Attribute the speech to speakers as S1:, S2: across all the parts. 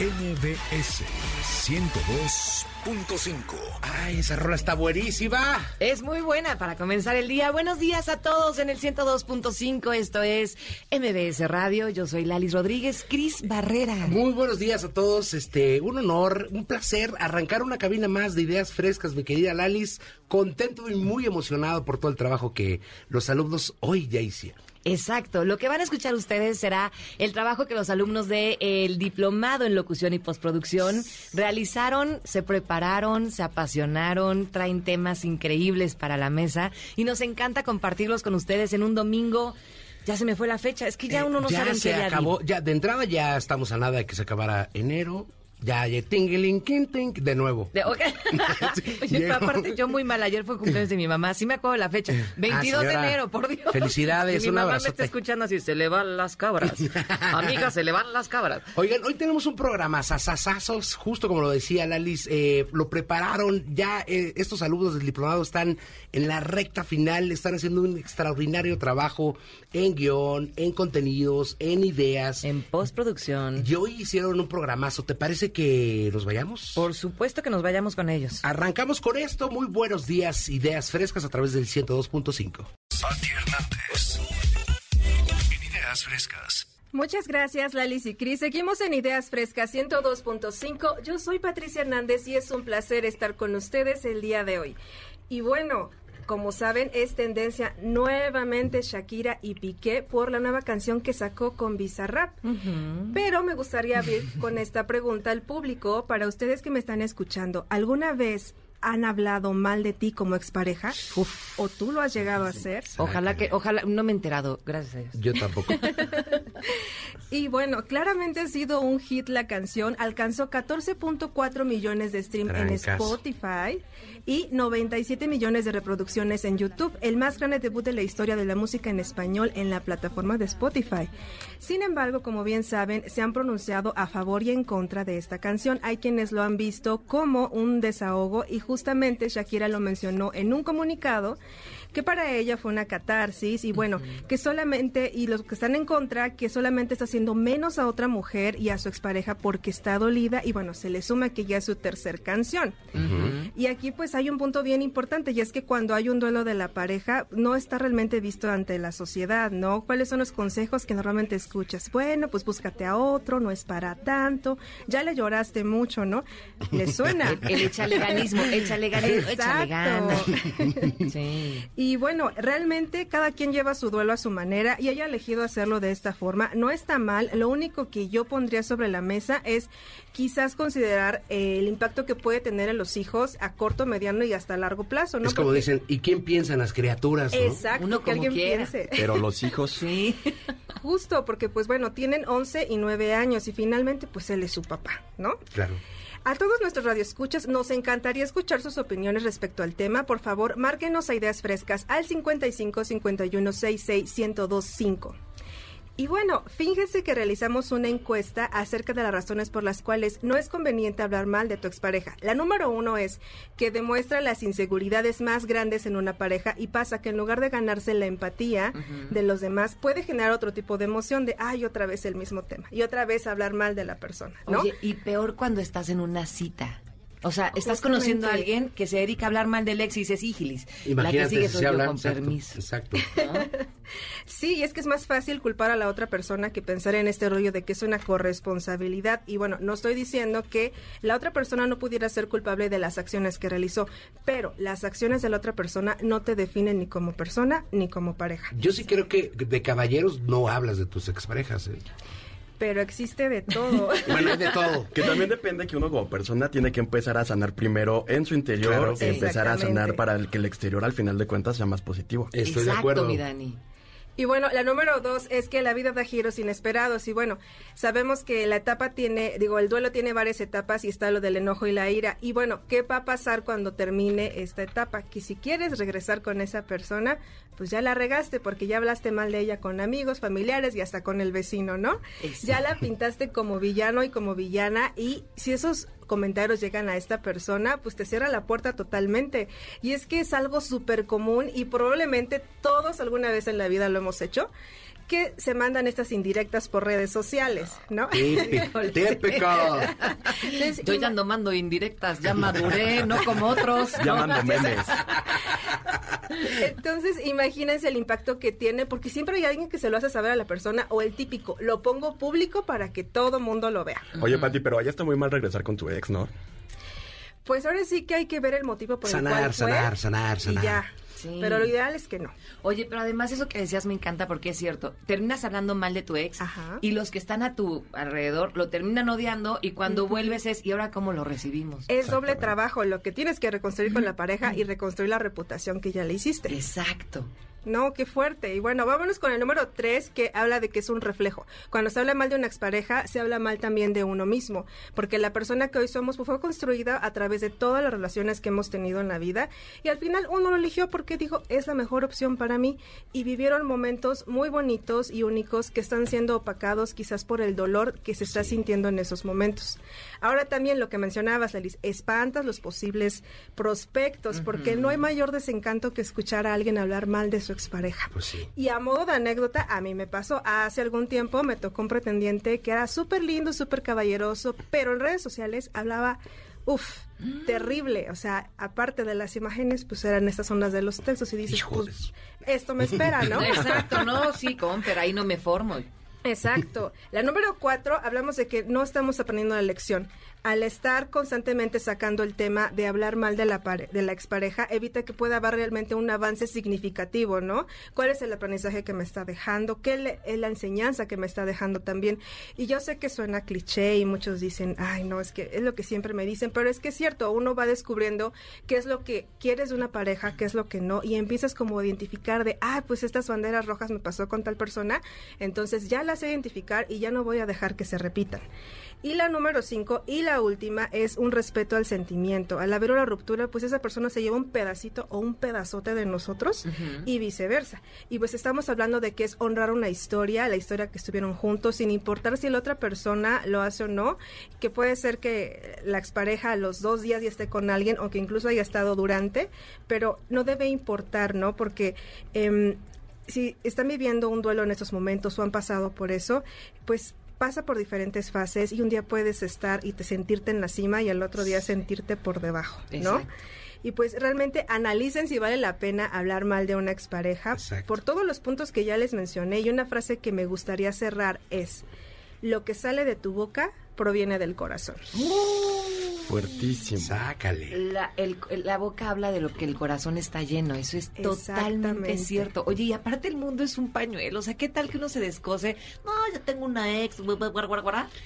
S1: MBS 102.5.
S2: Ay, esa rola está buenísima.
S3: Es muy buena para comenzar el día. Buenos días a todos en el 102.5. Esto es MBS Radio. Yo soy Lalis Rodríguez, Cris Barrera.
S2: Muy buenos días a todos. Este, un honor, un placer arrancar una cabina más de ideas frescas, mi querida Lalis. Contento y muy emocionado por todo el trabajo que los alumnos hoy ya hicieron.
S3: Exacto. Lo que van a escuchar ustedes será el trabajo que los alumnos del diplomado en locución y postproducción realizaron, se prepararon, se apasionaron, traen temas increíbles para la mesa y nos encanta compartirlos con ustedes en un domingo. Ya se me fue la fecha, es que ya uno no
S2: Eh, ya
S3: sabe en
S2: se
S3: qué día
S2: acabó, ya de entrada ya estamos a nada de que se acabara enero. Ya, ya, tingiling, king, ting, de nuevo.
S3: De- ok. Oye, aparte, yo muy mal. Ayer fue cumpleaños de mi mamá. Sí me acuerdo de la fecha. 22 de
S2: Eh, ah, señora.
S3: enero, por Dios.
S2: Felicidades,
S3: Y mi
S2: un
S3: mamá me está escuchando así. Se le van las cabras. Amiga, se le van las cabras.
S2: Oigan, hoy tenemos un programa sasasazos, justo como lo decía Lalis, eh, lo prepararon, ya eh, estos alumnos del diplomado están en la recta final, están haciendo un extraordinario trabajo en guion, en contenidos, en ideas.
S3: En postproducción.
S2: Y hoy hicieron un programazo, ¿te parece que nos vayamos?
S3: Por supuesto que nos vayamos con ellos.
S2: Arrancamos con esto, muy buenos días, ideas frescas a través del 102.5.
S1: Pati Hernández. En Ideas Frescas.
S4: Muchas gracias, Lalis y Cris. Seguimos en Ideas Frescas 102.5. Yo soy Patricia Hernández y es un placer estar con ustedes el día de hoy. Y bueno, como saben, es tendencia nuevamente Shakira y Piqué por la nueva canción que sacó con Bizarrap. Pero me gustaría abrir con esta pregunta al público para ustedes que me están escuchando. ¿Alguna vez han hablado mal de ti como expareja? ¿O tú lo has llegado a hacer?
S3: Ojalá que, ojalá, no me he enterado, gracias a Dios.
S2: Yo tampoco.
S4: Y bueno, claramente ha sido un hit la canción. Alcanzó 14.4 millones de streams en. Spotify y 97 millones de reproducciones en YouTube, el más grande debut de la historia de la música en español en la plataforma de Spotify. Sin embargo, como bien saben, se han pronunciado a favor y en contra de esta canción. Hay quienes lo han visto como un desahogo y justamente Shakira lo mencionó en un comunicado que para ella fue una catarsis y bueno, que solamente, y los que están en contra, que solamente está haciendo menos a otra mujer y a su expareja porque está dolida y bueno, se le suma que ya es su tercer canción. Y aquí pues hay un punto bien importante y es que cuando hay un duelo de la pareja no está realmente visto ante la sociedad, ¿no? ¿Cuáles son los consejos que normalmente escuchas? Bueno, pues búscate a otro, no es para tanto, ya le lloraste mucho, ¿no? ¿Le suena?
S3: El, el échale ganismo, échale ganismo, échale ganas.
S4: Exacto.
S3: Sí.
S4: Y bueno, realmente cada quien lleva su duelo a su manera y haya elegido hacerlo de esta forma. No está mal, lo único que yo pondría sobre la mesa es quizás considerar eh, el impacto que puede tener en los hijos a corto, mediano y hasta largo plazo, ¿no?
S2: es como
S4: Porque-
S2: dicen, ¿y quién piensa en las criaturas? no?
S4: Exacto,
S3: Uno
S4: que
S3: como
S4: alguien
S3: quiera.
S4: piense.
S5: Pero los hijos.
S3: Sí.
S4: Justo, porque pues bueno, tienen 11 y 9 años y finalmente pues él es su papá, ¿no?
S2: Claro.
S4: A todos nuestros radioescuchas nos encantaría escuchar sus opiniones respecto al tema. Por favor, márquenos a ideas frescas al 55 51 66 1025. Y bueno, fíjense que realizamos una encuesta acerca de las razones por las cuales no es conveniente hablar mal de tu expareja. La número uno es que demuestra las inseguridades más grandes en una pareja y pasa que en lugar de ganarse la empatía de los demás, puede generar otro tipo de emoción de, ay, otra vez el mismo tema y otra vez hablar mal de la persona, ¿no?
S3: Oye, y peor cuando estás en una cita. O sea, estás
S4: Justamente.
S3: conociendo a alguien que se dedica a hablar mal del ex y dices, ígilis. La que
S2: Imagínate
S3: sigue
S2: si
S3: soy
S2: se
S3: yo
S2: hablan.
S3: con
S2: exacto,
S3: permiso.
S2: exacto.
S4: Sí, y es que es más fácil culpar a la otra persona que pensar en este rollo de que es una corresponsabilidad. Y bueno, no estoy diciendo que la otra persona no pudiera ser culpable de las acciones que realizó, pero las acciones de la otra persona no te definen ni como persona ni como pareja.
S2: Yo sí creo que de caballeros no hablas de tus exparejas. ¿eh?
S4: Pero existe de todo.
S2: Bueno, hay de todo.
S5: Que también depende que uno como persona tiene que empezar a sanar primero en su interior,
S2: Claro.
S5: empezar a sanar para el que el exterior al final de cuentas sea más positivo.
S2: Estoy de
S3: Exacto,
S2: acuerdo.
S3: mi Dani.
S4: Y bueno, la número dos es que la vida da giros inesperados. Y bueno, sabemos que la etapa tiene, digo, el duelo tiene varias etapas y está lo del enojo y la ira. Y bueno, ¿qué va a pasar cuando termine esta etapa? Que si quieres regresar con esa persona, pues ya la regaste porque ya hablaste mal de ella con amigos, familiares y hasta con el vecino, ¿no? Ya la pintaste como villano y como villana. Y si esos comentarios llegan a esta persona, pues te cierra la puerta totalmente. Y es que es algo súper común y probablemente todos alguna vez en la vida lo hemos hecho que se mandan estas indirectas por redes sociales, ¿no?
S2: Típico.
S3: Yo ya ando mando indirectas, ya maduré, no como otros.
S5: Ya mando memes.
S4: Entonces, imagínense el impacto que tiene, porque siempre hay alguien que se lo hace saber a la persona, o el típico, lo pongo público para que todo mundo lo vea.
S5: Oye, Pati, pero allá está muy mal regresar con tu ex, ¿no?
S4: Pues ahora sí que hay que ver el motivo por
S2: sanar,
S4: el cual fue.
S2: Sanar, sanar, sanar,
S4: Y ya. Pero lo ideal es que no.
S3: Oye, pero además eso que decías me encanta porque es cierto. Terminas hablando mal de tu ex
S4: Ajá.
S3: y los que están a tu alrededor lo terminan odiando y cuando vuelves es, ¿y ahora cómo lo recibimos?
S4: Es doble trabajo lo que tienes que reconstruir con la pareja y reconstruir la reputación que ya le hiciste.
S3: Exacto.
S4: No, qué fuerte. Y bueno, vámonos con el número tres que habla de que es un reflejo. Cuando se habla mal de una expareja, se habla mal también de uno mismo, porque la persona que hoy somos pues, fue construida a través de todas las relaciones que hemos tenido en la vida y al final uno lo eligió porque dijo, es la mejor opción para mí y vivieron momentos muy bonitos y únicos que están siendo opacados quizás por el dolor que se está sintiendo en esos momentos. Ahora también lo que mencionabas, Alice, espantas los posibles prospectos, porque no hay mayor desencanto que escuchar a alguien hablar mal de su expareja.
S2: Pues sí.
S4: Y a modo de anécdota, a mí me pasó hace algún tiempo, me tocó un pretendiente que era súper lindo, súper caballeroso, pero en redes sociales hablaba, uff, terrible. O sea, aparte de las imágenes, pues eran estas ondas de los textos y dices, pues, esto me espera, ¿no?
S3: Exacto, no, sí, con, pero ahí no me formo.
S4: Exacto. La número cuatro, hablamos de que no estamos aprendiendo la lección. Al estar constantemente sacando el tema de hablar mal de la, pare- de la expareja, evita que pueda haber realmente un avance significativo, ¿no? ¿Cuál es el aprendizaje que me está dejando? ¿Qué le- es la enseñanza que me está dejando también? Y yo sé que suena cliché y muchos dicen, ay, no, es que es lo que siempre me dicen, pero es que es cierto, uno va descubriendo qué es lo que quieres de una pareja, qué es lo que no, y empiezas como a identificar de, ah, pues estas banderas rojas me pasó con tal persona, entonces ya las sé identificar y ya no voy a dejar que se repitan. Y la número cinco y la última es un respeto al sentimiento. Al haber una ruptura, pues esa persona se lleva un pedacito o un pedazote de nosotros y viceversa. Y pues estamos hablando de que es honrar una historia, la historia que estuvieron juntos, sin importar si la otra persona lo hace o no, que puede ser que la expareja a los dos días ya esté con alguien o que incluso haya estado durante, pero no debe importar, ¿no? Porque... em, si están viviendo un duelo en estos momentos o han pasado por eso, pues pasa por diferentes fases y un día puedes estar y te sentirte en la cima y al otro día sentirte por debajo, ¿no?
S3: Exacto.
S4: Y pues realmente analicen si vale la pena hablar mal de una expareja
S2: Exacto.
S4: por todos los puntos que ya les mencioné y una frase que me gustaría cerrar es lo que sale de tu boca proviene del corazón.
S5: Fuertísimo.
S2: Sácale.
S3: La, el- la boca habla de lo que el corazón está lleno, eso es totalmente cierto. Oye, y aparte el mundo es un pañuelo, o sea, ¿qué tal que uno se descose? No, yo tengo una ex,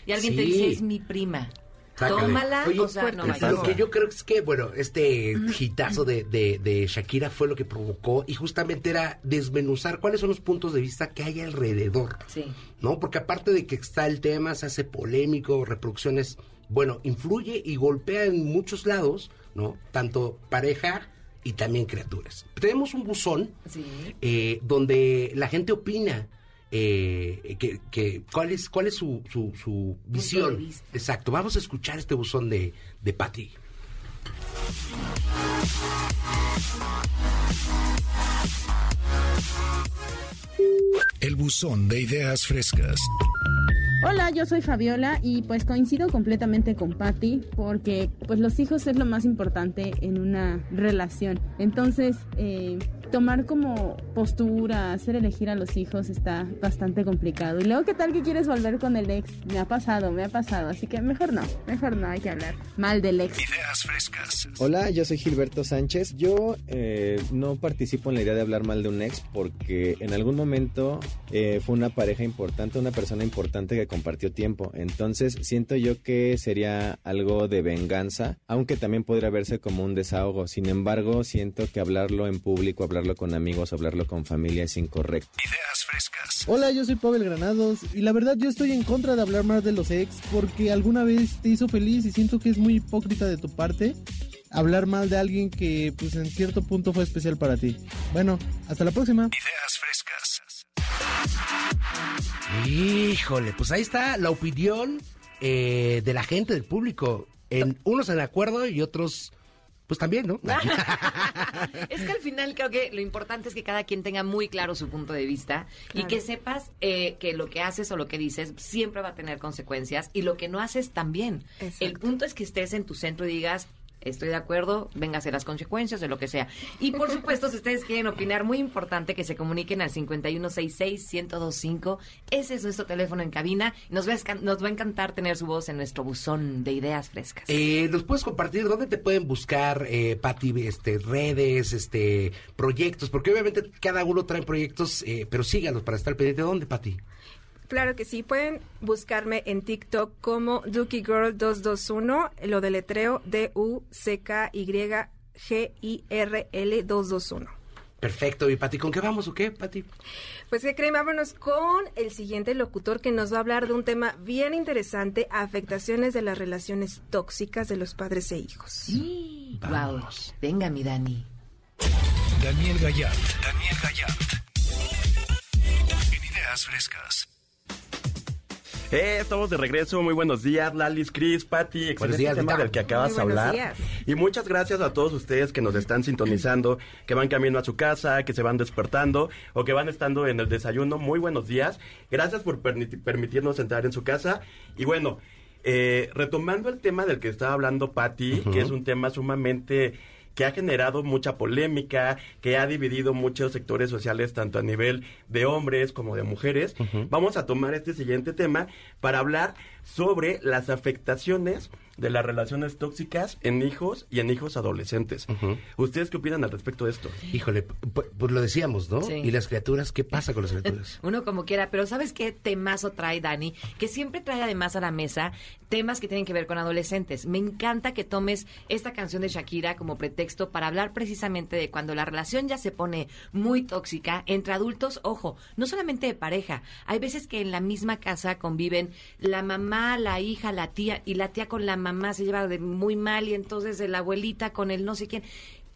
S3: y alguien te
S2: Sí.
S3: dice, es mi prima.
S2: Sácale.
S3: Tómala,
S2: Oye,
S3: o sea, no.
S2: Lo que yo creo es que, bueno, este hitazo de, de, de Shakira fue lo que provocó y justamente era desmenuzar cuáles son los puntos de vista que hay alrededor.
S3: Sí.
S2: ¿no? Porque aparte de que está el tema, se hace polémico, reproducciones, bueno, influye y golpea en muchos lados, ¿no? Tanto pareja y también criaturas. Tenemos un buzón
S3: Sí.
S2: eh, donde la gente opina eh, que, que cuál es cuál es su, su, su visión. Exacto. Vamos a escuchar este buzón de, de Patty.
S1: El buzón de ideas frescas.
S6: Hola, yo soy Fabiola y pues coincido completamente con Patty porque pues los hijos es lo más importante en una relación. Entonces, eh, tomar como postura, hacer elegir a los hijos está bastante complicado. Y luego, ¿qué tal que quieres volver con el ex? Me ha pasado, me ha pasado, así que mejor no, mejor no hay que hablar mal del ex.
S1: Ideas frescas.
S7: Hola, yo soy Gilberto Sánchez. Yo eh, no participo en la idea de hablar mal de un ex porque en algún momento eh, fue una pareja importante, una persona importante que compartió tiempo. Entonces siento yo que sería algo de venganza, aunque también podría verse como un desahogo. Sin embargo, siento que hablarlo en público, hablarlo con amigos, hablarlo con familia es incorrecto.
S1: Ideas frescas.
S8: Hola, yo soy Pavel Granados y la verdad yo estoy en contra de hablar más de los ex porque alguna vez te hizo feliz y siento que es muy hipócrita de tu parte hablar mal de alguien que pues en cierto punto fue especial para ti. Bueno, hasta la próxima.
S1: Ideas frescas.
S2: Híjole, pues ahí está la opinión eh, de la gente, del público. En, unos en acuerdo y otros, pues también, ¿no?
S3: es que al final creo que lo importante es que cada quien tenga muy claro su punto de vista y que sepas eh, que lo que haces o lo que dices siempre va a tener consecuencias y lo que no haces también. El punto es que estés en tu centro y digas, estoy de acuerdo, véngase las consecuencias de lo que sea. Y por supuesto, si ustedes quieren opinar, muy importante que se comuniquen al 5166-1025. Ese es nuestro teléfono en cabina. Nos va, a, nos va a encantar tener su voz en nuestro buzón de ideas frescas.
S2: Eh, ¿Nos puedes compartir dónde te pueden buscar, eh, Pati, este, redes, este, proyectos? Porque obviamente cada uno trae proyectos, eh, pero síganos para estar pendiente. ¿Dónde, Pati?
S4: Claro que sí, pueden buscarme en TikTok como Dookie Girl 221, lo deletreo D-U-C-K-Y-G-I-R-L 221.
S2: Perfecto, ¿y Pati, con qué vamos o qué, Pati?
S4: Pues que creen, vámonos con el siguiente locutor que nos va a hablar de un tema bien interesante, afectaciones de las relaciones tóxicas de los padres e hijos.
S3: Sí, vamos. Venga, mi Dani.
S1: Daniel Gallard, Daniel Gallard. En Ideas Frescas.
S5: Eh, estamos de regreso. Muy buenos días, Lalis, Chris, Patti. Excelente
S2: días,
S5: tema del que acabas de
S4: buenos
S5: hablar.
S4: días.
S5: Y muchas gracias a todos ustedes que nos están sintonizando, que van camino a su casa, que se van despertando o que van estando en el desayuno. Muy buenos días. Gracias por permiti- permitirnos entrar en su casa. Y bueno, eh, retomando el tema del que estaba hablando Patti, que es un tema sumamente que ha generado mucha polémica, que ha dividido muchos sectores sociales, tanto a nivel de hombres como de mujeres. Vamos a tomar este siguiente tema para hablar sobre las afectaciones de las relaciones tóxicas en hijos y en hijos adolescentes. ¿Ustedes qué opinan al respecto de esto?
S2: Híjole, pu- pues lo decíamos, ¿no?
S3: Sí.
S2: ¿Y las criaturas? ¿Qué pasa con las criaturas?
S3: Uno como quiera, pero ¿sabes qué temazo trae Dani? Que siempre trae además a la mesa temas que tienen que ver con adolescentes. Me encanta que tomes esta canción de Shakira como pretexto para hablar precisamente de cuando la relación ya se pone muy tóxica entre adultos, ojo, no solamente de pareja. Hay veces que en la misma casa conviven la mamá, la hija, la tía y la tía con la mamá se lleva de muy mal y entonces la abuelita con el no sé quién.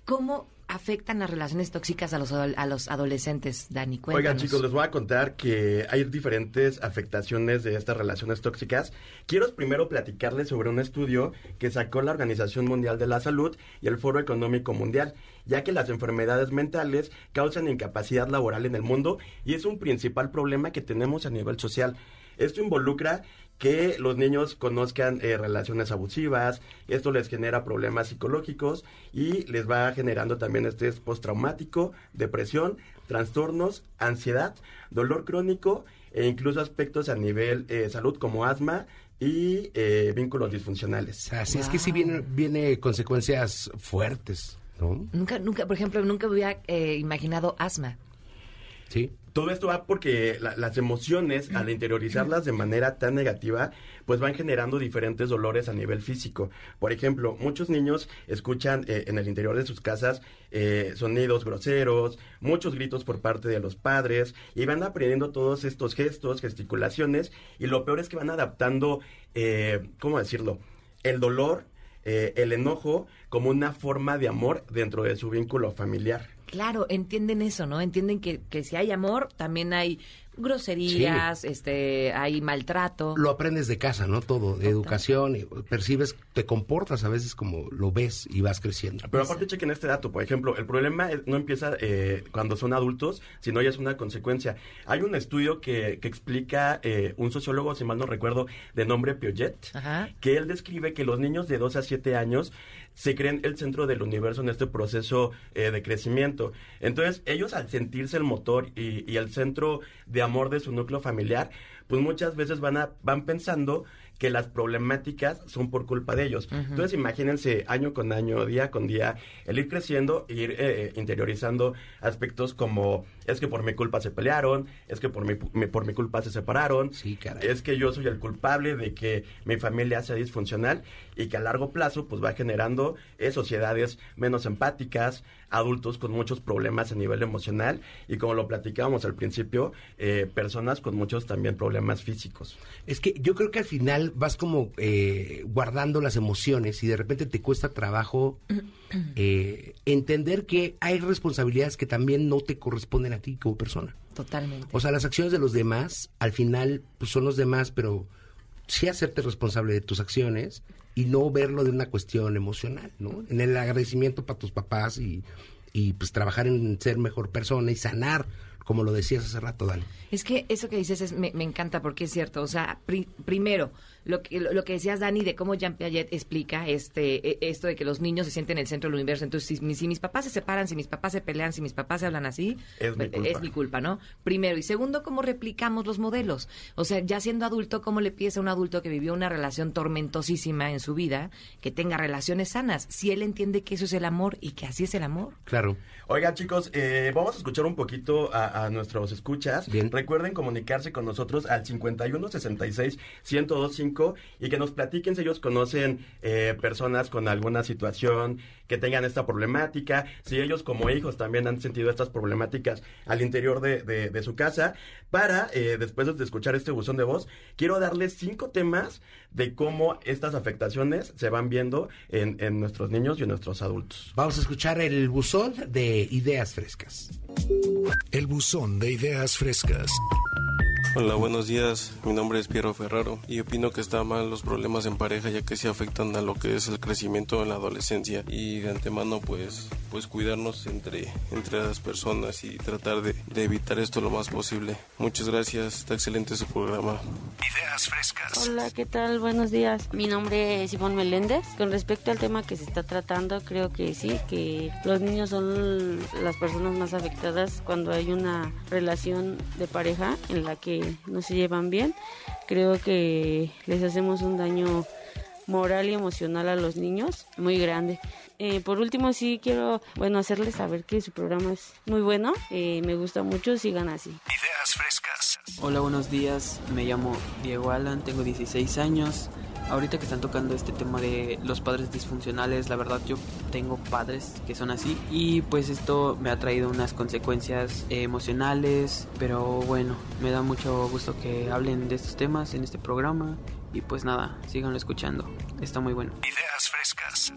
S3: ¿Cómo afectan las relaciones tóxicas a los, a los adolescentes, Dani?
S5: Oigan
S3: Cuéntanos.
S5: chicos, les voy a contar que hay diferentes afectaciones de estas relaciones tóxicas. Quiero primero platicarles sobre un estudio que sacó la Organización Mundial de la Salud y el Foro Económico Mundial, ya que las enfermedades mentales causan incapacidad laboral en el mundo y es un principal problema que tenemos a nivel social. Esto involucra que los niños conozcan eh, relaciones abusivas, esto les genera problemas psicológicos y les va generando también estrés postraumático, depresión, trastornos, ansiedad, dolor crónico e incluso aspectos a nivel eh, salud como asma y eh, vínculos disfuncionales.
S2: Así es que sí viene, viene consecuencias fuertes, ¿no?
S3: Nunca, nunca, por ejemplo, nunca hubiera eh, imaginado asma.
S2: Sí.
S5: Todo esto va porque la- las emociones, al interiorizarlas de manera tan negativa, pues van generando diferentes dolores a nivel físico. Por ejemplo, muchos niños escuchan eh, en el interior de sus casas eh, sonidos groseros, muchos gritos por parte de los padres, y van aprendiendo todos estos gestos, gesticulaciones, y lo peor es que van adaptando, eh, ¿cómo decirlo? El dolor, eh, el enojo, como una forma de amor dentro de su vínculo familiar.
S3: Claro, entienden eso, ¿no? Entienden que, que si hay amor, también hay groserías, este, hay maltrato.
S2: Lo aprendes de casa, ¿no? Todo, de educación, y percibes, te comportas a veces como lo ves y vas creciendo.
S5: Pero aparte chequen este dato, por ejemplo, el problema es- no empieza eh, cuando son adultos, sino ya es una consecuencia. Hay un estudio que, que explica eh, un sociólogo, si mal no recuerdo, de nombre Piaget,
S3: Ajá.
S5: que él describe que los niños de 2 a 7 años se creen el centro del universo en este proceso eh, de crecimiento. Entonces, ellos al sentirse el motor y, y el centro de amor de su núcleo familiar, pues muchas veces van, a, van pensando que las problemáticas son por culpa de ellos. Entonces, imagínense año con año, día con día, el ir creciendo e ir eh, interiorizando aspectos como es que por mi culpa se pelearon, es que por mi, mi- por mi culpa se separaron,
S2: Sí, caray.
S5: es que yo soy el culpable de que mi familia sea disfuncional y que a largo plazo pues va generando eh, sociedades menos empáticas, adultos con muchos problemas a nivel emocional y como lo platicábamos al principio, eh, personas con muchos también problemas físicos.
S2: Es que yo creo que al final vas como eh, guardando las emociones y de repente te cuesta trabajo eh, entender que hay responsabilidades que también no te corresponden a ti como persona.
S3: Totalmente.
S2: O sea, las acciones de los demás, al final, pues son los demás, pero sí hacerte responsable de tus acciones y no verlo de una cuestión emocional, ¿no? En el agradecimiento para tus papás y, y pues trabajar en ser mejor persona y sanar, como lo decías hace rato, Dani.
S3: Es que eso que dices es- me, me encanta porque es cierto. O sea, pri- primero, lo que, lo, lo que decías, Dani, de cómo Jean Piaget explica este, e- esto de que los niños se sienten el centro del universo. Entonces, si, si mis papás se separan, si mis papás se pelean, si mis papás se hablan así,
S5: Es mi culpa.
S3: es mi culpa, ¿no? Primero. Y segundo, cómo replicamos los modelos. O sea, ya siendo adulto, ¿cómo le pides a un adulto que vivió una relación tormentosísima en su vida que tenga relaciones sanas? Si él entiende que eso es el amor y que así es el amor.
S2: Claro.
S5: Oigan, chicos, eh, vamos a escuchar un poquito a, a nuestros escuchas.
S2: Bien.
S5: Recuerden comunicarse con nosotros al 51 66 1025 y que nos platiquen si ellos conocen eh, personas con alguna situación que tengan esta problemática, si ellos como hijos también han sentido estas problemáticas al interior de, de- de su casa. Para, eh, después de escuchar este buzón de voz, quiero darles cinco temas de cómo estas afectaciones se van viendo en, en nuestros niños y en nuestros adultos.
S2: Vamos a escuchar el buzón de ideas frescas.
S1: El buzón de ideas frescas.
S9: Hola, buenos días. Mi nombre es Piero Ferraro y opino que está mal los problemas en pareja ya que se afectan a lo que es el crecimiento en la adolescencia y de antemano pues pues cuidarnos entre entre las personas y tratar de, de evitar esto lo más posible. Muchas gracias, está excelente su programa.
S1: Ideas frescas.
S10: Hola, ¿qué tal? Buenos días. Mi nombre es Ivonne Meléndez. Con respecto al tema que se está tratando, creo que sí, que los niños son las personas más afectadas cuando hay una relación de pareja en la que no se llevan bien. Creo que les hacemos un daño moral y emocional a los niños muy grande. Eh, por último, sí quiero, bueno, hacerles saber que su programa es muy bueno, eh, me gusta mucho, sigan así.
S1: Ideas frescas.
S11: Hola, buenos días. Me llamo Diego Alan, tengo 16 años. Ahorita que están tocando este tema de los padres disfuncionales, la verdad yo tengo padres que son así y pues esto me ha traído unas consecuencias emocionales, pero bueno, me da mucho gusto que hablen de estos temas en este programa y pues nada, síganlo escuchando, está muy bueno.
S1: Ideas frescas.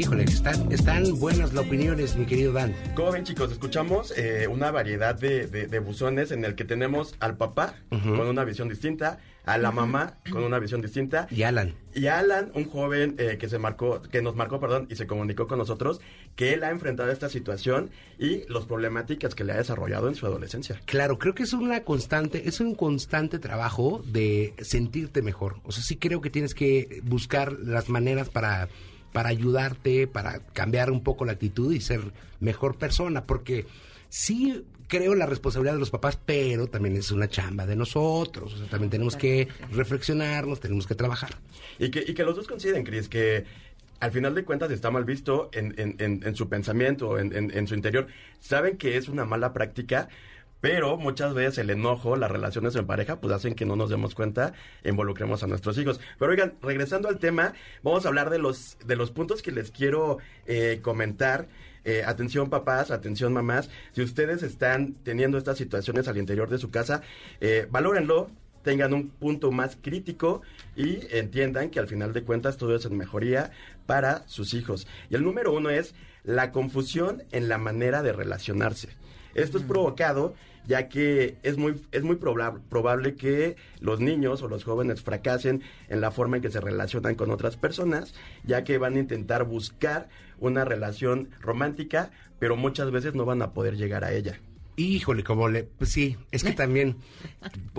S2: Híjole, están, están buenas las opiniones, mi querido Dan.
S5: Como ven chicos, escuchamos eh, una variedad de, de- de buzones en el que tenemos al papá con una visión distinta, a la mamá con una visión distinta
S2: Y Alan.
S5: y Alan, un joven eh, que se marcó, que nos marcó, perdón, y se comunicó con nosotros, que él ha enfrentado esta situación y las problemáticas que le ha desarrollado en su adolescencia.
S2: Claro, creo que es una constante, es un constante trabajo de sentirte mejor. O sea, sí creo que tienes que buscar las maneras para, para ayudarte, para cambiar un poco la actitud y ser mejor persona, porque sí creo la responsabilidad de los papás, pero también es una chamba de nosotros. O sea, también tenemos que reflexionarnos, tenemos que trabajar.
S5: Y que, y que los dos coinciden, Cris, que al final de cuentas está mal visto en, en- en- en su pensamiento, en, en- en su interior. Saben que es una mala práctica, pero muchas veces el enojo, las relaciones en pareja, pues hacen que no nos demos cuenta involucremos a nuestros hijos. Pero oigan, regresando al tema, vamos a hablar de los, de los puntos que les quiero eh, comentar. Eh, atención papás, atención mamás, si ustedes están teniendo estas situaciones al interior de su casa, eh, valórenlo, tengan un punto más crítico y entiendan que al final de cuentas todo es en mejoría para sus hijos. Y el número uno es la confusión en la manera de relacionarse. Esto es provocado ya que es muy, es muy proba- probable que los niños o los jóvenes fracasen en la forma en que se relacionan con otras personas, ya que van a intentar buscar una relación romántica, pero muchas veces no van a poder llegar a ella.
S2: Híjole, como le, pues sí, es que también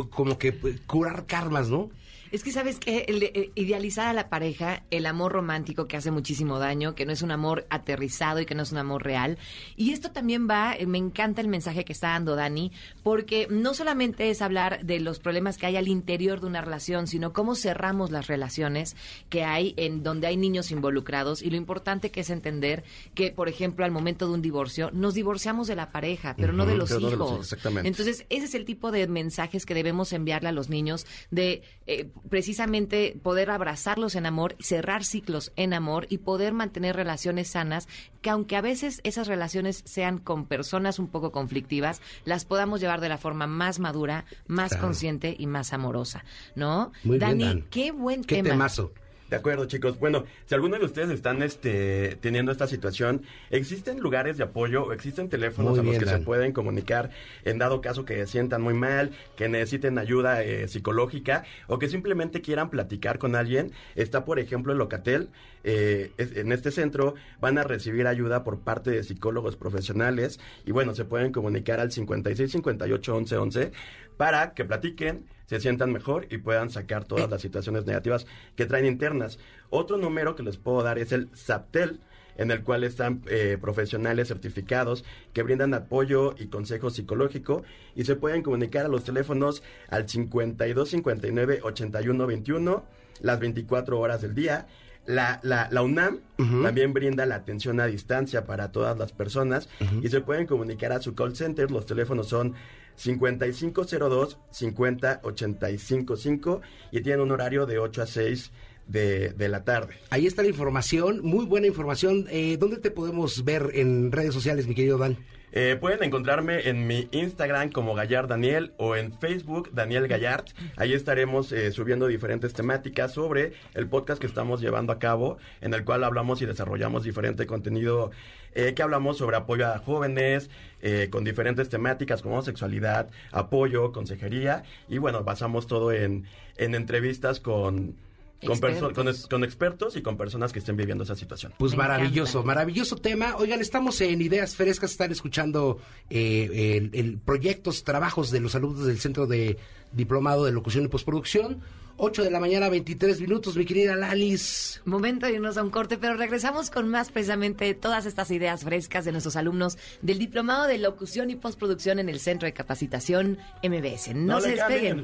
S2: como que pues, curar karmas, ¿no?
S3: Es que sabes que el, eh, idealizar a la pareja, el amor romántico que hace muchísimo daño, que no es un amor aterrizado y que no es un amor real. Y esto también va, eh, me encanta el mensaje que está dando Dani, porque no solamente es hablar de los problemas que hay al interior de una relación, sino cómo cerramos las relaciones que hay en donde hay niños involucrados y lo importante que es entender que, por ejemplo, al momento de un divorcio, nos divorciamos de la pareja, pero no de
S5: no los hijos, exactamente.
S3: Entonces, ese es el tipo de mensajes que debemos enviarle a los niños, de eh, precisamente poder abrazarlos en amor, cerrar ciclos en amor y poder mantener relaciones sanas, que aunque a veces esas relaciones sean con personas un poco conflictivas, las podamos llevar de la forma más madura, más
S5: Claro.
S3: consciente y más amorosa, ¿no?
S5: Muy bien,
S3: Dani,
S5: Dan.
S3: qué buen
S5: Qué
S3: tema.
S5: temazo. De acuerdo, chicos. Bueno, si alguno de ustedes están este, teniendo esta situación, existen lugares de apoyo o existen teléfonos
S2: Muy
S5: a los
S2: bien,
S5: que
S2: Dan.
S5: se pueden comunicar en dado caso que se sientan muy mal, que necesiten ayuda eh, psicológica o que simplemente quieran platicar con alguien. Está, por ejemplo, el Locatel. Eh, en este centro van a recibir ayuda por parte de psicólogos profesionales y bueno, se pueden comunicar al 56 58 11 11 para que platiquen, se sientan mejor y puedan sacar todas las situaciones negativas que traen internas. Otro número que les puedo dar es el SAPTEL, en el cual están eh, profesionales certificados que brindan apoyo y consejo psicológico y se pueden comunicar a los teléfonos al 52 59 81 21 las 24 horas del día. La, la, la UNAM también brinda la atención a distancia para todas las personas y se pueden comunicar a su call center. Los teléfonos son 5502 50 855 y tienen un horario de 8 a 6 de, de la tarde.
S2: Ahí está la información, muy buena información. Eh, ¿Dónde te podemos ver en redes sociales, mi querido Dan?
S5: Eh, pueden encontrarme en mi Instagram como Gallard Daniel o en Facebook Daniel Gallard. Ahí estaremos eh, subiendo diferentes temáticas sobre el podcast que estamos llevando a cabo, en el cual hablamos y desarrollamos diferente contenido eh, que hablamos sobre apoyo a jóvenes, eh, con diferentes temáticas como sexualidad, apoyo, consejería y bueno, basamos todo en, en entrevistas con... Con,
S2: Expertos.
S5: con es- con expertos y con personas que estén viviendo esa situación.
S2: Pues maravilloso, maravilloso tema. Oigan, estamos en Ideas Frescas, están escuchando eh, el, el proyectos, trabajos de los alumnos del Centro de Diplomado de Locución y Postproducción. 8 de la mañana, 23 minutos, mi querida Lalis.
S3: Momento de irnos a un corte, pero regresamos con más precisamente todas estas ideas frescas de nuestros alumnos del Diplomado de Locución y Postproducción en el Centro de Capacitación MBS. No,
S1: No
S3: se despeguen.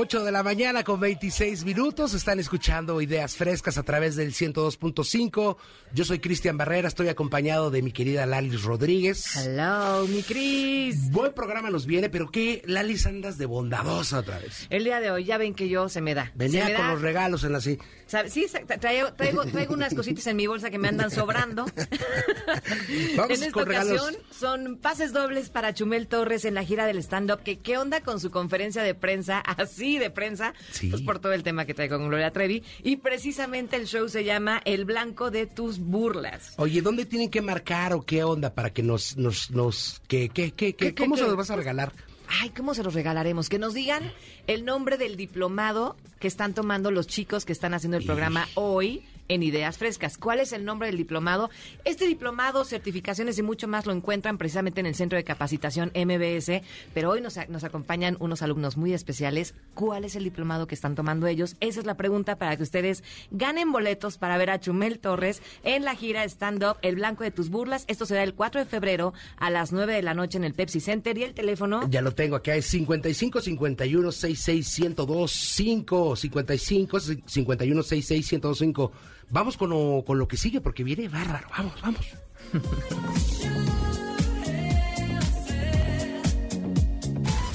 S2: 8 de la mañana con 26 minutos. Están escuchando Ideas Frescas a través del 102.5. Yo soy Cristian Barrera, estoy acompañado de mi querida Lalis Rodríguez.
S3: Hello, mi Cris.
S2: Buen programa nos viene, pero ¿qué, Lalis, andas de bondadosa otra vez?
S3: El día de hoy, ya ven que yo se me da.
S2: Venía
S3: me
S2: con
S3: da.
S2: los regalos en la.
S3: ¿Sabe? Sí. Traigo, traigo, traigo unas cositas en mi bolsa que me andan sobrando.
S2: Vamos
S3: en esta
S2: con regalos.
S3: ocasión son pases dobles para Chumel Torres en la gira del stand-up. que ¿Qué onda con su conferencia de prensa? Así de prensa.
S2: Sí.
S3: Pues por todo el tema que traigo con Gloria Trevi. Y precisamente el show se llama El Blanco de tus burlas.
S2: Oye, ¿dónde tienen que marcar o qué onda para que nos, nos, nos, que, que, que, que-
S3: ¿Qué, qué,
S2: cómo se los vas a regalar?
S3: Ay, ¿cómo se los regalaremos? Que nos digan el nombre del diplomado que están tomando los chicos que están haciendo el programa hoy en Ideas Frescas. ¿Cuál es el nombre del diplomado? Este diplomado, certificaciones y mucho más lo encuentran precisamente en el Centro de Capacitación MBS, pero hoy nos, acompañan unos alumnos muy especiales. ¿Cuál es el diplomado que están tomando ellos? Esa es la pregunta para que ustedes ganen boletos para ver a Chumel Torres en la gira Stand Up El Blanco de tus Burlas. Esto será el 4 de febrero a las 9 de la noche en el Pepsi Center y el teléfono
S2: Ya lo tengo acá, es 55 51 66 1025 55 51 66 1025 Vamos con lo, con lo que sigue porque viene bárbaro. Vamos, vamos.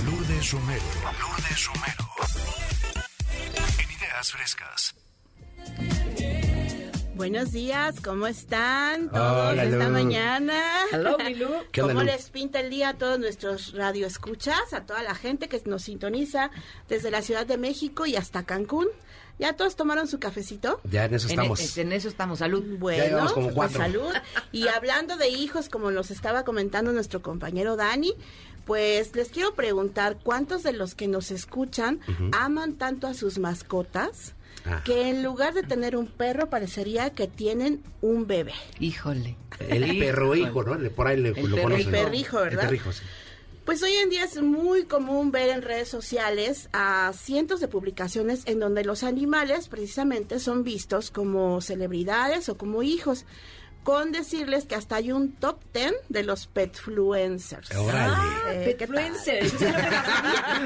S1: Lourdes Romero. Lourdes Romero. En Ideas Frescas.
S12: Buenos días, ¿cómo están todos
S2: Hola,
S12: esta
S2: Lu.
S12: mañana?
S3: Hello, mi Lu.
S2: ¿Qué onda,
S12: ¿Cómo
S2: Lu?
S12: les pinta el día a todos nuestros radioescuchas, a toda la gente que nos sintoniza desde la Ciudad de México y hasta Cancún? ¿Ya todos tomaron su cafecito?
S2: Ya en eso
S3: En,
S2: estamos.
S3: e- en eso estamos, salud.
S12: Bueno,
S2: llevamos como
S12: pues salud. Y hablando de hijos, como nos estaba comentando nuestro compañero Dani, pues les quiero preguntar cuántos de los que nos escuchan aman tanto a sus mascotas
S2: Ah.
S12: que en lugar de tener un perro parecería que tienen un bebé.
S3: Híjole.
S2: El perro hijo, ¿no? Por ahí le,
S3: El
S2: lo
S3: perro-
S2: conocen.
S12: El perrijo, ¿verdad?
S2: El perrijo, sí.
S12: Pues hoy en día es muy común ver en redes sociales a cientos de publicaciones en donde los animales precisamente son vistos como celebridades o como hijos, con decirles que hasta hay un top 10 de los petfluencers.
S2: Órale.
S12: Eh, ¿qué tal?
S3: Petfluencer. Eso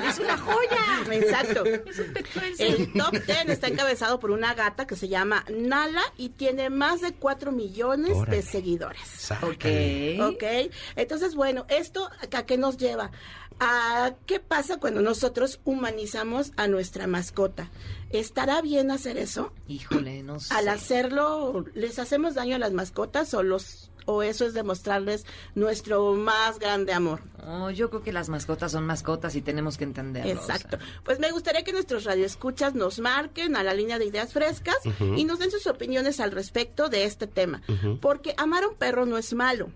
S3: es una joya.
S12: Exacto.
S3: Es un petfluencer.
S12: El top 10 está encabezado por una gata que se llama Nala y tiene más de 4 millones
S2: Órale.
S12: de seguidores.
S2: Sácale.
S3: Ok.
S12: Ok, entonces bueno, ¿esto a qué nos lleva? ¿A qué pasa cuando nosotros humanizamos a nuestra mascota? ¿Estará bien hacer eso?
S3: Híjole, no sé.
S12: Al hacerlo, ¿les hacemos daño a las mascotas o los o eso es demostrarles nuestro más grande amor?
S3: Oh, yo creo que las mascotas son mascotas y tenemos que entenderlo.
S12: Exacto. Pues me gustaría que nuestros radioescuchas nos marquen a la línea de ideas frescas y nos den sus opiniones al respecto de este tema. Porque amar a un perro no es malo.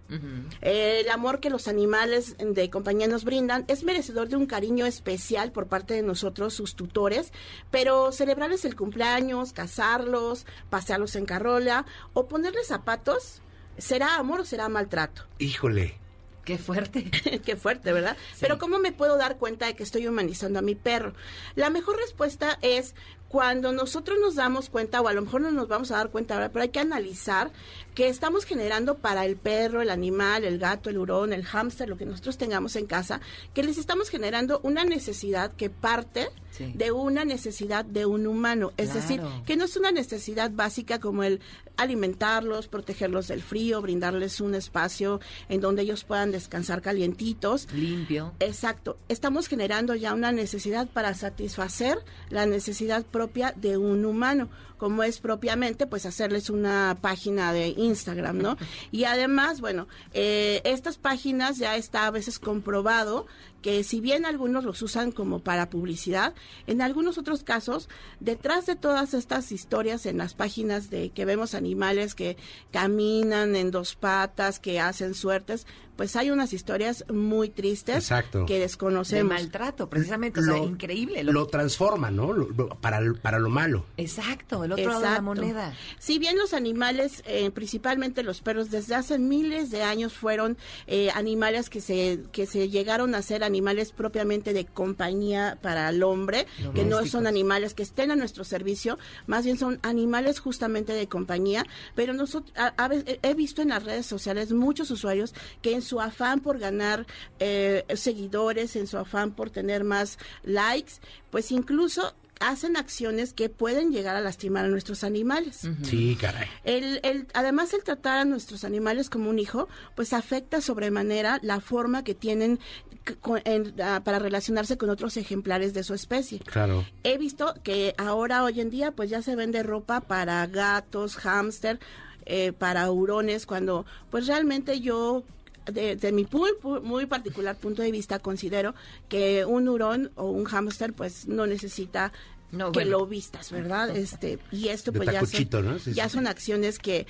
S12: Eh, el amor que los animales de compañía nos brindan es merecedor de un cariño especial por parte de nosotros, sus tutores, pero celebrarles el cumpleaños, casarlos, pasearlos en carrola o ponerles zapatos, ¿será amor o será maltrato?
S2: Híjole.
S3: Qué fuerte.
S12: Qué fuerte, ¿verdad? Pero ¿cómo me puedo dar cuenta de que estoy humanizando a mi perro? La mejor respuesta es cuando nosotros nos damos cuenta, o a lo mejor no nos vamos a dar cuenta ahora, pero hay que analizar que estamos generando para el perro, el animal, el gato, el hurón, el hámster, lo que nosotros tengamos en casa, que les estamos generando una necesidad que parte
S3: Sí.
S12: de una necesidad de un humano. Es decir, que no es una necesidad básica como el alimentarlos, protegerlos del frío, brindarles un espacio en donde ellos puedan descansar calientitos.
S3: Limpio.
S12: Exacto. Estamos generando ya una necesidad para satisfacer la necesidad propia de un humano, como es propiamente, pues hacerles una página de Instagram, ¿no? Y además, bueno, eh, estas páginas ya está a veces comprobado que si bien algunos los usan como para publicidad, en algunos otros casos, detrás de todas estas historias en las páginas de que vemos animales que caminan en dos patas, que hacen suertes, pues hay unas historias muy tristes
S2: Exacto.
S12: que
S3: De
S12: desconocemos.
S3: maltrato, precisamente. O sea,
S2: Lo-
S3: increíble.
S2: Lo transforma, ¿no? Lo- lo- para, para lo malo.
S3: Exacto, el otro lado de la moneda.
S12: Si bien los animales, eh, principalmente los perros, desde hace miles de años fueron eh, animales que se que se llegaron a ser animales propiamente de compañía para el hombre, que no son animales que estén a nuestro servicio, más bien son animales justamente de compañía. Pero nosotros, a, a veces, he visto en las redes sociales muchos usuarios que en su afán por ganar eh, seguidores, en su afán por tener más likes, pues incluso hacen acciones que pueden llegar a lastimar a nuestros animales.
S2: Sí, caray.
S12: El, el, además, el tratar a nuestros animales como un hijo, pues afecta sobremanera la forma que tienen c- con- en- para relacionarse con otros ejemplares de su especie.
S2: Claro.
S12: He visto que ahora, hoy en día, pues ya se vende ropa para gatos, hámster, eh, para hurones, cuando pues realmente yo de, de mi muy, muy particular punto de vista considero que un hurón o un hámster pues no necesita
S3: No,
S12: que
S3: bueno.
S12: lo vistas, ¿verdad? Este y esto
S2: De
S12: pues ya son,
S2: ¿no? Sí,
S12: ya
S2: sí.
S12: son acciones que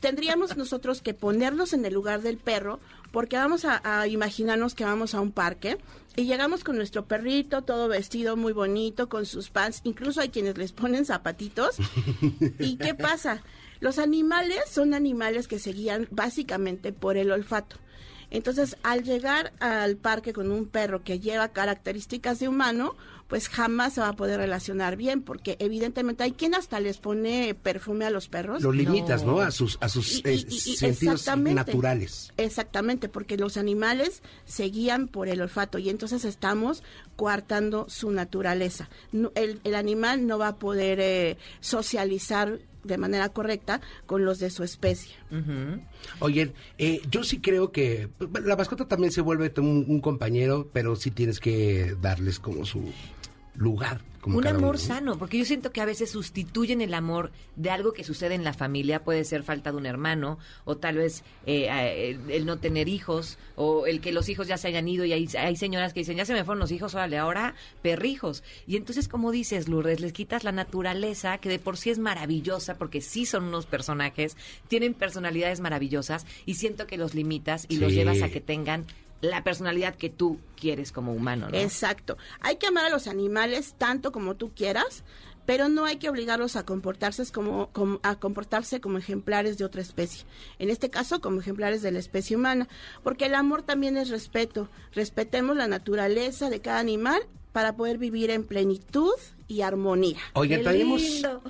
S12: tendríamos nosotros que ponernos en el lugar del perro porque vamos a, a imaginarnos que vamos a un parque y llegamos con nuestro perrito todo vestido muy bonito con sus pants incluso hay quienes les ponen zapatitos y qué pasa los animales son animales que se guían básicamente por el olfato entonces, al llegar al parque con un perro que lleva características de humano, pues jamás se va a poder relacionar bien, porque evidentemente hay quien hasta les pone perfume a los perros.
S2: Lo limitas, ¿no? A sus, a sus
S12: Y-
S2: eh,
S12: y- y-
S2: sentidos
S12: exactamente.
S2: naturales.
S12: Exactamente, porque los animales se guían por el olfato y entonces estamos coartando su naturaleza. No- el, el animal no va a poder eh, socializar de manera correcta con los de su especie.
S2: Oye, eh, yo sí creo que pues, la mascota también se vuelve un, un compañero, pero sí tienes que darles como su lugar. Como
S3: un amor sano, porque yo siento que a veces sustituyen el amor de algo que sucede en la familia, puede ser falta de un hermano, o tal vez eh, eh, el, el no tener hijos, o el que los hijos ya se hayan ido y hay, hay señoras que dicen, ya se me fueron los hijos, órale, ahora perrijos. Y entonces, como dices, Lourdes, les quitas la naturaleza, que de por sí es maravillosa, porque sí son unos personajes, tienen personalidades maravillosas, y siento que los limitas y los llevas a que tengan la personalidad que tú quieres como humano, ¿no?
S12: Exacto. Hay que amar a los animales tanto como tú quieras, pero no hay que obligarlos a comportarse como, como- a comportarse como ejemplares de otra especie. En este caso, como ejemplares de la especie humana, porque el amor también es respeto. Respetemos la naturaleza de cada animal para poder vivir en plenitud y armonía.
S2: Oigan, tenemos,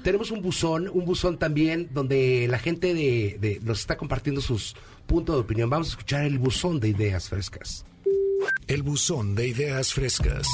S2: tenemos un buzón, un buzón también donde la gente de, de- nos está compartiendo sus puntos de opinión. Vamos a escuchar el buzón de ideas frescas.
S1: El buzón de ideas frescas.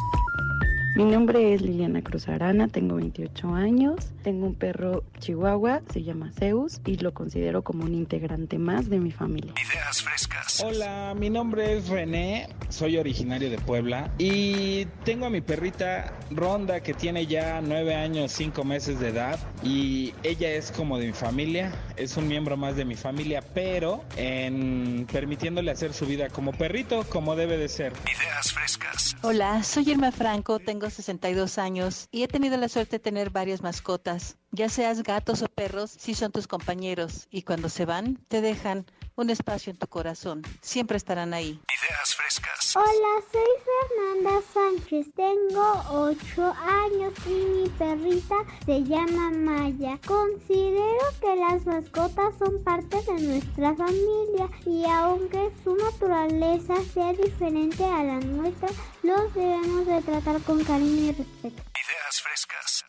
S13: Mi nombre es Liliana Cruz Arana, tengo 28 años, tengo un perro chihuahua, se llama Zeus y lo considero como un integrante más de mi familia.
S1: Ideas frescas.
S14: Hola, mi nombre es René, soy originario de Puebla y tengo a mi perrita Ronda que tiene ya nueve años, cinco meses de edad y ella es como de mi familia, es un miembro más de mi familia, pero en permitiéndole hacer su vida como perrito, como debe de ser.
S1: Ideas frescas.
S15: Hola, soy Irma Franco, tengo 62 años y he tenido la suerte de tener varias mascotas. Ya seas gatos o perros, sí son tus compañeros y cuando se van, te dejan un espacio en tu corazón. Siempre estarán ahí.
S1: Ideas frescas.
S16: Hola, soy Fernanda Sánchez, tengo 8 años y mi perrita se llama Maya. Considero que las mascotas son parte de nuestra familia y aunque su naturaleza sea diferente a la nuestra, los debemos de tratar con cariño y respeto.
S1: Ideas frescas.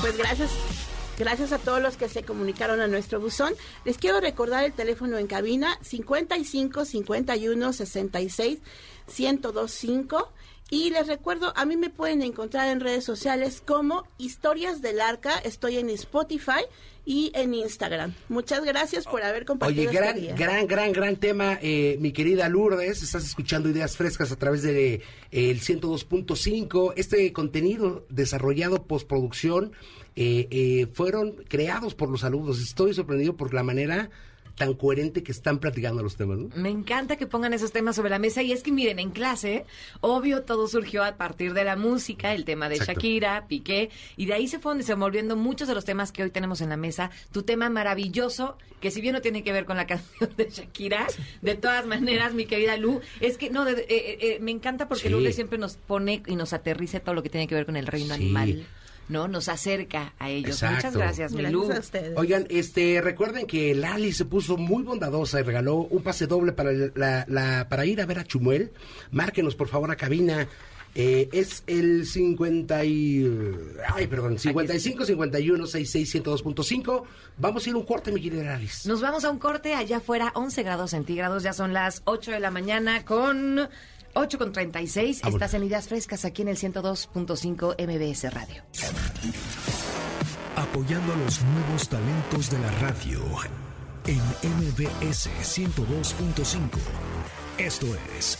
S12: Pues gracias. Gracias a todos los que se comunicaron a nuestro buzón. Les quiero recordar el teléfono en cabina 55 51 66 1025 y les recuerdo, a mí me pueden encontrar en redes sociales como Historias del Arca, estoy en Spotify y en Instagram. Muchas gracias por haber compartido
S2: Oye, gran,
S12: este día.
S2: gran, gran, gran tema, eh, mi querida Lourdes. Estás escuchando ideas frescas a través de eh, el 102.5. Este contenido desarrollado postproducción eh, eh, fueron creados por los alumnos. Estoy sorprendido por la manera tan coherente que están platicando los temas. ¿no?
S3: Me encanta que pongan esos temas sobre la mesa y es que miren, en clase, obvio todo surgió a partir de la música, el tema de
S17: Exacto.
S3: Shakira, Piqué, y de ahí se fueron desenvolviendo muchos de los temas que hoy tenemos en la mesa. Tu tema maravilloso, que si bien no tiene que ver con la canción de Shakira, de todas maneras, mi querida Lu, es que no, de- eh, eh, eh, me encanta porque
S2: Sí.
S3: Lourdes siempre nos pone y nos aterriza todo lo que tiene que ver con el reino
S2: Sí.
S3: animal. ¿No? Nos acerca a ellos. Muchas
S2: Exacto.
S3: gracias, mi Lu.
S2: Oigan, este, recuerden que Lali se puso muy bondadosa y regaló un pase doble para, el- la, la- para ir a ver a Chumuel. Márquenos, por favor, a cabina. Eh, es el 50 y... Ay, perdón, 55 51 66 102.5. Vamos a ir a un corte, mi querida Lali.
S3: Nos vamos a un corte allá afuera, 11 grados centígrados, ya son las 8 de la mañana con 8 con 36.
S1: Vámonos.
S3: Estás en Ideas Frescas aquí en el 102.5 MBS Radio.
S1: Apoyando a los nuevos talentos de la radio en MBS 102.5. Esto es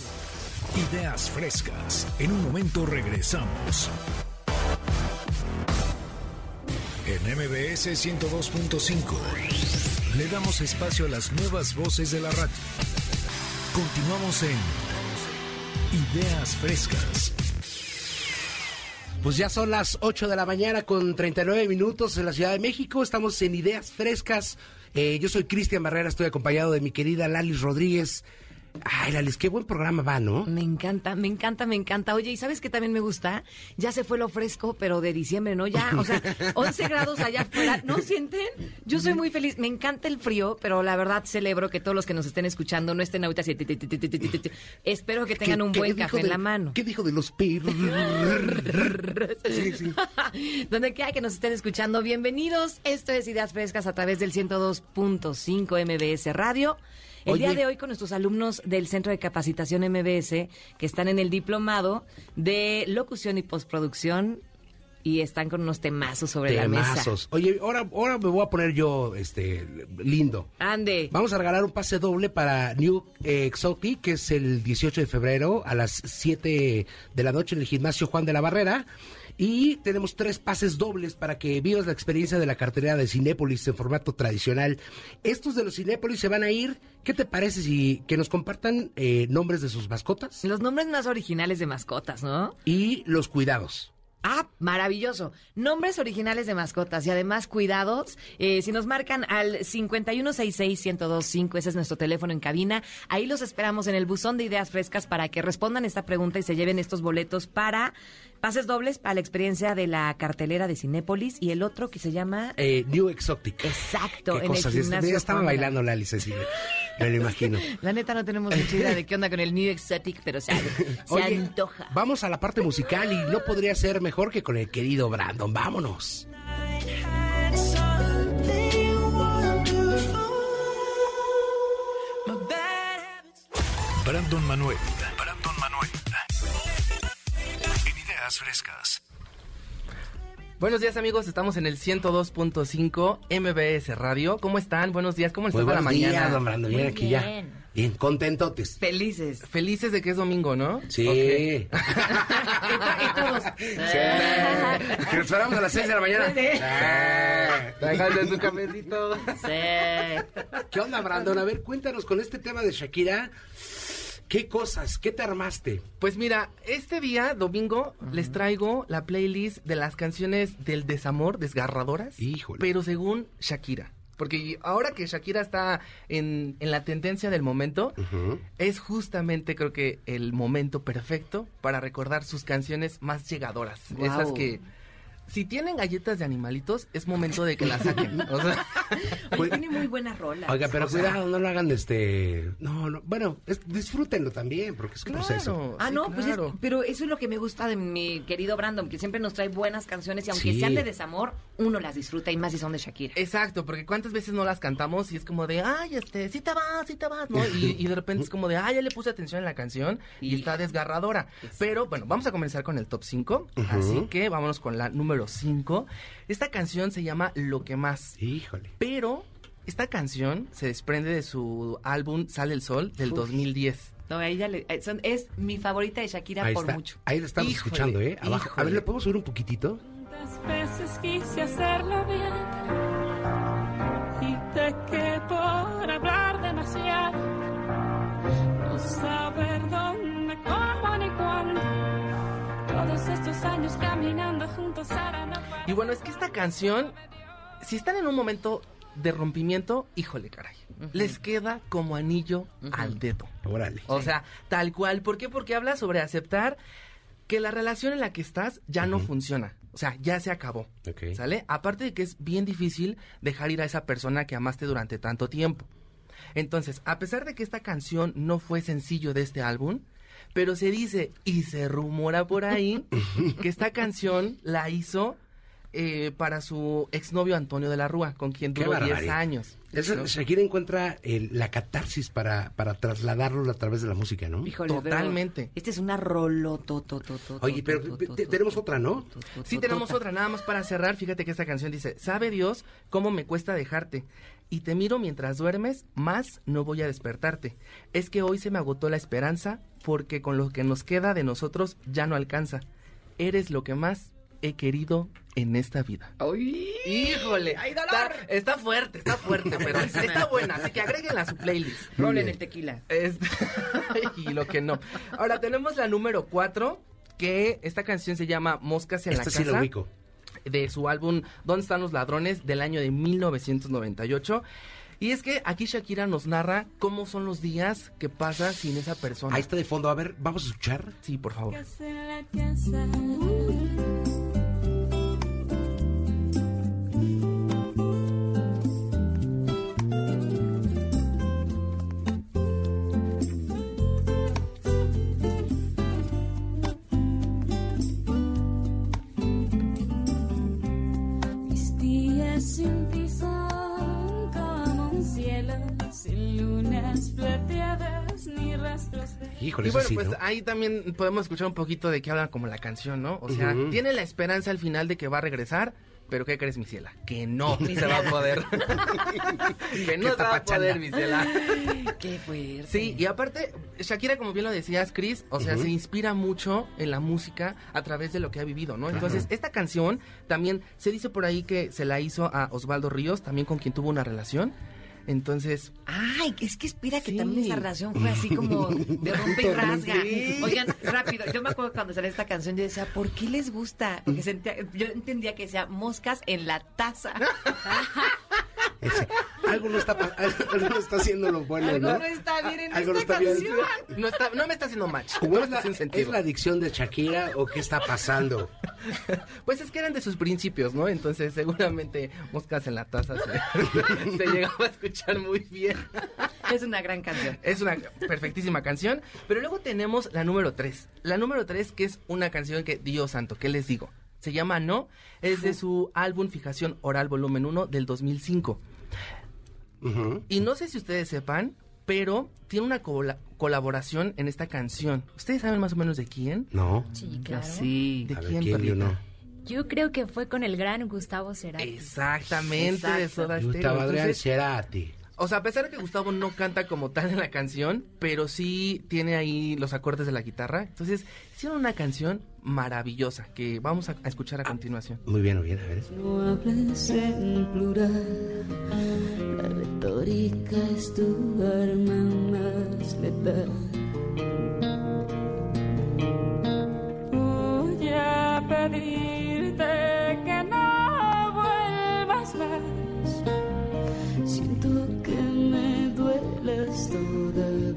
S1: Ideas Frescas. En un momento regresamos. En MBS 102.5 le damos espacio a las nuevas voces de la radio. Continuamos en Ideas Frescas.
S2: Pues ya son las 8 de la mañana con 39 minutos en la Ciudad de México. Estamos en Ideas Frescas. Eh, yo soy Cristian Barrera, estoy acompañado de mi querida Lalis Rodríguez. Ay, Lalis, qué buen programa va, ¿no?
S3: Me encanta, me encanta, me encanta. Oye, ¿y sabes qué también me gusta? Ya se fue lo fresco, pero de diciembre, ¿no? Ya, o sea, 11 grados allá afuera. ¿No sienten? Yo soy muy feliz. Me encanta el frío, pero la verdad celebro que todos los que nos estén escuchando no estén ahorita así. Espero que tengan
S2: ¿Qué-
S3: un buen café en la mano.
S2: ¿Qué dijo de los perros? Sí, sí.
S3: Donde quiera que nos estén escuchando, bienvenidos. Esto es Ideas Frescas a través del 102.5 MBS Radio. El día de hoy con nuestros alumnos del Centro de Capacitación MBS, que están en el diplomado de locución y postproducción y están con unos temazos sobre temazos. la mesa.
S2: Oye, ahora, ahora me voy a poner yo este lindo.
S3: Ande.
S2: Vamos a regalar un pase doble para New Exotic, que es el 18 de febrero a las 7 de la noche en el gimnasio Juan de la Barrera. Y tenemos tres pases dobles para que vivas la experiencia de la cartera de Cinépolis en formato tradicional. Estos de los Cinépolis se van a ir. ¿Qué te parece si que nos compartan eh, nombres de sus mascotas?
S3: Los nombres más originales de mascotas, ¿no?
S2: Y los cuidados.
S3: Ah, maravilloso. Nombres originales de mascotas y además cuidados. Eh, si nos marcan al 5166-1025, ese es nuestro teléfono en cabina. Ahí los esperamos en el buzón de ideas frescas para que respondan esta pregunta y se lleven estos boletos para Pases dobles para la experiencia de la cartelera de Cinépolis y el otro que se llama...
S2: Eh, New Exotic.
S3: Exacto.
S2: ¿Qué
S3: en
S2: cosas?
S3: El
S2: ya estaba bailando la licencia. Me lo imagino.
S3: La neta no tenemos mucha idea de qué onda con el New Exotic, pero se, se
S2: Oye,
S3: antoja.
S2: Vamos a la parte musical y no podría ser mejor que con el querido Brandon. Vámonos.
S1: Brandon Manuel. Brandon Manuel. Frescas.
S17: Buenos días amigos, estamos en el 102.5 MBS Radio. ¿Cómo están? Buenos días, ¿cómo les
S2: Muy
S17: está la
S2: días,
S17: mañana?
S2: Don Brando, bien, aquí ya. Bien, contentotes.
S3: Felices.
S17: Felices de que es domingo, ¿no?
S2: Sí.
S3: Okay. y.
S2: Sí. Nos paramos a las 6 de la mañana.
S17: Sí. su cafecito. Sí.
S2: ¿Qué onda, Brandon? A ver, cuéntanos con este tema de Shakira. ¿Qué cosas? ¿Qué te armaste?
S17: Pues mira, este día, domingo, les traigo la playlist de las canciones del desamor, desgarradoras.
S2: Híjole.
S17: Pero según Shakira. Porque ahora que Shakira está en, en la tendencia del momento, es justamente creo que el momento perfecto para recordar sus canciones más llegadoras.
S3: Wow.
S17: Esas que si tienen galletas de animalitos, es momento de que las saquen. O sea,
S3: tiene muy buenas rolas.
S2: Oiga, pero
S17: o
S2: cuidado, no lo hagan este. No, no. Bueno, es, disfrútenlo también, porque es un claro, proceso.
S3: Ah, no, pues es, pero eso es lo que me gusta de mi querido Brandon, que siempre nos trae buenas canciones y aunque sean de desamor, uno las disfruta y más si son de Shakira.
S17: Exacto, porque cuántas veces no las cantamos y es como de, ay, este, sí te vas, sí te vas, ¿no? Y, y de repente es como de, ay, ya le puse atención en la canción y, está desgarradora. Pero bueno, vamos a comenzar con el top 5. Así que vámonos con la número los cinco. Esta canción se llama Lo que más.
S2: Híjole.
S17: Pero esta canción se desprende de su álbum Sale el Sol del
S3: Uf.
S17: 2010.
S3: No, ella le, eh, son, es mi favorita de Shakira
S2: ahí
S3: por
S2: está,
S3: mucho.
S2: Ahí la estamos
S3: híjole,
S2: escuchando, ¿eh? Abajo. Híjole. A ver, ¿le podemos subir un poquitito?
S18: Tantas veces quise hacerlo bien y te que por hablar demasiado, no saber dónde, cómo ni cuándo años caminando juntos ahora no
S17: Y bueno, es que esta canción, si están en un momento de rompimiento, híjole, caray. Les queda como anillo al dedo. O sea, tal cual. ¿Por qué? Porque habla sobre aceptar que la relación en la que estás ya no funciona. O sea, ya se acabó. ¿Sale? Aparte de que es bien difícil dejar ir a esa persona que amaste durante tanto tiempo. Entonces, a pesar de que esta canción no fue sencillo de este álbum, pero se dice y se rumora por ahí que esta canción la hizo eh, para su exnovio Antonio de la Rúa, con quien duró 10 años.
S2: Eso,
S17: ¿no?
S2: Encuentra la catarsis para, trasladarlo a través de la música, ¿no?
S3: Híjole,
S17: Totalmente.
S3: Pero, este es una rolo.
S17: Oye,
S3: pero tenemos
S2: otra, ¿no?
S3: Sí, tenemos
S17: otra. Nada más para cerrar, fíjate que esta canción dice: Sabe Dios cómo me cuesta dejarte. Y te miro mientras duermes, más no voy a despertarte. Es que hoy se me agotó la esperanza, porque con lo que nos queda de nosotros ya no alcanza. Eres lo que más he querido en esta vida. Híjole, está, está fuerte, está fuerte, pero está buena, así que agréguenla a su playlist.
S3: Rolen el tequila.
S17: Este- y lo que no. Ahora tenemos la número 4, que esta canción se llama Moscas en
S2: Esta
S17: la
S2: sí
S17: casa.
S2: la ubico.
S17: De su álbum ¿Dónde están los ladrones? del año de 1998. Y es que aquí Shakira nos narra cómo son los días que pasa sin esa persona.
S2: Ahí está de fondo, a ver, vamos a escuchar.
S17: Sí, por favor.
S18: Casa en la casa.
S2: Híjole,
S17: y bueno,
S2: sí,
S17: pues
S2: ¿no?
S17: ahí también podemos escuchar un poquito de qué habla como la canción, ¿no? O sea, tiene la esperanza al final de que va a regresar, pero ¿qué crees, mi ciela? Que no se va a poder. que no se va a poder, mi ciela.
S3: Qué fuerte.
S17: Sí, y aparte, Shakira, como bien lo decías, Chris, o sea, se inspira mucho en la música a través de lo que ha vivido, ¿no? Entonces, esta canción también se dice por ahí que se la hizo a Osvaldo Ríos, también con quien tuvo una relación. Entonces,
S3: Ay, es que espera que
S17: Sí.
S3: también esa relación fue así como de rompe y rasga.
S17: Sí.
S3: Oigan, rápido, yo me acuerdo cuando salió esta canción, yo decía, ¿por qué les gusta? Porque sentía, yo entendía que decía moscas en la taza.
S2: Ese- algo no está algo no está haciendo lo bueno,
S3: Algo
S2: ¿no?
S3: no está bien en
S2: Algo no
S3: esta
S2: está bien.
S3: canción.
S17: no, está, no me está haciendo match.
S2: ¿O
S17: No
S2: es
S17: está
S2: la, ¿Es la adicción de Shakira o qué está pasando?
S17: Pues es que eran de sus principios, ¿no? Entonces, seguramente Moscas en la taza se, se llegaba a escuchar muy bien.
S3: Es una gran canción.
S17: Es una perfectísima canción. Pero luego tenemos la número 3. La número 3, que es una canción que, Dios santo, ¿qué les digo? Se llama No. Es de su álbum Fijación Oral Volumen 1 del 2005. Y no sé si ustedes sepan, pero tiene una cola- colaboración en esta canción. ¿Ustedes saben más o menos de quién?
S2: No.
S19: Sí, claro.
S17: Sí. ¿De
S2: A ver,
S17: quién,
S2: ¿quién yo
S17: Perlita?
S2: no?
S19: Yo creo que fue con el gran Gustavo Cerati.
S17: Exactamente, de
S3: Exacto.
S17: Soda Stereo.
S2: Gustavo Adrián Cerati.
S17: O sea, a pesar de que Gustavo no canta como tal en la canción, pero sí tiene ahí los acordes de la guitarra. Entonces, hicieron una canción maravillosa que vamos a, a escuchar a continuación.
S2: Muy bien, muy bien, a ver.
S18: No hables en plural, la retórica es tu arma más letal. Voy a pedirte que no vuelvas más. Siento que me dueles todavía.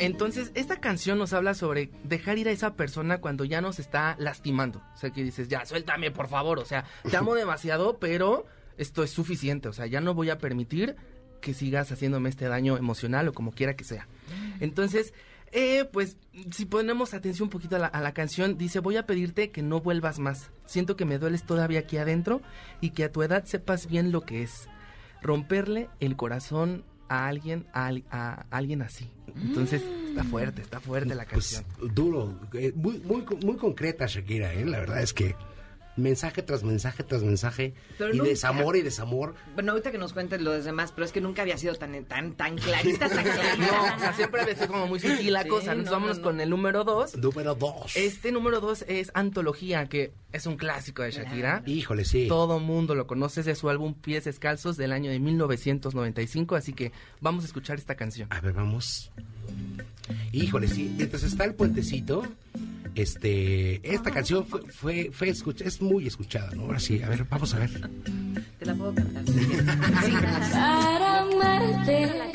S17: Entonces, esta canción nos habla sobre dejar ir a esa persona cuando ya nos está lastimando. O sea, que dices, ya, suéltame, por favor. O sea, te amo demasiado, pero esto es suficiente. O sea, ya no voy a permitir que sigas haciéndome este daño emocional o como quiera que sea. Entonces, eh, pues, si ponemos atención un poquito a la, a la canción, dice, voy a pedirte que no vuelvas más. Siento que me dueles todavía aquí adentro y que a tu edad sepas bien lo que es romperle el corazón a alguien, a, a alguien así. Entonces, está fuerte, está fuerte la
S2: Pues
S17: canción.
S2: duro, eh, muy, muy, muy concreta Shakira, ¿eh? La verdad es que mensaje tras mensaje tras mensaje
S3: Pero
S2: y
S3: nunca-
S2: desamor y desamor.
S3: Bueno, ahorita que nos cuenten los demás, pero es que nunca había sido tan, tan, tan clarita, tan clarita.
S17: No, o sea, siempre había sido como muy sutil la
S3: Sí,
S17: cosa. Entonces,
S3: no,
S17: vámonos
S3: no, no.
S17: con el número dos.
S2: Número dos.
S17: Este número dos es Antología, que es un clásico de Shakira.
S2: Híjole, sí.
S17: Todo mundo lo conoce, es de su álbum Pies Descalzos del año de 1995, así que vamos a escuchar esta canción.
S2: A ver, vamos. Híjole, sí. Mientras está el puentecito, este, esta canción fue, fue, fue escucha- es muy escuchada, ¿no? Ahora sí, a ver, vamos a ver.
S3: Te la puedo cantar.
S18: Para amarte.
S19: La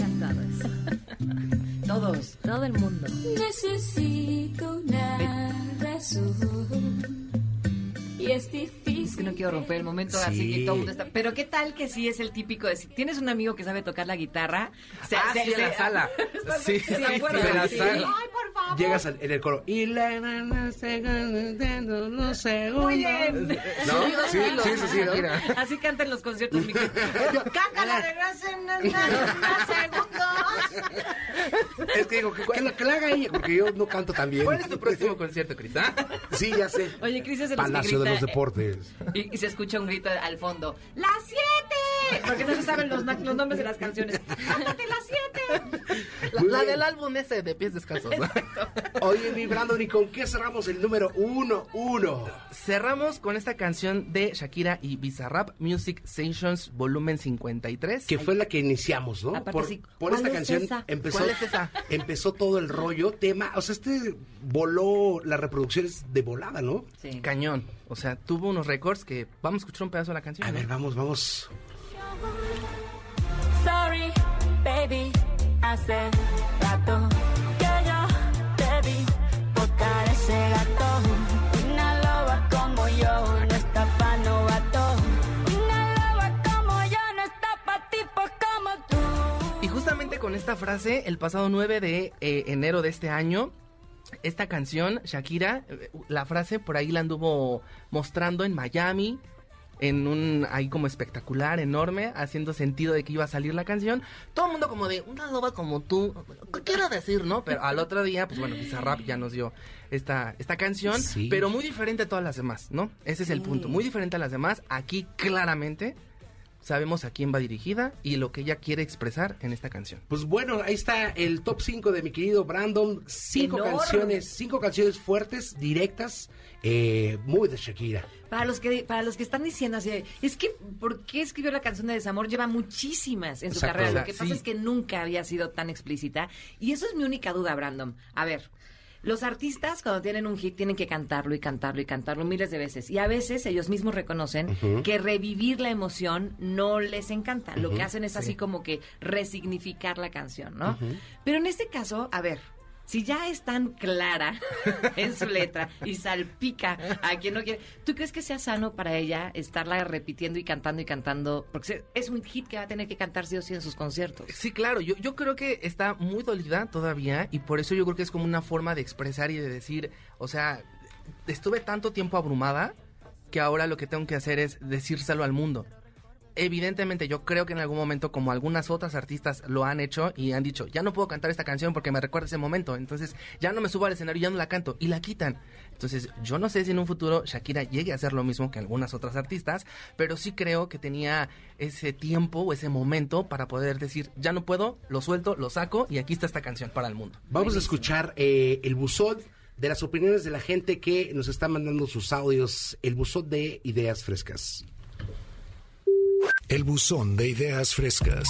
S3: Todos.
S19: Todo el mundo.
S18: Necesito una razón. Y es difícil.
S3: Es que no quiero romper el momento
S2: Sí.
S3: así que todo el mundo está. Pero qué tal que sí es el típico de si tienes un amigo que sabe tocar la guitarra. se-
S17: Ah,
S3: se-
S17: sí, en la
S3: se-
S17: sala. Sí, sí,
S3: ¿Se
S17: sí, en la
S3: Sí.
S17: sala.
S3: Ay, por favor.
S2: Llegas al- en el coro. Y la no sé los segundos.
S3: Muy bien.
S2: ¿No? Sí, sí, sí.
S17: Shakira.
S3: Así cantan los conciertos, Miki. Cántala de gracia en segundos.
S2: Es que digo, que, que la, que la haga ella, porque yo no canto tan bien.
S17: ¿Cuál es tu próximo concierto, Cris? Ah,
S2: Sí, ya sé.
S3: Oye, Cris es que
S2: Palacio de
S3: grita,
S2: los Deportes.
S3: Y, y se escucha un grito al fondo. ¡Las siete! Porque no se saben los, nombres de las canciones. ¡Cántate las siete!
S17: La, del álbum ese de Pies Descalzos. ¿no?
S2: Oye, mi Brandon, ¿y con qué cerramos el número uno, uno?
S17: Cerramos con esta canción de Shakira y Bizarrap, Music Sessions Volumen 53.
S2: Que fue la que iniciamos, ¿no?
S3: Aparte,
S2: por
S3: sí,
S2: por
S3: ¿cuál
S2: esta
S3: es
S2: canción
S3: esa?
S2: empezó
S17: ¿Cuál es esa?
S2: empezó todo el rollo tema, o sea, este voló las reproducciones de volada, ¿no?
S3: Sí.
S17: Cañón. O sea, tuvo unos récords que vamos a escuchar un pedazo de la canción.
S2: A
S17: ¿no?
S2: ver, vamos, vamos.
S18: Sorry, baby, hace rato que yo te vi tocar ese gato. Una loba como yo no está pa' novato.
S17: Y justamente con esta frase, el pasado 9 de eh, enero de este año, esta canción, Shakira, eh, la frase por ahí la anduvo mostrando en Miami. En un ahí como espectacular, enorme, haciendo sentido de que iba a salir la canción. Todo el mundo como de, una loba como tú, ¿qué quiero decir, no? Pero al otro día, pues bueno, Bizarrap ya nos dio esta, esta canción,
S2: Sí.
S17: pero muy diferente a todas las demás, ¿no? Ese es el punto, muy diferente a las demás. Aquí claramente sabemos a quién va dirigida y lo que ella quiere expresar en esta canción.
S2: Pues bueno, ahí está el top 5 de mi querido Brandon. Cinco
S3: Enorme.
S2: canciones, cinco canciones fuertes, directas, eh, muy de Shakira.
S3: Para los que para los que están diciendo así, es que ¿por qué escribió la canción de desamor? Lleva muchísimas en su
S2: Exacto.
S3: carrera. Lo que pasa
S2: sí.
S3: es que nunca había sido tan explícita y eso es mi única duda, Brandon. A ver, los artistas cuando tienen un hit tienen que cantarlo y cantarlo y cantarlo miles de veces y a veces ellos mismos reconocen que revivir la emoción no les encanta. Lo que hacen es así
S20: sí.
S3: como que resignificar la canción, ¿no? Pero en este caso, a ver, si ya es tan clara en su letra y salpica a quien no quiere, ¿tú crees que sea sano para ella estarla repitiendo y cantando y cantando? Porque es un hit que va a tener que cantar sí o sí en sus conciertos.
S17: Sí, claro, yo, yo creo que está muy dolida todavía y por eso yo creo que es como una forma de expresar y de decir, o sea, estuve tanto tiempo abrumada que ahora lo que tengo que hacer es decírselo al mundo. Evidentemente yo creo que en algún momento como algunas otras artistas lo han hecho y han dicho, ya no puedo cantar esta canción porque me recuerda ese momento, entonces ya no me subo al escenario, ya no la canto y la quitan. Entonces yo no sé si en un futuro Shakira llegue a hacer lo mismo que algunas otras artistas, pero sí creo que tenía ese tiempo o ese momento para poder decir, ya no puedo, lo suelto, lo saco y aquí está esta canción para el mundo.
S2: Vamos a escuchar eh, el buzón de las opiniones de la gente que nos está mandando sus audios, el buzón de ideas frescas.
S1: El buzón de ideas frescas.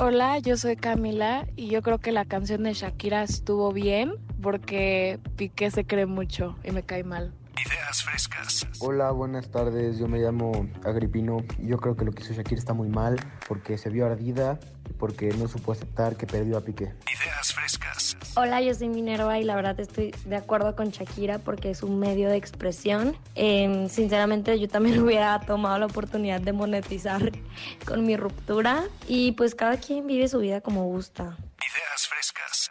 S21: Hola, yo soy Camila y yo creo que la canción de Shakira estuvo bien porque Piqué se cree mucho y me cae mal.
S1: Ideas frescas.
S22: Hola, buenas tardes. Yo me llamo Agripino yo creo que lo que hizo Shakira está muy mal porque se vio ardida y porque no supo aceptar que perdió a Piqué.
S1: Ideas frescas.
S23: Hola, yo soy Minerva y la verdad estoy de acuerdo con Shakira porque es un medio de expresión. Eh, sinceramente yo también hubiera tomado la oportunidad de monetizar con mi ruptura y pues cada quien vive su vida como gusta.
S1: Ideas frescas.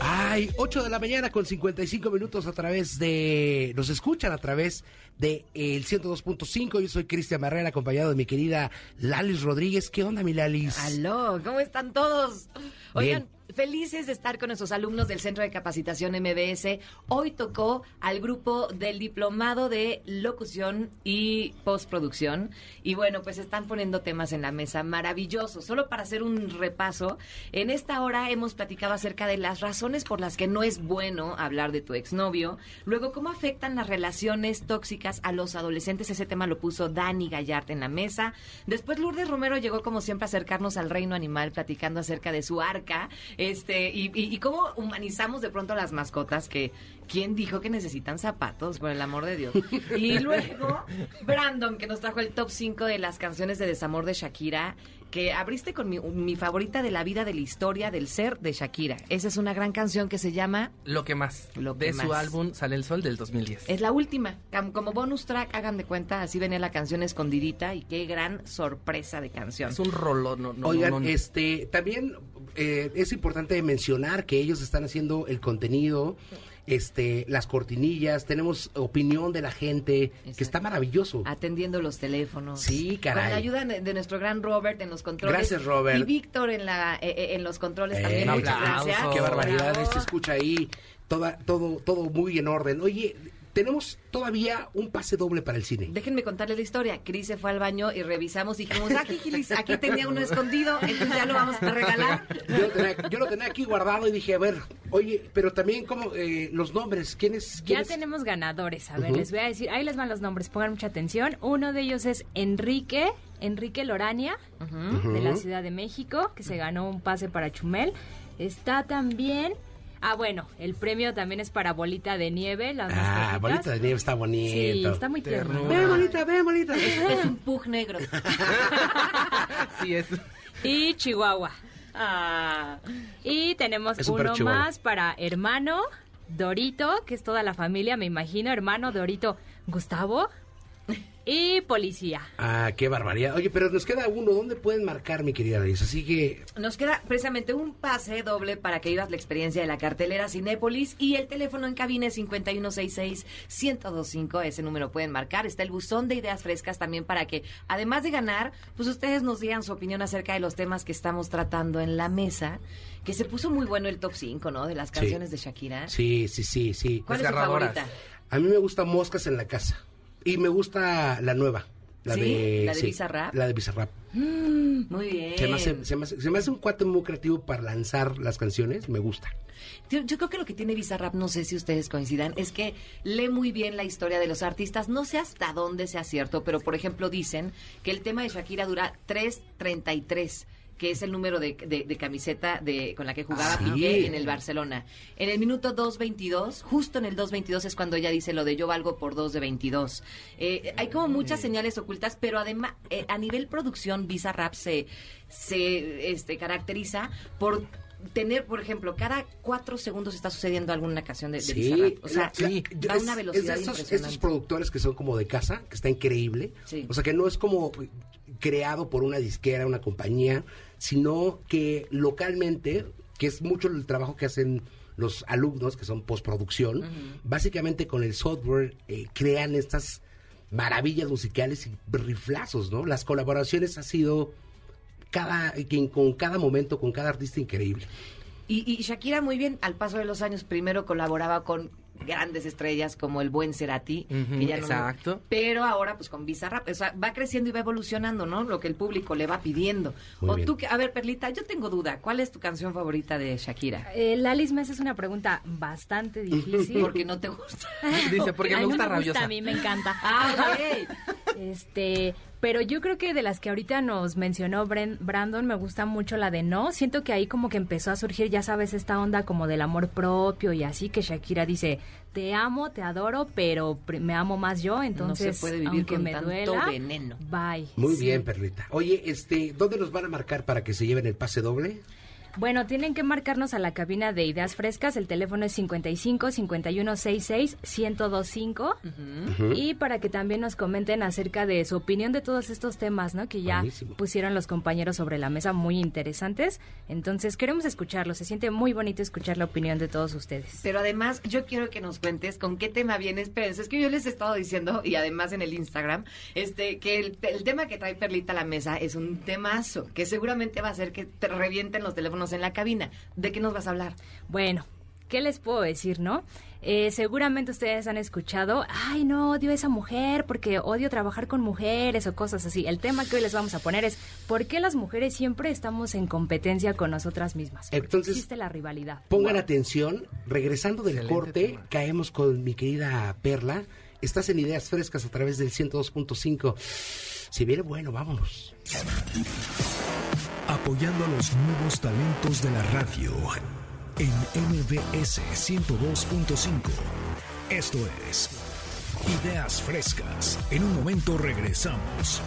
S2: Ay, 8 de la mañana con 55 minutos a través de... Nos escuchan a través de el 102.5. Yo soy Cristian Barrera, acompañado de mi querida Lalis Rodríguez. ¿Qué onda, mi Lalis?
S3: Aló, ¿cómo están todos? Oigan, felices de estar con nuestros alumnos del Centro de Capacitación MBS. Hoy tocó al grupo del Diplomado de Locución y Postproducción. Y bueno, pues están poniendo temas en la mesa maravillosos. Solo para hacer un repaso, en esta hora hemos platicado acerca de las razones por las que no es bueno hablar de tu exnovio. Luego, cómo afectan las relaciones tóxicas a los adolescentes. Ese tema lo puso Dani Gallart en la mesa. Después Lourdes Romero llegó como siempre a acercarnos al reino animal platicando acerca de su arca este y, y- cómo humanizamos de pronto a las mascotas que quién dijo que necesitan zapatos por el amor de Dios y luego Brandon que nos trajo el top 5 de las canciones de desamor de Shakira que abriste con mi, mi favorita de la vida de la historia del ser de Shakira esa es una gran canción que se llama
S17: Lo que más.
S3: Lo
S17: de
S3: que
S17: su
S3: más.
S17: álbum Sale el Sol del 2010.
S3: es la última, como bonus track, hagan de cuenta, así venía la canción escondidita y qué gran sorpresa de canción.
S17: Es un rolón. No, no,
S2: Oigan,
S17: no, no.
S2: este, también eh, es importante mencionar que ellos están haciendo el contenido, este, las cortinillas, tenemos opinión de la gente, que está maravilloso.
S3: Atendiendo los teléfonos.
S2: Sí, caray.
S3: Con la ayuda de, de nuestro gran Robert en los controles.
S2: Gracias, Robert.
S3: Y Víctor en, la, eh, eh, en los controles también.
S2: Eh,
S3: Muchas gracias.
S2: Qué barbaridad,
S3: Bravo.
S2: se escucha ahí toda, todo, todo muy en orden. Oye, tenemos todavía un pase doble para el cine.
S3: Déjenme contarles la historia. Cris se fue al baño y revisamos y dijimos, aquí, Gilis, aquí tenía uno escondido, entonces ya lo vamos a regalar.
S2: Yo lo tenía, yo lo tenía aquí guardado y dije, a ver, oye, pero también como eh, los nombres, ¿quiénes?
S19: Ya tenemos ganadores. A ver, les voy a decir, ahí les van los nombres, pongan mucha atención. Uno de ellos es Enrique, Enrique Lorania, de la. Ciudad de México, que se ganó un pase para Chumel. Está también Ah, bueno, el premio también es para Bolita de Nieve. Las
S2: Ah, bolita de nieve está bonito.
S19: Sí, está muy tierno.
S2: Ve, bonita, ve, bonita.
S3: Es, es un pug negro.
S17: Sí, es.
S19: Y Chihuahua.
S3: Ah.
S19: Y tenemos
S2: Es
S19: uno más para hermano Dorito, que es toda la familia, me imagino. Hermano Dorito Gustavo. Y policía.
S2: Ah, qué barbaridad. Oye, pero nos queda uno. ¿Dónde pueden marcar, mi querida Liz? Así que
S3: Nos queda precisamente un pase doble para que vivas la experiencia de la cartelera Cinépolis y el teléfono en cabina es 5166-1025. Ese número pueden marcar. Está el buzón de ideas frescas también para que, además de ganar, pues ustedes nos digan su opinión acerca de los temas que estamos tratando en la mesa. Que se puso muy bueno el top 5, ¿no? De las
S2: Sí.
S3: canciones de Shakira.
S2: sí, sí, sí, sí.
S3: ¿Cuál es su favorita?
S2: A mí me gusta Moscas en la casa. Y me gusta la nueva. La
S3: ¿Sí?
S2: de,
S3: ¿La de Bizarrap?
S2: La de Bizarrap.
S3: Mm, muy bien.
S2: Se me, hace, se, me hace, se me hace un cuate muy creativo para lanzar las canciones. Me gusta.
S3: Yo, yo creo que lo que tiene Bizarrap, no sé si ustedes coincidan, es que lee muy bien la historia de los artistas. No sé hasta dónde sea cierto, pero por ejemplo dicen que el tema de Shakira dura 3.33 que es el número de, de- de camiseta de, con la que jugaba
S2: Ah, sí.
S3: Piqué en el Barcelona. En el minuto 2.22, justo en el 2.22 es cuando ella dice lo de yo valgo por 2 de 22. Eh, hay como muchas señales ocultas, pero además eh, a nivel producción Bizarrap se, se este, caracteriza por tener, por ejemplo, cada cuatro segundos está sucediendo alguna canción de, de Bizarrap. O sea, va a
S2: es-
S3: una
S2: es de
S3: velocidad
S2: esos,
S3: impresionante.
S2: estos productores que son como de casa, que está increíble.
S3: Sí.
S2: O sea, que no es como creado por una disquera, una compañía, sino que localmente, que es mucho el trabajo que hacen los alumnos, que son postproducción, básicamente con el software eh, crean estas maravillas musicales y riflazos, ¿no? Las colaboraciones ha sido cada, con cada momento, con cada artista increíble.
S3: Y, y Shakira muy bien, al paso de los años, primero colaboraba con grandes estrellas como el buen Cerati,
S17: Ujú,
S3: que ya no-
S17: exacto.
S3: pero ahora pues con Bizarrap, o sea, va creciendo y va evolucionando, ¿no? Lo que el público le va pidiendo.
S19: Muy
S3: o
S19: bien.
S3: tú, que- a ver, Perlita, yo tengo duda, ¿cuál es tu canción favorita de Shakira?
S19: Eh, Lalis me haces una pregunta bastante difícil.
S3: Porque no te gusta.
S17: Dice, porque
S19: A
S17: me
S19: mí
S17: gusta
S19: me
S17: rabiosa.
S19: a mí me encanta.
S3: Ah, ok.
S19: Este, pero yo creo que de las que ahorita nos mencionó Bren- Brandon, me gusta mucho la de No. Siento que ahí como que empezó a surgir, ya sabes, esta onda como del amor propio y así que Shakira dice, te amo, te adoro, pero me amo más yo, entonces
S3: no se puede vivir
S19: aunque
S3: con
S19: me
S3: tanto
S19: duela,
S3: veneno.
S19: bye.
S2: Muy
S19: Sí.
S2: bien, Perlita. Oye, este, ¿dónde nos van a marcar para que se lleven el pase doble?
S19: Bueno, tienen que marcarnos a la cabina de Ideas Frescas. El teléfono es 55 5166 1025.
S2: Ujú.
S19: Y para que también nos comenten acerca de su opinión de todos estos temas, ¿no? Que ya
S2: Buenísimo.
S19: pusieron los compañeros sobre la mesa muy interesantes. Entonces, queremos escucharlos. Se siente muy bonito escuchar la opinión de todos ustedes.
S3: Pero además, yo quiero que nos cuentes con qué tema vienes. Espérense, es que yo les he estado diciendo, y además en el Instagram, este, que el, el tema que trae Perlita a la mesa es un temazo, que seguramente va a hacer que te revienten los teléfonos en la cabina. ¿De qué nos vas a hablar?
S19: Bueno, ¿qué les puedo decir, no? Eh, seguramente ustedes han escuchado, ay, no, odio a esa mujer porque odio trabajar con mujeres o cosas así. El tema que hoy les vamos a poner es, ¿por qué las mujeres siempre estamos en competencia con nosotras mismas? Porque
S2: Entonces,
S19: existe la rivalidad.
S2: Pongan atención, regresando del
S17: Excelente
S2: corte,
S17: tema.
S2: caemos con mi querida Perla. Estás en Ideas Frescas a través del 102.5. Si viene bueno, vámonos.
S1: Apoyando a los nuevos talentos de la radio en MBS 102.5. Esto es Ideas Frescas. En un momento regresamos.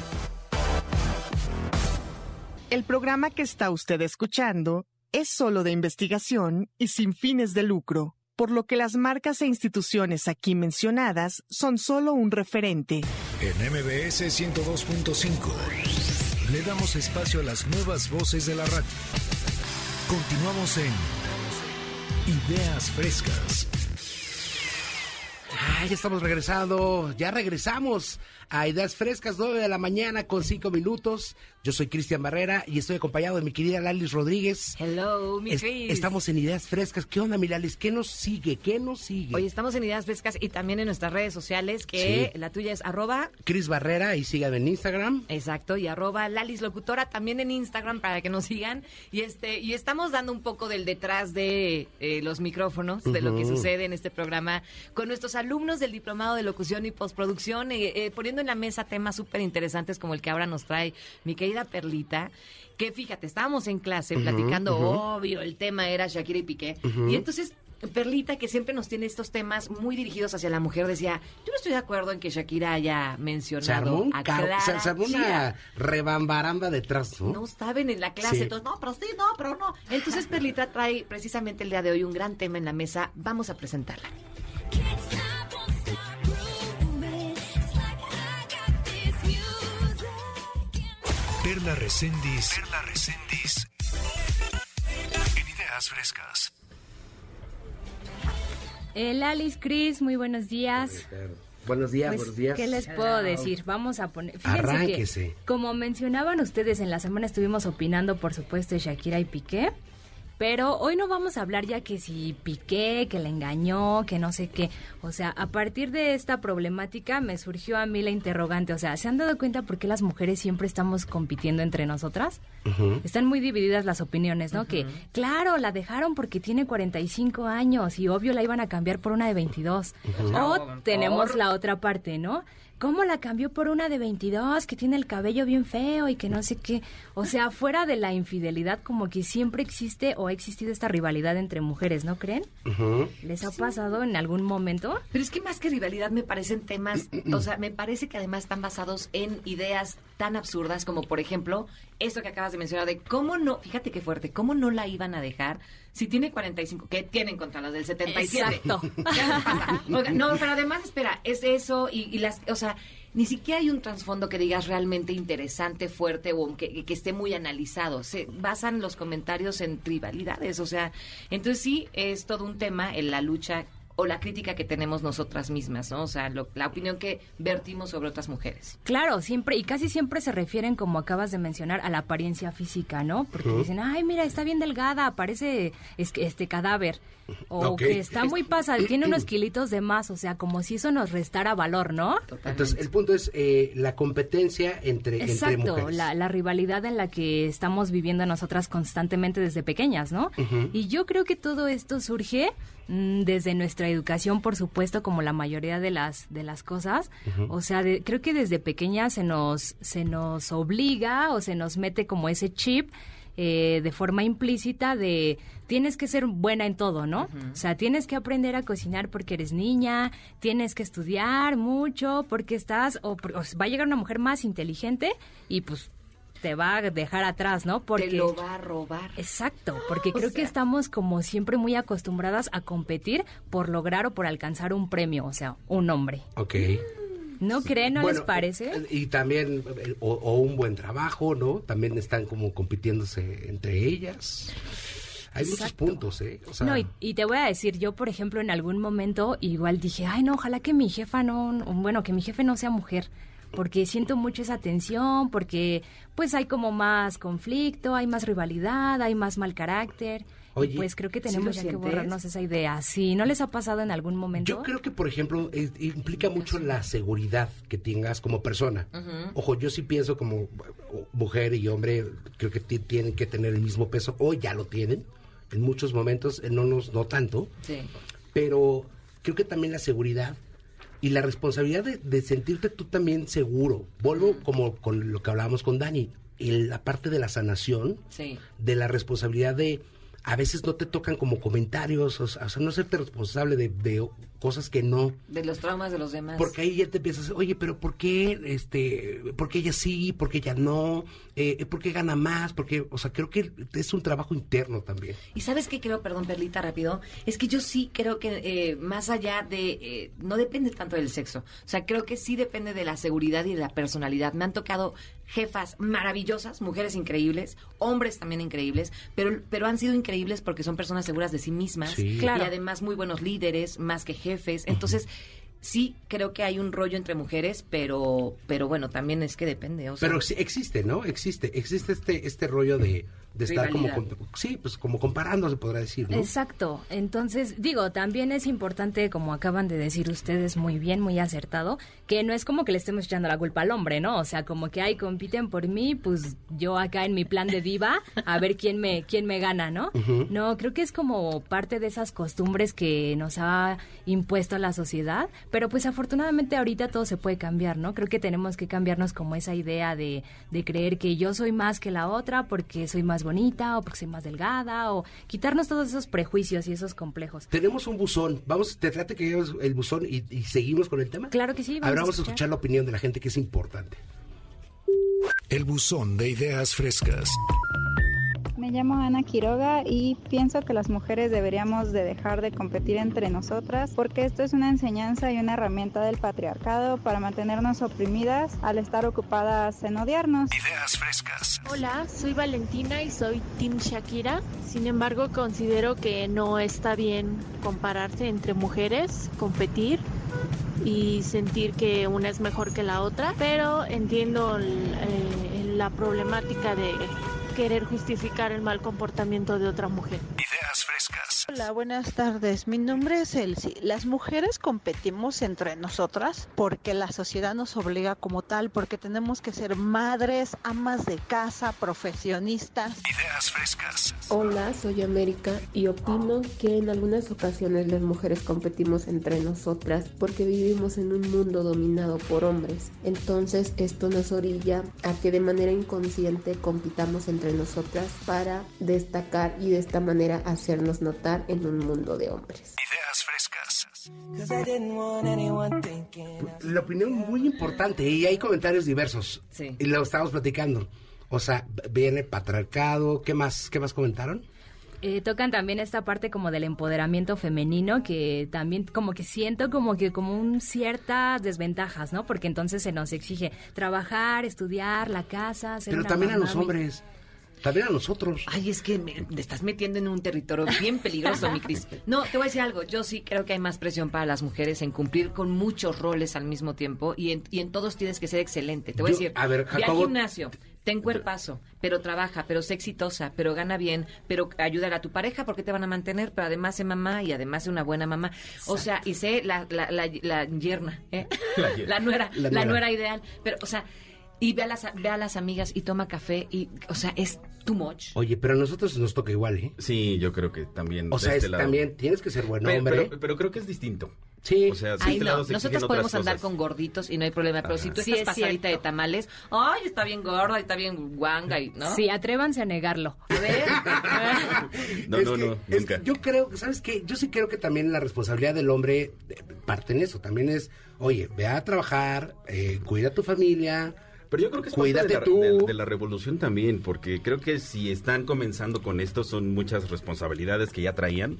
S24: El programa que está usted escuchando es solo de investigación y sin fines de lucro, por lo que las marcas e instituciones aquí mencionadas son solo un referente.
S1: En MBS 102.5 le damos espacio a las nuevas voces de la radio. Continuamos en Ideas Frescas.
S2: Ah, ya estamos regresando, ya regresamos a Ideas Frescas, 9 de la mañana con 5 minutos. Yo soy Cristian Barrera y estoy acompañado de mi querida Lalis Rodríguez.
S3: Hello, mi
S2: Es- estamos en Ideas Frescas. ¿Qué onda, mi Lalis? ¿Qué nos sigue? ¿Qué nos sigue?
S3: Oye, estamos en Ideas Frescas y también en nuestras redes sociales, que
S2: Sí.
S3: la tuya es arroba
S2: Cris Barrera y síganme en Instagram.
S3: Exacto, y arroba Lalis Locutora también en Instagram para que nos sigan. Y este, y estamos dando un poco del detrás de eh, los micrófonos, de lo que sucede en este programa, con nuestros alumnos del Diplomado de Locución y Postproducción, eh, eh, poniendo en la mesa temas súper interesantes como el que ahora nos trae mi querida Perlita. Que fíjate, estábamos en clase
S25: Ujú,
S3: platicando,
S25: ujú.
S3: obvio, el tema era Shakira y Piqué.
S25: Ujú.
S3: Y entonces Perlita, que siempre nos tiene estos temas muy dirigidos hacia la mujer, decía, yo no estoy de acuerdo en que Shakira haya mencionado a Clara
S2: se, se armó una rebambaramba detrás, ¿no?
S3: No estaban en la clase,
S2: Sí.
S3: entonces, no, pero sí, no, pero no. Entonces Perlita trae precisamente el día de hoy un gran tema en la mesa. Vamos a presentarla.
S1: Perla Recendis. Perla Recendis. En ideas frescas.
S19: El Alice Chris, muy buenos días.
S2: Buenos días,
S19: Pues,
S2: buenos días.
S19: ¿Qué les puedo decir? Vamos a poner. Fíjense que,
S2: Arránquese.
S19: como mencionaban ustedes, en la semana estuvimos opinando, por supuesto, de Shakira y Piqué. Pero hoy no vamos a hablar ya que si Piqué, que le engañó, que no sé qué. O sea, a partir de esta problemática me surgió a mí la interrogante. O sea, ¿se han dado cuenta por qué las mujeres siempre estamos compitiendo entre nosotras? Están muy divididas las opiniones, ¿no? Que, claro, la dejaron porque tiene 45 años y obvio la iban a cambiar por una de 22. O tenemos la otra parte, ¿no? ¿Cómo la cambió por una de 22 que tiene el cabello bien feo y que no sé qué? O sea, fuera de la infidelidad, como que siempre existe o ha existido esta rivalidad entre mujeres, ¿no creen? ¿Les ha pasado en algún momento?
S3: Pero es que más que rivalidad me parecen temas, o sea, me parece que además están basados en ideas tan absurdas como, por ejemplo, esto que acabas de mencionar de cómo no, fíjate qué fuerte, cómo no la iban a dejar si tiene 45, ¿qué tienen contra las del 77?
S19: Exacto.
S3: No, pero además, espera, es eso y, y las, o sea, ni siquiera hay un trasfondo que digas realmente interesante, fuerte o que, que esté muy analizado. Se basan los comentarios en rivalidades, o sea, entonces sí es todo un tema en la lucha o la crítica que tenemos nosotras mismas, ¿no? O sea, lo- la opinión que vertimos sobre otras mujeres.
S19: Claro, siempre y casi siempre se refieren, como acabas de mencionar, a la apariencia física, ¿no? Porque dicen, ay, mira, está bien delgada, parece es que este cadáver. O que está muy pasada, tiene unos kilitos de más, o sea, como si eso nos restara valor, ¿no?
S2: Entonces, el punto es eh, la competencia entre, entre
S19: Exacto,
S2: mujeres.
S19: la, la rivalidad en la que estamos viviendo nosotras constantemente desde pequeñas, ¿no? Y yo creo que todo esto surge desde nuestra educación, por supuesto, como la mayoría de las de las cosas. O sea, de- creo que desde pequeñas se nos se nos obliga o se nos mete como ese chip eh, de forma implícita de tienes que ser buena en todo, ¿no? O sea, tienes que aprender a cocinar porque eres niña, tienes que estudiar mucho porque estás, o, o va a llegar una mujer más inteligente y pues te va a dejar atrás, ¿no? Porque
S3: Te lo va a robar.
S19: Exacto, porque
S3: O
S19: creo que
S3: sea.
S19: estamos como siempre muy acostumbradas a competir por lograr o por alcanzar un premio, o sea, un hombre.
S2: Ok.
S19: ¿No creen? ¿No
S2: Bueno,
S19: les parece?
S2: Y también, eh, o, o un buen trabajo, ¿no? También están como compitiéndose entre ellas. Hay muchos puntos, ¿eh? O sea,
S19: no, y, y te voy a decir, yo por ejemplo en algún momento igual dije, ay no, ojalá que mi jefa no- bueno, que mi jefe no sea mujer, porque siento mucho esa tensión, porque pues hay como más conflicto, hay más rivalidad, hay más mal carácter. y
S2: Oye,
S19: pues creo que
S2: ¿sí
S19: tenemos ya que borrarnos esa idea. Sí, ¿no les ha pasado en algún momento?
S2: yo creo que, por ejemplo, es- implica mucho la seguridad que tengas como persona.
S19: Ujú.
S2: Ojo, yo sí pienso como mujer y hombre, creo que ti- tienen que tener el mismo peso, o ya lo tienen, en muchos momentos, no, nos, no tanto,
S3: Sí.
S2: pero creo que también la seguridad y la responsabilidad de, de sentirte tú también seguro. Vuelvo como con lo que hablábamos con Dani, el- la parte de la sanación,
S3: Sí.
S2: de la responsabilidad de a veces no te tocan como comentarios, o sea, no serte responsable de, de cosas que no.
S3: De los traumas de los demás.
S2: Porque ahí ya te empiezas, oye, pero ¿por qué, este, por qué ella sí, por qué ella no, eh, por qué gana más? Porque, o sea, creo que es un trabajo interno también.
S3: Y sabes qué creo, perdón, Perlita, rápido, es que yo sí creo que eh, más allá de, eh, no depende tanto del sexo, o sea, creo que sí depende de la seguridad y de la personalidad. Me han tocado jefas maravillosas, mujeres increíbles, hombres también increíbles, pero, pero han sido increíbles porque son personas seguras de sí mismas
S19: Sí. Claro.
S3: y además muy buenos líderes, más que jefes. Entonces, sí creo que hay un rollo entre mujeres, pero, pero bueno, también es que depende. O sea,
S2: Pero sí existe, ¿no? Existe, existe este, este rollo de, de estar como,
S3: Rivalidad.
S2: com- sí, pues como comparando, se podrá decir, ¿no?
S19: Exacto. Entonces, digo, también es importante, como acaban de decir ustedes muy bien, muy acertado, que no es como que le estemos echando la culpa al hombre, ¿no? O sea, como que, ay, compiten por mí, pues yo acá en mi plan de diva, a ver quién me, quién me gana, ¿no? No, creo que es como parte de esas costumbres que nos ha impuesto la sociedad, pero Pero pues afortunadamente ahorita todo se puede cambiar, ¿no? Creo que tenemos que cambiarnos como esa idea de, de creer que yo soy más que la otra porque soy más bonita o porque soy más delgada o quitarnos todos esos prejuicios y esos complejos.
S2: Tenemos un buzón. Vamos, te trate que lleves el buzón y, y seguimos con el tema.
S19: Claro que sí.
S2: Ahora vamos a escuchar la opinión de la gente que es importante.
S1: El buzón de ideas frescas.
S25: Me llamo Ana Quiroga y pienso que las mujeres deberíamos de dejar de competir entre nosotras porque esto es una enseñanza y una herramienta del patriarcado para mantenernos oprimidas al estar ocupadas en odiarnos.
S1: Ideas frescas.
S26: Hola, soy Valentina y soy Team Shakira. Sin embargo, considero que no está bien compararse entre mujeres, competir y sentir que una es mejor que la otra, pero entiendo eh, la problemática de querer justificar el mal comportamiento de otra mujer.
S1: Ideas frescas.
S27: Hola, buenas tardes. Mi nombre es Elsie. Las mujeres competimos entre nosotras porque la sociedad nos obliga como tal, porque tenemos que ser madres, amas de casa, profesionistas.
S1: Ideas frescas.
S20: Hola, soy América y opino que en algunas ocasiones las mujeres competimos entre nosotras porque vivimos en un mundo dominado por hombres. Entonces esto nos orilla a que de manera inconsciente compitamos entre nosotras para destacar y de esta manera hacernos notar en un mundo de hombres.
S1: Ideas frescas.
S2: La opinión muy importante y hay comentarios diversos.
S3: Sí.
S2: Y lo estamos platicando. O sea, viene patriarcado. ¿Qué más, qué más comentaron?
S19: Eh, tocan también esta parte como del empoderamiento femenino que también como que siento como que como un ciertas desventajas, ¿no? Porque entonces se nos exige trabajar, estudiar, la casa, ser
S2: Pero
S19: una
S2: también a los hombres. También a nosotros.
S3: Ay, es que me, te estás metiendo en un territorio bien peligroso, mi Cris. No, te voy a decir algo. Yo sí creo que hay más presión para las mujeres en cumplir con muchos roles al mismo tiempo y en, y en todos tienes que ser excelente. Te voy
S2: Yo-
S3: a decir,
S2: a ver,
S3: ve al
S2: Jacobo-
S3: gimnasio, ten cuerpazo, pero trabaja, pero sé exitosa, pero gana bien, pero ayuda a tu pareja porque te van a mantener, pero además sé mamá y además sé una buena mamá. O sea, y sé la, la, la, la yerna, ¿eh?
S2: La yerna.
S3: la nuera,
S2: La
S3: la,
S2: nuera.
S3: nuera ideal. Pero, o sea, y ve a, las, ve a las amigas y toma café y, o sea, es too much.
S2: Oye, pero a nosotros nos toca igual, ¿eh?
S28: Sí, yo creo que también.
S2: O sea,
S28: este
S2: es-
S28: lado.
S2: también tienes que ser buen
S28: Pero-
S2: hombre.
S28: Pero, pero creo que es distinto.
S2: Sí.
S28: O sea, si
S3: Ay,
S28: este
S3: no,
S28: lado se
S3: nosotros podemos andar
S28: cosas.
S3: con gorditos y no hay problema, pero si tú
S19: Sí,
S3: estás
S19: es
S3: pasadita de tamales, ay, está bien gorda, está bien guanga, y, ¿no?
S19: Sí, atrévanse a negarlo.
S3: A ver.
S28: No, no,
S2: que-
S28: no,
S2: es
S28: nunca.
S2: que yo creo, ¿sabes qué? Yo sí creo que también la responsabilidad del hombre parte en eso. También es, oye, ve a trabajar, eh, cuida a tu familia.
S28: Pero yo creo que es
S2: Cuídate
S28: parte de la,
S2: tú.
S28: de- de la revolución también, porque creo que si están comenzando con esto son muchas responsabilidades que ya traían,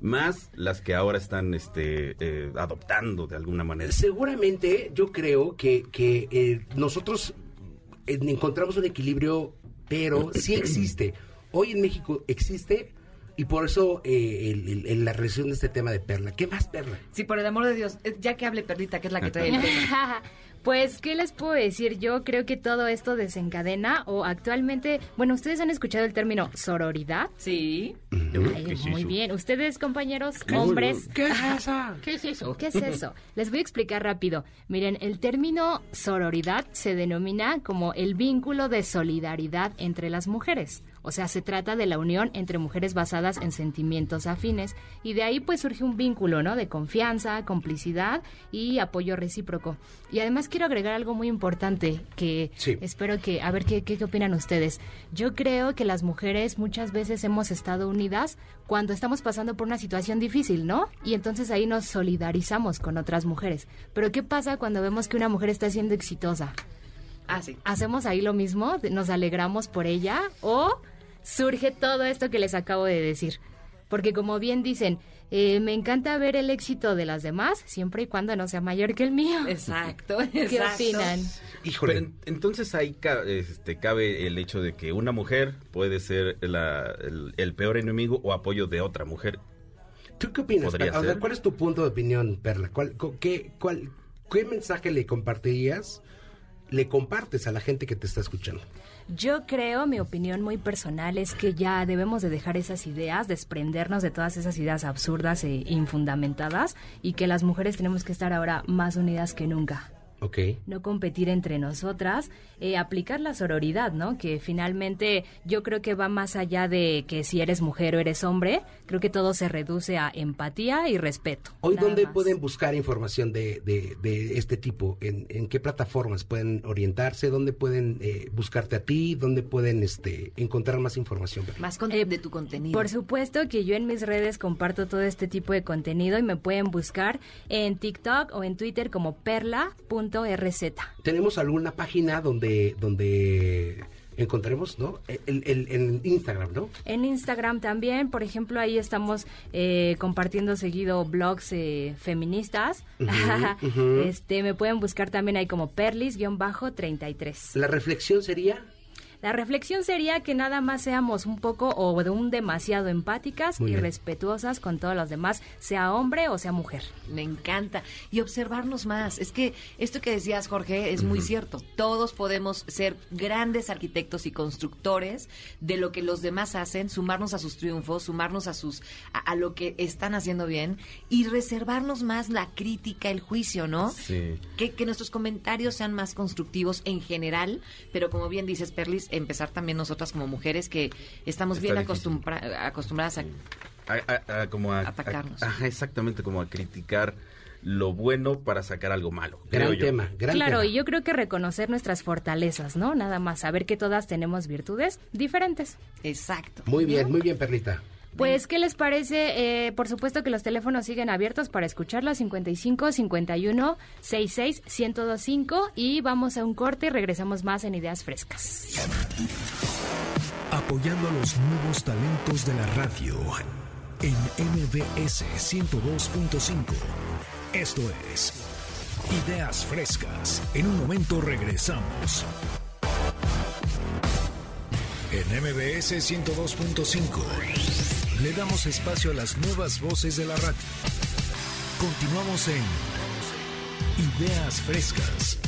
S28: más las que ahora están este, eh, adoptando de alguna manera.
S2: Seguramente yo creo que, que eh, nosotros eh, encontramos un equilibrio, pero sí existe. Hoy en México existe y por eso eh, el- el- el- la relación de este tema de Perla. ¿Qué más Perla?
S3: Sí, por el amor de Dios, eh, ya que hable Perlita, que es la que trae el tema.
S19: Pues, ¿qué les puedo decir? Yo creo que todo esto desencadena o actualmente, bueno, ustedes han escuchado el término sororidad.
S3: Sí.
S19: Ay,
S28: ¿Qué es
S19: muy
S28: eso?
S19: bien. Ustedes, compañeros,
S28: ¿Qué es
S19: hombres.
S28: eso?
S2: ¿Qué es eso?
S19: ¿Qué es eso? ¿Qué es eso? Les voy a explicar rápido. Miren, el término sororidad se denomina como el vínculo de solidaridad entre las mujeres. O sea, se trata de la unión entre mujeres basadas en sentimientos afines y de ahí pues surge un vínculo, ¿no? De confianza, complicidad y apoyo recíproco. Y además quiero agregar algo muy importante que
S2: Sí.
S19: espero que, a ver qué, qué, qué opinan ustedes. Yo creo que las mujeres muchas veces hemos estado unidas cuando estamos pasando por una situación difícil, ¿no? Y entonces ahí nos solidarizamos con otras mujeres. Pero ¿qué pasa cuando vemos que una mujer está siendo exitosa?
S3: Ah, sí.
S19: ¿Hacemos ahí lo mismo? ¿Nos alegramos por ella? ¿O surge todo esto que les acabo de decir? Porque como bien dicen, eh, me encanta ver el éxito de las demás, siempre y cuando no sea mayor que el mío.
S3: Exacto,
S19: ¿Qué
S3: exacto.
S19: opinan?
S2: Híjole.
S28: Pero entonces ahí ca- este, cabe el hecho de que una mujer puede ser la- el, el peor enemigo o apoyo de otra mujer.
S2: ¿Tú qué opinas? O sea. ¿Cuál es tu punto de opinión, Perla? ¿Cuál, co- qué, cuál, ¿Qué mensaje le compartirías, le compartes a la gente que te está escuchando?
S19: Yo creo, mi opinión muy personal es que ya debemos de dejar esas ideas, desprendernos de todas esas ideas absurdas e infundamentadas y que las mujeres tenemos que estar ahora más unidas que nunca.
S2: Ok.
S19: no competir entre nosotras, eh, aplicar la sororidad, ¿no? Que finalmente yo creo que va más allá de que si eres mujer o eres hombre, creo que todo se reduce a empatía y respeto.
S2: Hoy, ¿dónde
S19: más.
S2: pueden buscar información de, de, de este tipo? ¿En, en qué plataformas pueden orientarse? ¿Dónde pueden eh, buscarte a ti? ¿Dónde pueden este, encontrar más información?
S3: Más con- de tu contenido.
S19: Por supuesto que yo en mis redes comparto todo este tipo de contenido y me pueden buscar en TikTok o en Twitter como perla.rz.
S2: ¿Tenemos alguna página donde, donde encontremos, ¿no? El- en Instagram, ¿no?
S19: En Instagram también, por ejemplo, ahí estamos eh, compartiendo seguido blogs eh, feministas. Este, me pueden buscar también ahí como perlis-33.
S2: La reflexión sería...
S19: La reflexión sería que nada más seamos un poco o de un demasiado empáticas
S3: Muy
S19: y
S3: bien.
S19: respetuosas con todos los demás, sea hombre o sea mujer.
S3: Me encanta. Y observarnos más. Es que esto que decías, Jorge, es muy cierto. Todos podemos ser grandes arquitectos y constructores de lo que los demás hacen, sumarnos a sus triunfos, sumarnos a sus a, a lo que están haciendo bien y reservarnos más la crítica, el juicio, ¿no?
S28: Sí.
S3: Que, que nuestros comentarios sean más constructivos en general, pero como bien dices, Perlis, empezar también nosotras como mujeres que estamos
S28: Está
S3: bien acostumbra- acostumbradas a
S28: A- a- a- como a,
S3: Atacarnos.
S28: exactamente, como a criticar lo bueno para sacar algo malo. creo yo.
S19: claro, y yo creo que reconocer nuestras fortalezas, ¿no? Nada más saber que todas tenemos virtudes diferentes.
S3: Exacto.
S2: Muy bien, muy bien, Perlita.
S19: Pues, ¿qué les parece? Eh, por supuesto que los teléfonos siguen abiertos para escucharla, 55 51 66 1025 y vamos a un corte y regresamos más en Ideas Frescas.
S1: Apoyando a los nuevos talentos de la radio en MBS 102.5. Esto es Ideas Frescas. En un momento regresamos. En MBS 102.5 le damos espacio a las nuevas voces de la radio. Continuamos en Ideas Frescas.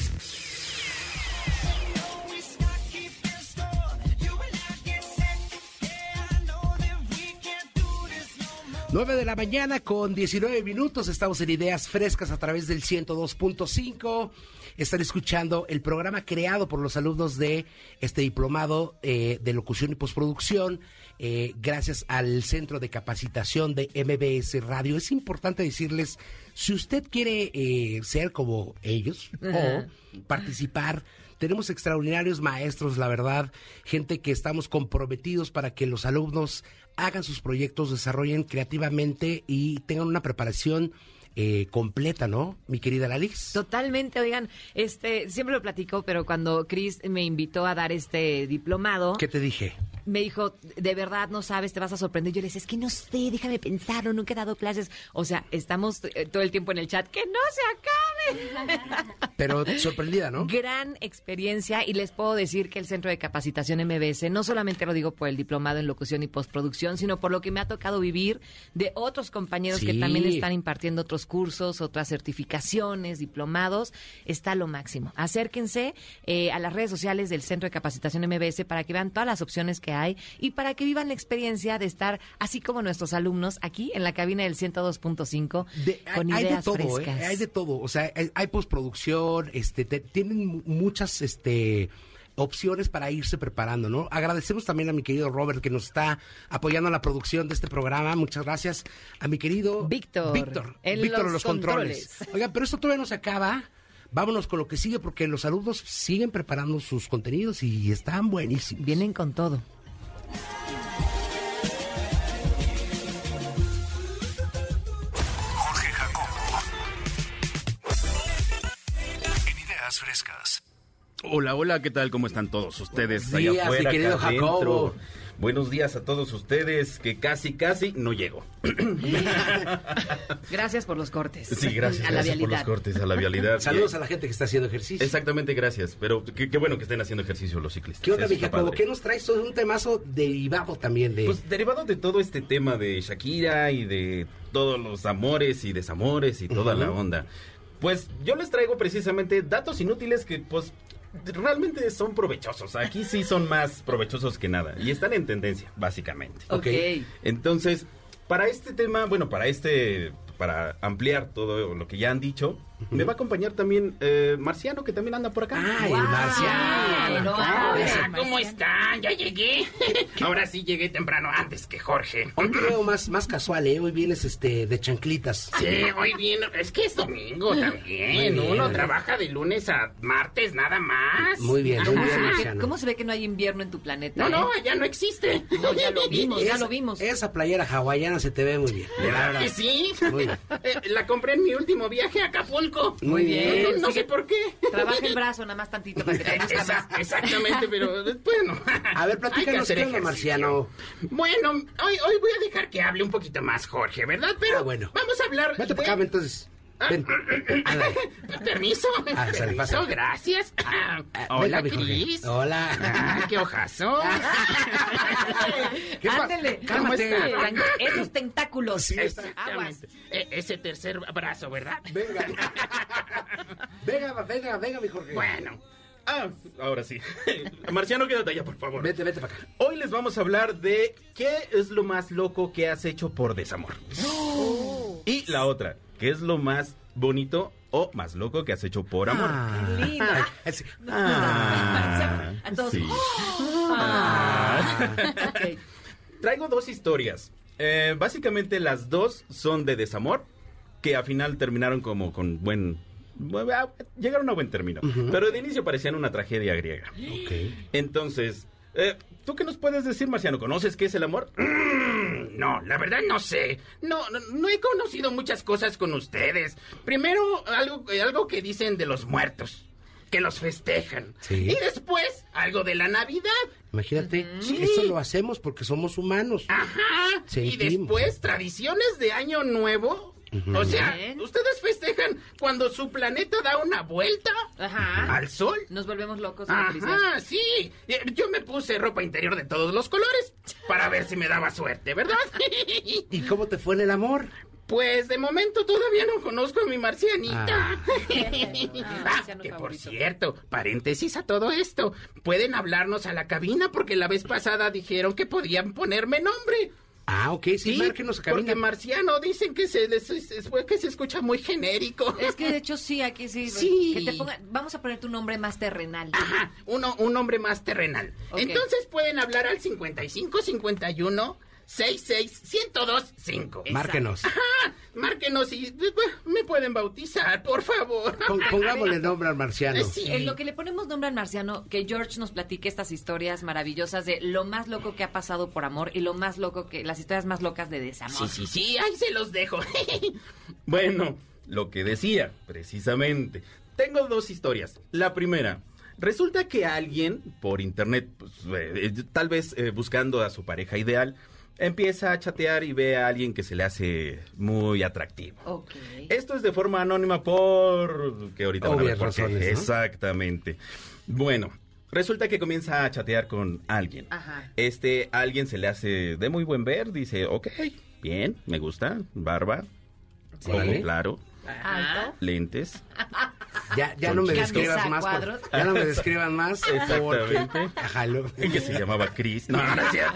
S2: 9 de la mañana con 19 minutos. Estamos en Ideas Frescas a través del 102.5. Están escuchando el programa creado por los alumnos de este diplomado eh, de locución y postproducción. Eh, gracias al Centro de Capacitación de MBS Radio. Es importante decirles, si usted quiere eh, ser como ellos o participar, tenemos extraordinarios maestros, la verdad, gente que estamos comprometidos para que los alumnos hagan sus proyectos, desarrollen creativamente y tengan una preparación eh, completa, ¿no? Mi querida Lalix.
S3: Totalmente, oigan, este, siempre lo platico, pero cuando Chris me invitó a dar este diplomado,
S2: ¿Qué te dije?
S3: me dijo, de verdad no sabes, te vas a sorprender. Yo le decía, es que no sé, déjame pensarlo, nunca he dado clases. O sea, estamos eh, todo el tiempo en el chat, que no se acabe.
S2: Pero sorprendida, ¿no?
S3: Gran experiencia y les puedo decir que el Centro de Capacitación MBS, no solamente lo digo por el diplomado en locución y postproducción, sino por lo que me ha tocado vivir de otros compañeros que también están impartiendo otros cursos, otras certificaciones, diplomados, está lo máximo. Acérquense eh, a las redes sociales del Centro de Capacitación MBS para que vean todas las opciones que hay y para que vivan la experiencia de estar, así como nuestros alumnos, aquí en la cabina del 102.5 con
S2: hay
S3: ideas
S2: de todo, ¿eh?
S3: frescas.
S2: hay de todo. O sea, hay, hay postproducción, este, te- tienen mu- muchas, este opciones para irse preparando, ¿no? Agradecemos también a mi querido Robert que nos está apoyando en la producción de este programa. Muchas gracias a mi querido
S3: Víctor,
S2: Víctor,
S3: en
S2: Víctor
S3: los
S2: en los controles.
S3: controles.
S2: Oigan, pero esto todavía no se acaba. Vámonos con lo que sigue porque los alumnos siguen preparando sus contenidos y están buenísimos.
S3: Vienen con todo.
S1: Jorge Jacobo. En Ideas Frescas.
S28: Hola, hola, ¿qué tal? ¿Cómo están todos ustedes
S2: Buenos días,
S28: afuera,
S2: mi querido? Jacobo.
S28: Buenos días a todos ustedes, que casi, casi no llego.
S3: Gracias por los cortes.
S28: Sí, gracias,
S3: A la
S28: gracias por los cortes, a la vialidad.
S2: Saludos a la gente que está haciendo ejercicio.
S28: Exactamente, gracias. Pero qué, qué bueno que estén haciendo ejercicio los ciclistas.
S2: ¿Qué onda, mi Jacobo? ¿Qué nos traes? Es un temazo derivado también de...
S28: Pues derivado de todo este tema de Shakira y de todos los amores y desamores y toda la onda. Pues yo les traigo precisamente datos inútiles que pues realmente son provechosos. Aquí sí son más provechosos que nada. Y están en tendencia, básicamente.
S3: Ok.
S28: Entonces, para este tema, bueno, para este, para ampliar todo lo que ya han dicho, Me va a acompañar también eh, Marciano, que también anda por acá.
S2: ¡Ay, el Marciano!
S28: Ah,
S29: Hola, ¿cómo están? Ya llegué. Ahora sí llegué temprano, antes que Jorge.
S2: Hoy te veo más, más casual, ¿eh? Hoy vienes este, de chanclitas.
S29: Sí, hoy bien. Es que es domingo también.
S2: Bien.
S29: Uno trabaja de lunes a martes nada más.
S2: Muy bien, muy
S3: ¿Cómo
S2: bien, Marciano.
S3: cómo se ve que no hay invierno en tu planeta?
S29: No,
S3: eh?
S29: no, ya no existe.
S3: No, ya lo vimos, ya
S2: Esa-
S3: lo vimos.
S2: Esa playera hawaiana se te ve muy bien. la
S29: ¿Verdad
S2: verdad.
S29: que sí?
S2: Muy bien.
S29: Eh, La compré en mi último viaje a Acapulco.
S2: Muy bien.
S29: No, sé por qué.
S3: Trabaja el brazo nada más tantito para que te luzca
S29: Esa-
S3: más.
S29: exactamente, pero bueno.
S2: A ver, platícanos qué onda. Marciano.
S29: Bueno, hoy, hoy voy a dejar que hable un poquito más Jorge, ¿verdad? Pero
S2: Ah, bueno.
S29: vamos a hablar
S2: Vete para
S29: de-
S2: acá, entonces. Ven. Ándale.
S29: Permiso,
S2: Ah, sale,
S29: permiso,
S2: pásale.
S29: gracias. Ah,
S2: Ah,
S29: hola,
S2: mi Jorge.
S29: Cris.
S2: Hola.
S29: Ah, qué ojazo.
S2: ¿Qué
S3: Ándele.
S2: Cálmate.
S3: ¿Cómo está? Tranqui- Esos tentáculos. Aguas.
S29: E- ese tercer brazo, ¿verdad?
S2: Venga. Venga, venga, venga, mi Jorge.
S29: Bueno,
S28: Ah, ahora sí. Marciano, quédate allá, por favor.
S2: Vete, vete para acá.
S28: Hoy les vamos a hablar de qué es lo más loco que has hecho por desamor. Y la otra, ¿qué es lo más bonito o más loco que has hecho por amor?
S3: Qué lindo.
S2: Ah,
S28: Ah, sí.
S3: Ah.
S28: Traigo dos historias. Eh, básicamente las dos son de desamor, que al final terminaron como con buen... bu- ah, Llegaron a buen término. Pero de inicio parecían una tragedia griega.
S2: Ok.
S28: Entonces, eh, ¿tú qué nos puedes decir, Marciano? ¿Conoces qué es el amor?
S29: Mm, no, la verdad no sé. No, no, no he conocido muchas cosas con ustedes. Primero, algo, algo que dicen de los muertos. Que los festejan.
S2: Sí.
S29: Y después, algo de la Navidad.
S2: Imagínate, eso lo hacemos porque somos humanos.
S29: Ajá. Y después, tradiciones de Año Nuevo. O sea,
S3: Bien.
S29: ¿ustedes festejan cuando su planeta da una vuelta
S3: Ajá.
S29: al sol?
S3: Nos volvemos locos.
S29: Ajá, sí. Eh, Yo me puse ropa interior de todos los colores para ver si me daba suerte, ¿verdad?
S2: ¿Y cómo te fue en el amor?
S29: Pues de momento todavía no conozco a mi marcianita.
S2: Ah.
S29: Ah, que por cierto, paréntesis a todo esto. Pueden hablarnos a la cabina porque la vez pasada dijeron que podían ponerme nombre.
S2: Ah, ok, sí, márquenos a cabina.
S29: Porque marciano dicen que se les es- es- que se escucha muy genérico.
S3: Es que de hecho sí, aquí sí.
S29: Sí.
S3: Que te ponga, vamos a poner tu nombre más terrenal.
S29: Ajá, uno, un nombre más terrenal. Entonces pueden hablar al 55 51 66 1025.
S3: Exacto.
S2: Márquenos.
S29: Ajá, márquenos y me pueden bautizar, por favor.
S2: Pon- pongámosle nombre al marciano.
S29: Eh, sí.
S3: En lo que le ponemos nombre al marciano, que George nos platique estas historias maravillosas de lo más loco que ha pasado por amor y lo más loco que, las historias más locas de desamor.
S29: Sí, sí, sí, ahí se los dejo.
S28: Bueno, lo que decía, precisamente. Tengo dos historias. La primera, resulta que alguien por internet, pues, eh, eh, tal vez eh, buscando a su pareja ideal, empieza a chatear y ve a alguien que se le hace muy atractivo. Esto es de forma anónima por... que ahorita van a ver
S2: Obvias
S28: por qué. Exactamente. Bueno, resulta que comienza a chatear con alguien.
S3: Ajá.
S28: Este alguien se le hace de muy buen ver, dice, ok, bien, me gusta, barba, ojo
S2: Órale.
S28: claro,
S3: Alto.
S28: lentes.
S2: Ya, ya no me describas más. por- ya no me describan más.
S28: Exactamente.
S2: porque- Ajá, lo-
S28: Que se llamaba Chris. No, no es cierto.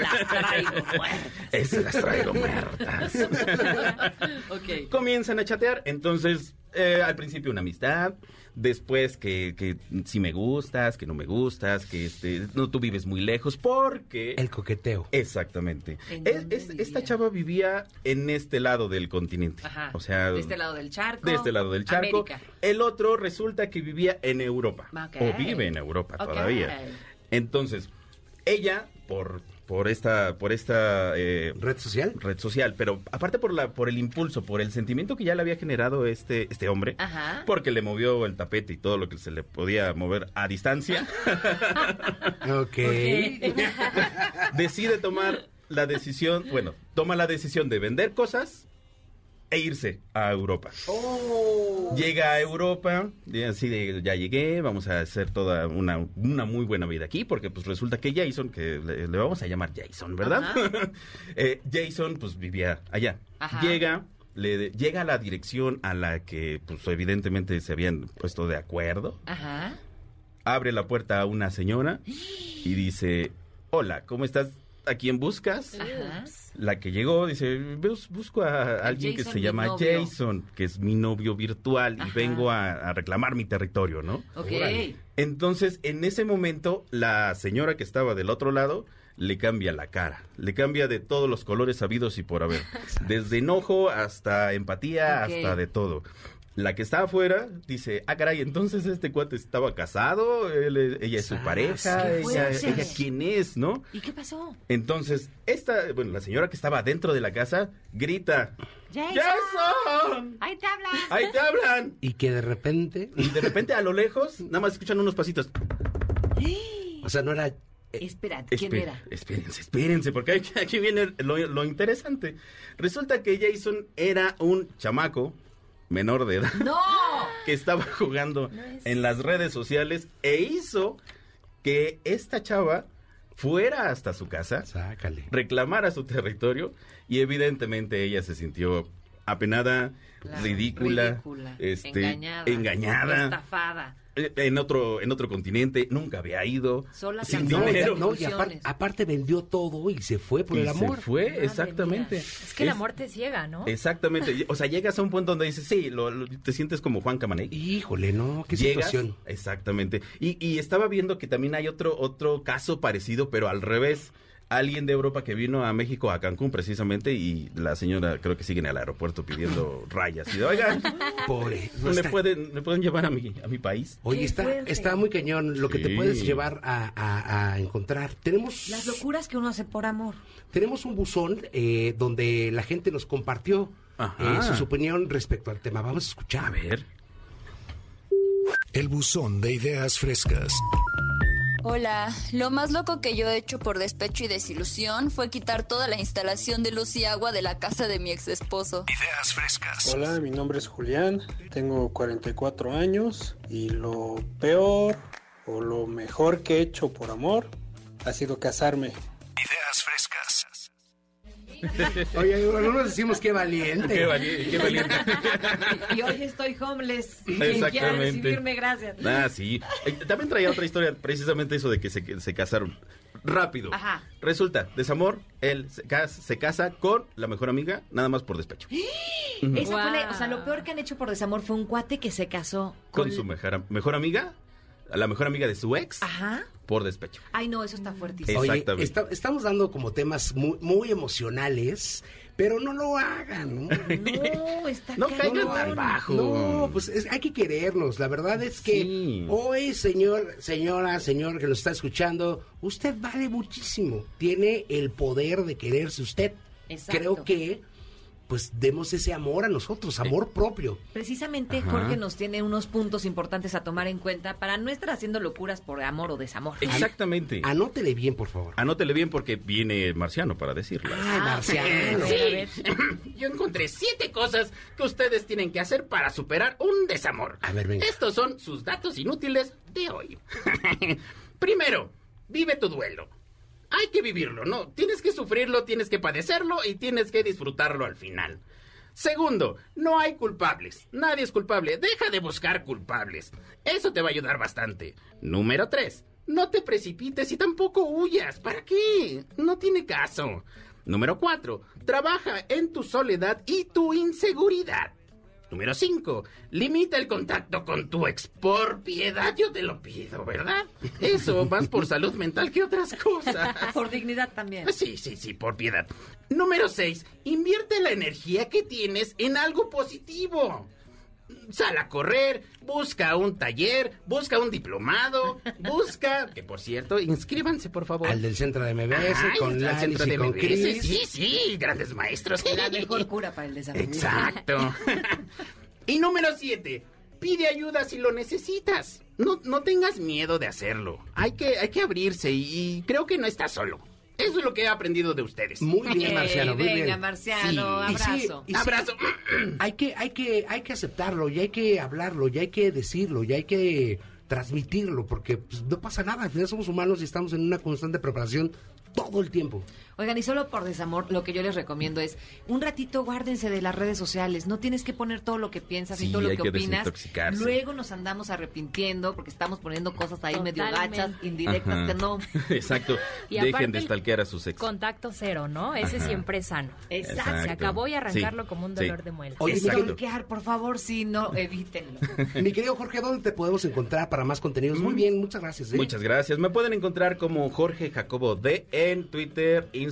S3: Las traigo muertas.
S28: Esas las traigo muertas.
S3: Ok.
S28: Comienzan a chatear, entonces eh, al principio una amistad, después que, que si me gustas, que no me gustas, que este, no tú vives muy lejos, porque...
S2: El coqueteo.
S28: Exactamente. Esta chava vivía en este lado del continente.
S3: Ajá.
S28: O sea,
S3: De este lado del charco.
S28: de este lado del charco.
S3: América.
S28: El otro resulta que vivía en Europa. O vive en Europa todavía. Entonces, ella, por, por esta, por esta eh,
S2: ¿Red social?
S28: red social, pero aparte por la, por el impulso, por el sentimiento que ya le había generado este, este hombre,
S3: Ajá.
S28: porque le movió el tapete y todo lo que se le podía mover a distancia,
S2: Ok.
S28: decide tomar la decisión, bueno, toma la decisión de vender cosas e irse a Europa. Llega a Europa, y así de, ya llegué, vamos a hacer toda una, una muy buena vida aquí, porque pues resulta que Jason, que le, le vamos a llamar Jason, ¿verdad? Eh, Jason pues vivía allá.
S3: Ajá.
S28: Llega, le, llega a la dirección a la que pues evidentemente se habían puesto de acuerdo,
S3: Ajá.
S28: abre la puerta a una señora y dice, hola, ¿cómo estás? ¿A quién buscas?
S3: Ajá.
S28: La que llegó dice, "Bus- busco a alguien que se llama
S3: novio".
S28: Jason, que es mi novio virtual y vengo a, a reclamar mi territorio, ¿no?
S3: Ok.
S28: Órale. Entonces, en ese momento, la señora que estaba del otro lado le cambia la cara, le cambia de todos los colores sabidos y por haber, desde enojo hasta empatía, hasta de todo. La que está afuera dice, ah, caray, entonces este cuate estaba casado, Él es- ella es su
S3: Sas,
S28: pareja, ella, quién es, ¿no?
S3: ¿Y qué pasó?
S28: Entonces, esta, bueno, la señora que estaba dentro de la casa grita, ¡Jason!
S3: ¡Ahí te hablan!
S28: ¡Ahí te hablan!
S2: Y que de repente...
S28: Y de repente a lo lejos, nada más escuchan unos pasitos.
S2: O sea, no era...
S3: Espérate, ¿quién
S28: Espe-
S3: era?
S28: Espérense, espérense, porque aquí, aquí viene lo, lo interesante. Resulta que Jason era un chamaco menor de edad
S3: ¡No!
S28: que estaba jugando en las redes sociales e hizo que esta chava fuera hasta su casa, reclamara su territorio y evidentemente ella se sintió apenada,
S3: Claro,
S28: ridícula,
S3: ridícula,
S28: este,
S3: engañada,
S28: engañada.
S3: estafada.
S28: En otro, en otro continente, nunca había ido.
S3: Sola
S28: sin
S2: No,
S28: dinero.
S2: no, y apar- aparte vendió todo y se fue por
S28: Y
S2: el
S28: se
S2: amor.
S28: fue, exactamente.
S19: Es que el amor te ciega, ¿no?
S28: Exactamente. O sea, llegas a un punto donde dices, sí, lo- lo- te sientes como Juan Camaney.
S2: Híjole, no, qué
S28: Llegas-
S2: situación.
S28: Exactamente. Y, y estaba viendo que también hay otro, otro caso parecido, pero al revés. Alguien de Europa que vino a México, a Cancún precisamente, y la señora creo que sigue en el aeropuerto pidiendo rayas. Y de, oigan,
S2: Pobre. no
S28: ¿me
S2: está-
S28: pueden, ¿me pueden llevar a mi, a mi país?
S2: Oye, está, está muy cañón lo que te puedes llevar a, a- a encontrar. Tenemos,
S3: Las locuras que uno hace por amor.
S2: tenemos un buzón eh, donde la gente nos compartió eh, sus opinión respecto al tema. Vamos a escuchar. A
S28: ver.
S1: El buzón de ideas frescas.
S30: Hola, lo más loco que yo he hecho por despecho y desilusión fue quitar toda la instalación de luz y agua de la casa de mi ex esposo.
S1: Ideas frescas.
S31: Hola, mi nombre es Julián, tengo 44 años y lo peor o lo mejor que he hecho por amor ha sido casarme.
S1: Ideas frescas.
S2: Oye, bueno, nos decimos qué valiente.
S28: Qué valiente, qué valiente.
S3: Y hoy estoy homeless. Quien quiera
S28: Exactamente.
S3: recibirme, gracias.
S28: Ah, sí. Eh, También traía otra historia, precisamente eso de que se, casaron. Rápido.
S3: Ajá.
S28: Resulta, desamor, él se casa, se casa con la mejor amiga, nada más por despecho.
S3: Fue la- o sea, lo peor que han hecho por desamor fue un cuate que se casó
S28: Con su mejor, mejor amiga, la mejor amiga de su ex,
S3: Ajá.
S28: por despecho.
S3: Ay, no, eso está fuertísimo.
S2: Oye,
S28: Exactamente.
S2: está- estamos dando como temas muy, muy emocionales, pero no lo hagan. ¿no?
S3: No, está
S28: No caigan tan bajo.
S2: No, pues es- hay que querernos. La verdad es que
S28: Sí.
S2: hoy, señor, señora, señor que nos está escuchando, usted vale muchísimo. Tiene el poder de quererse usted.
S3: Exacto.
S2: Creo que, pues, demos ese amor a nosotros, amor propio.
S3: Precisamente
S2: Ajá.
S3: Jorge nos tiene unos puntos importantes a tomar en cuenta para no estar haciendo locuras por amor o desamor.
S28: Exactamente.
S2: Anótele bien, por favor.
S28: Anótele bien porque viene Marciano para decirlo.
S2: Ay, Marciano.
S29: Sí. Yo encontré siete cosas que ustedes tienen que hacer para superar un desamor.
S2: A ver, venga.
S29: Estos son sus datos inútiles de hoy. Primero, vive tu duelo. Hay que vivirlo, ¿no? Tienes que sufrirlo, tienes que padecerlo y tienes que disfrutarlo al final. Segundo, no hay culpables. Nadie es culpable. Deja de buscar culpables. Eso te va a ayudar bastante. Número tres, no te precipites y tampoco huyas. ¿Para qué? No tiene caso. Número cuatro, trabaja en tu soledad y tu inseguridad. Número 5. Limita el contacto con tu ex por piedad, yo te lo pido, ¿verdad? Eso, más por salud mental que otras cosas.
S3: Por dignidad también.
S29: Sí, sí, sí, por piedad. Número 6. Invierte la energía que tienes en algo positivo. Sal a correr, busca un taller, busca un diplomado, busca, que por cierto, inscríbanse por favor.
S2: Al del centro de MBS,
S29: Ay,
S2: con Lalis
S29: centro de
S2: con
S29: MBS,
S2: Cris.
S29: Sí, sí, grandes maestros.
S3: La mejor cura para el desamor.
S29: Exacto. y número siete, pide ayuda si lo necesitas. No, no tengas miedo de hacerlo. Hay que, hay que abrirse y, y creo que no estás solo. Eso es lo que he aprendido de ustedes.
S2: Muy bien, Marciano, muy
S3: venga,
S2: bien.
S3: Marciano,
S2: sí,
S3: abrazo.
S2: y sí,
S29: Abrazo.
S2: hay que, hay que, hay que aceptarlo, y hay que hablarlo, y hay que decirlo, y hay que transmitirlo, porque pues, no pasa nada, al final somos humanos y estamos en una constante preparación todo el tiempo.
S3: Oigan, y solo por desamor, lo que yo les recomiendo es un ratito guárdense de las redes sociales. No tienes que poner todo lo que piensas y
S28: Sí,
S3: todo lo
S28: hay
S3: que,
S28: que
S3: opinas. Luego nos andamos arrepintiendo porque estamos poniendo cosas ahí medio gachas, indirectas
S28: Ajá.
S3: que no.
S28: Exacto.
S19: Y
S28: Dejen de stalkear a sus ex.
S19: Contacto cero, ¿no? Ese
S28: Ajá.
S19: siempre es sano.
S3: Exacto.
S19: Se acabó y arrancarlo
S28: Sí,
S19: como un
S28: sí.
S19: dolor de muela.
S2: Oye,
S3: stalkear, por favor, si no, evítenlo.
S2: Mi querido Jorge, ¿dónde te podemos encontrar para más contenidos? Muy bien, muchas gracias. ¿eh?
S28: Muchas gracias. Me pueden encontrar como Jorge Jacobo D en Twitter, Instagram,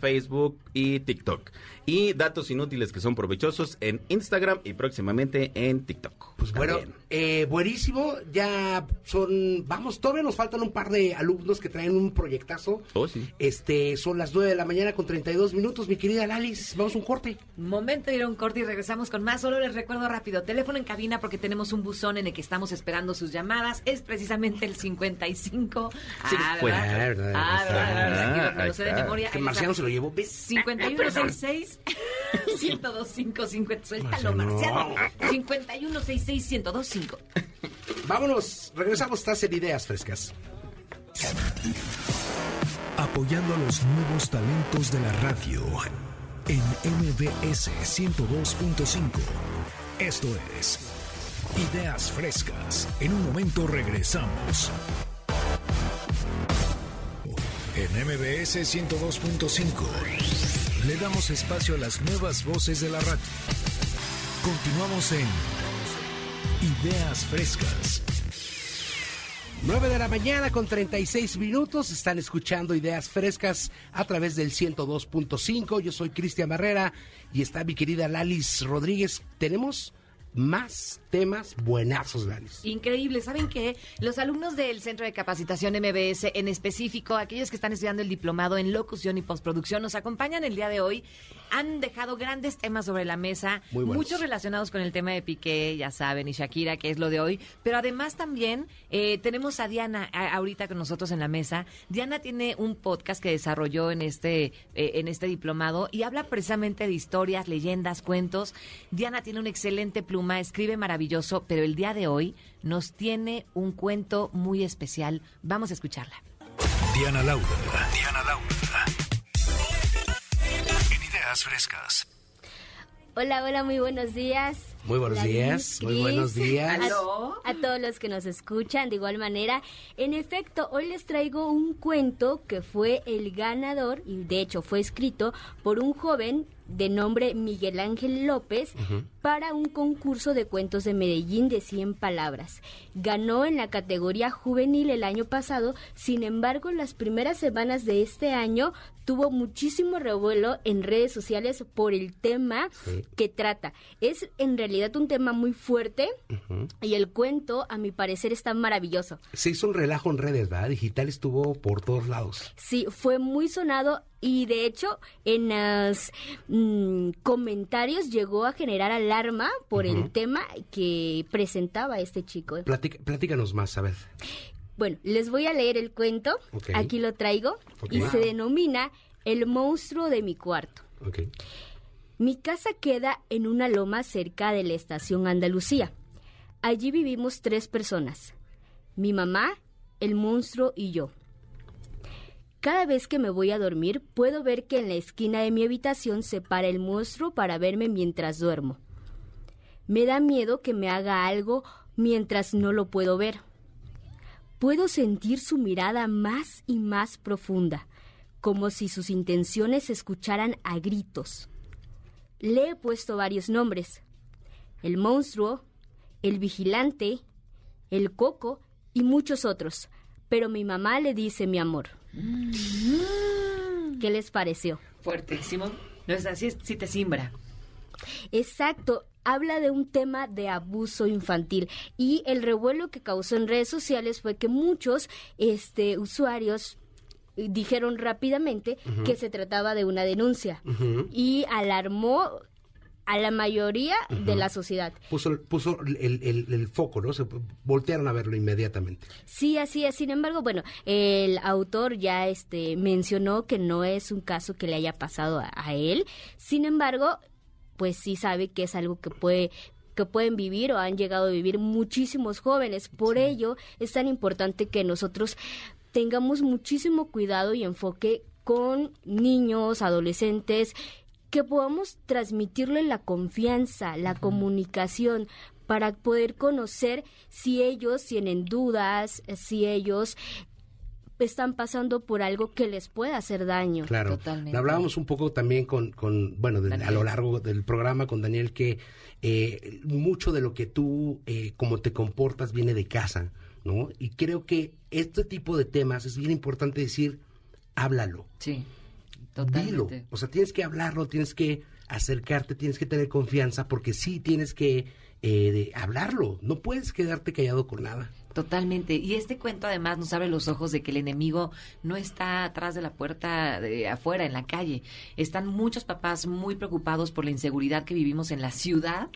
S28: Facebook y TikTok. Y datos inútiles que son provechosos en Instagram y próximamente en TikTok.
S2: Pues bueno, eh, buenísimo. Ya son, vamos, todavía nos faltan un par de alumnos que traen un proyectazo.
S28: Oh, sí.
S2: Este, son las 9 de la mañana con 32 minutos, mi querida Lalis. Vamos a un corte.
S3: Momento de ir a un corte y regresamos con más. Solo les recuerdo rápido, teléfono en cabina porque tenemos un buzón en el que estamos esperando sus llamadas. Es precisamente el 55. Ah,
S2: pues,
S3: ¿verdad?
S2: verdad,
S3: Ah, verdad, verdad,
S2: ah,
S3: aquí lo sé de memoria.
S2: Que Marciano se lo llevó. ¿ves?
S3: 5166 1025 50. Suéltalo,
S2: Marciano.
S3: Marciano. 5166 1025.
S2: Vámonos, regresamos, estás en Ideas Frescas.
S1: Apoyando a los nuevos talentos de la radio en MBS 102.5. Esto es Ideas Frescas. En un momento regresamos. En MBS 102.5 le damos espacio a las nuevas voces de la radio. Continuamos en Ideas Frescas.
S2: 9 de la mañana con 36 minutos. Están escuchando Ideas Frescas a través del 102.5. Yo soy Cristian Barrera y está mi querida Lalis Rodríguez. Tenemos más temas buenazos, Lalis.
S3: Increíble. ¿Saben qué? Los alumnos del Centro de Capacitación MBS, en específico, aquellos que están estudiando el diplomado en locución y postproducción, nos acompañan el día de hoy. Han dejado grandes temas sobre la mesa, muchos relacionados con el tema de Piqué, ya saben, y Shakira, que es lo de hoy. Pero además también eh, tenemos a Diana a- ahorita con nosotros en la mesa. Diana tiene un podcast que desarrolló en este, eh, en este diplomado y habla precisamente de historias, leyendas, cuentos. Diana tiene una excelente pluma, escribe maravilloso, pero el día de hoy nos tiene un cuento muy especial. Vamos a escucharla.
S1: Diana Laura. Diana Laura. En Ideas Frescas.
S32: Hola, hola, muy buenos días.
S2: Muy buenos días, muy buenos días.
S32: A, a todos los que nos escuchan de igual manera. En efecto, hoy les traigo un cuento que fue el ganador, y de hecho fue escrito por un joven de nombre Miguel Ángel López para un concurso de cuentos de Medellín de 100 palabras. Ganó en la categoría juvenil el año pasado, sin embargo, las primeras semanas de este año tuvo muchísimo revuelo en redes sociales por el tema que trata. Es en realidad un tema muy fuerte y el cuento, a mi parecer, está maravilloso.
S2: Se hizo un relajo en redes, ¿verdad? Digital estuvo por todos lados.
S32: Sí, fue muy sonado y de hecho en los mm, comentarios llegó a generar alarma por el tema que presentaba este chico.
S2: Platica- platícanos más, a ver.
S32: Bueno, les voy a leer el cuento. Aquí lo traigo. Y se denomina El monstruo de mi cuarto. Mi casa queda en una loma cerca de la estación Andalucía. Allí vivimos tres personas. Mi mamá, el monstruo y yo. Cada vez que me voy a dormir puedo ver que en la esquina de mi habitación se para el monstruo para verme mientras duermo. Me da miedo que me haga algo mientras no lo puedo ver. Puedo sentir su mirada más y más profunda, como si sus intenciones se escucharan a gritos. Le he puesto varios nombres. El monstruo, el vigilante, el coco y muchos otros. Pero mi mamá le dice mi amor. ¿Qué les pareció?
S3: Fuertísimo. No es así, sí te simbra.
S32: Exacto. Habla de un tema de abuso infantil y el revuelo que causó en redes sociales fue que muchos este, usuarios dijeron rápidamente que se trataba de una denuncia y alarmó a la mayoría de la sociedad.
S2: Puso, puso el, el- el foco, ¿no? Se voltearon a verlo inmediatamente.
S32: Sí, así es. Sin embargo, bueno, el autor ya este mencionó que no es un caso que le haya pasado a, a él. Sin embargo, pues sí sabe que es algo que puede que pueden vivir o han llegado a vivir muchísimos jóvenes. Por ello es tan importante que nosotros tengamos muchísimo cuidado y enfoque con niños, adolescentes, que podamos transmitirle la confianza, la comunicación, para poder conocer si ellos tienen dudas, si ellos están pasando por algo que les pueda hacer daño.
S2: Claro. Lo hablábamos un poco también con, con bueno, de- a lo largo del programa con Daniel, que eh, mucho de lo que tú, eh, como te comportas, viene de casa, ¿no? Y creo que este tipo de temas es bien importante decir, háblalo.
S3: Sí.
S2: Dilo.
S3: Totalmente.
S2: O sea, tienes que hablarlo, tienes que acercarte, tienes que tener confianza, porque sí tienes que eh, de hablarlo. No puedes quedarte callado con nada.
S3: Totalmente. Y este cuento además nos abre los ojos de que el enemigo no está atrás de la puerta de afuera, en la calle. Están muchos papás muy preocupados por la inseguridad que vivimos en la ciudad,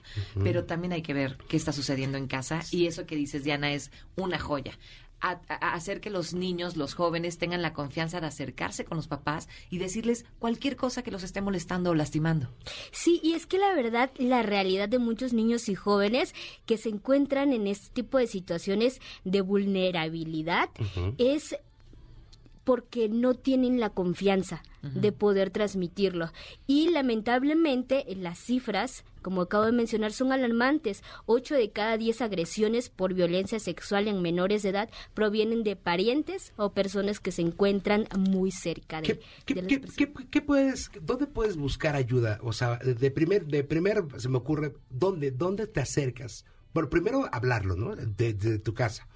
S3: pero también hay que ver qué está sucediendo en casa. Y eso que dices, Diana, es una joya. A- a- hacer que los niños, los jóvenes tengan la confianza de acercarse con los papás y decirles cualquier cosa que los esté molestando o lastimando.
S32: Sí, y es que la verdad, la realidad de muchos niños y jóvenes que se encuentran en este tipo de situaciones de vulnerabilidad es porque no tienen la confianza de poder transmitirlo. Y lamentablemente las cifras, como acabo de mencionar, son alarmantes. Ocho de cada diez agresiones por violencia sexual en menores de edad provienen de parientes o personas que se encuentran muy cerca de,
S2: ¿Qué,
S32: de las
S2: qué- qué- qué puedes, ¿Dónde puedes buscar ayuda? O sea, de primer, de primer se me ocurre, ¿dónde, dónde te acercas? Bueno, primero hablarlo, ¿no? De, de tu casa.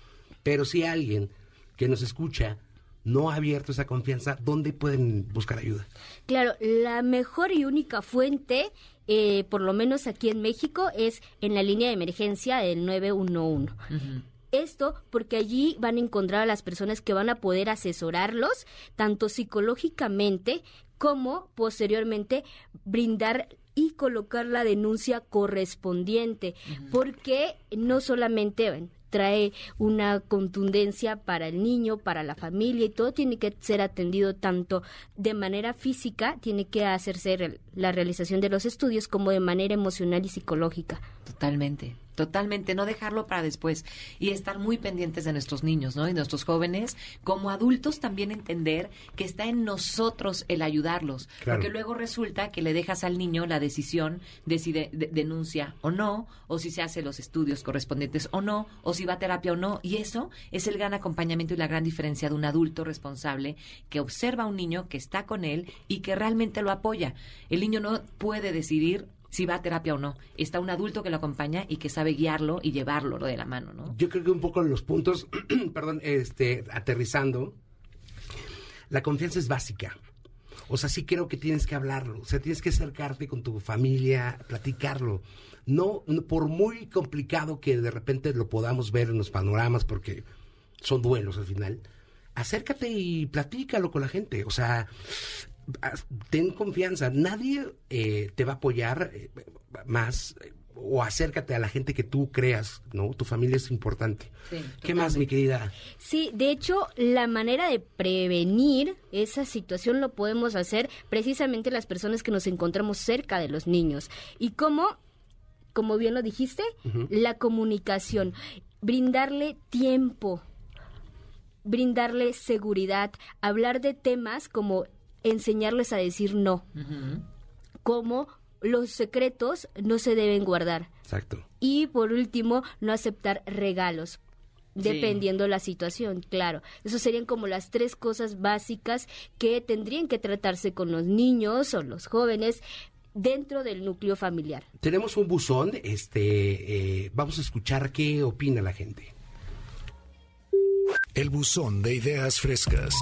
S2: Pero si alguien que nos escucha no ha abierto esa confianza, ¿dónde pueden buscar ayuda?
S32: Claro, la mejor y única fuente, eh, por lo menos aquí en México, es en la línea de emergencia del 911. Esto porque allí van a encontrar a las personas que van a poder asesorarlos, tanto psicológicamente como posteriormente brindar y colocar la denuncia correspondiente, porque no solamente trae una contundencia para el niño, para la familia y todo tiene que ser atendido tanto de manera física, tiene que hacerse la realización de los estudios como de manera emocional y psicológica.
S3: Totalmente, totalmente, no dejarlo para después y estar muy pendientes de nuestros niños, ¿no? Y nuestros jóvenes, como adultos también entender que está en nosotros el ayudarlos,
S33: Claro.
S3: porque luego resulta que le dejas al niño la decisión de si de- de- denuncia o no, o si se hace los estudios correspondientes o no, o si va a terapia o no, y eso es el gran acompañamiento y la gran diferencia de un adulto responsable que observa a un niño que está con él y que realmente lo apoya. El niño no puede decidir si va a terapia o no. Está un adulto que lo acompaña y que sabe guiarlo y llevarlo de la mano, ¿no?
S2: Yo creo que un poco los puntos, perdón, este, aterrizando, la confianza es básica. O sea, sí creo que tienes que hablarlo. O sea, tienes que acercarte con tu familia, platicarlo. No, no- por muy complicado que de repente lo podamos ver en los panoramas, porque son duelos al final, acércate y platícalo con la gente. O sea, ten confianza. Nadie eh, te va a apoyar eh, más eh, o acércate a la gente que tú creas, ¿no? Tu familia es importante. ¿Qué más, mi querida?
S32: Sí, de hecho, la manera de prevenir esa situación lo podemos hacer precisamente las personas que nos encontramos cerca de los niños. ¿Y cómo? Como bien lo dijiste, la comunicación, brindarle tiempo, brindarle seguridad, hablar de temas como enseñarles a decir no, como los secretos no se deben guardar.
S2: Exacto.
S32: Y por último, no aceptar regalos.
S2: Sí.
S32: Dependiendo la situación, claro. Esas serían como las tres cosas básicas que tendrían que tratarse con los niños o los jóvenes dentro del núcleo familiar.
S2: Tenemos un buzón, este, eh, vamos a escuchar qué opina la gente.
S1: El buzón de ideas frescas.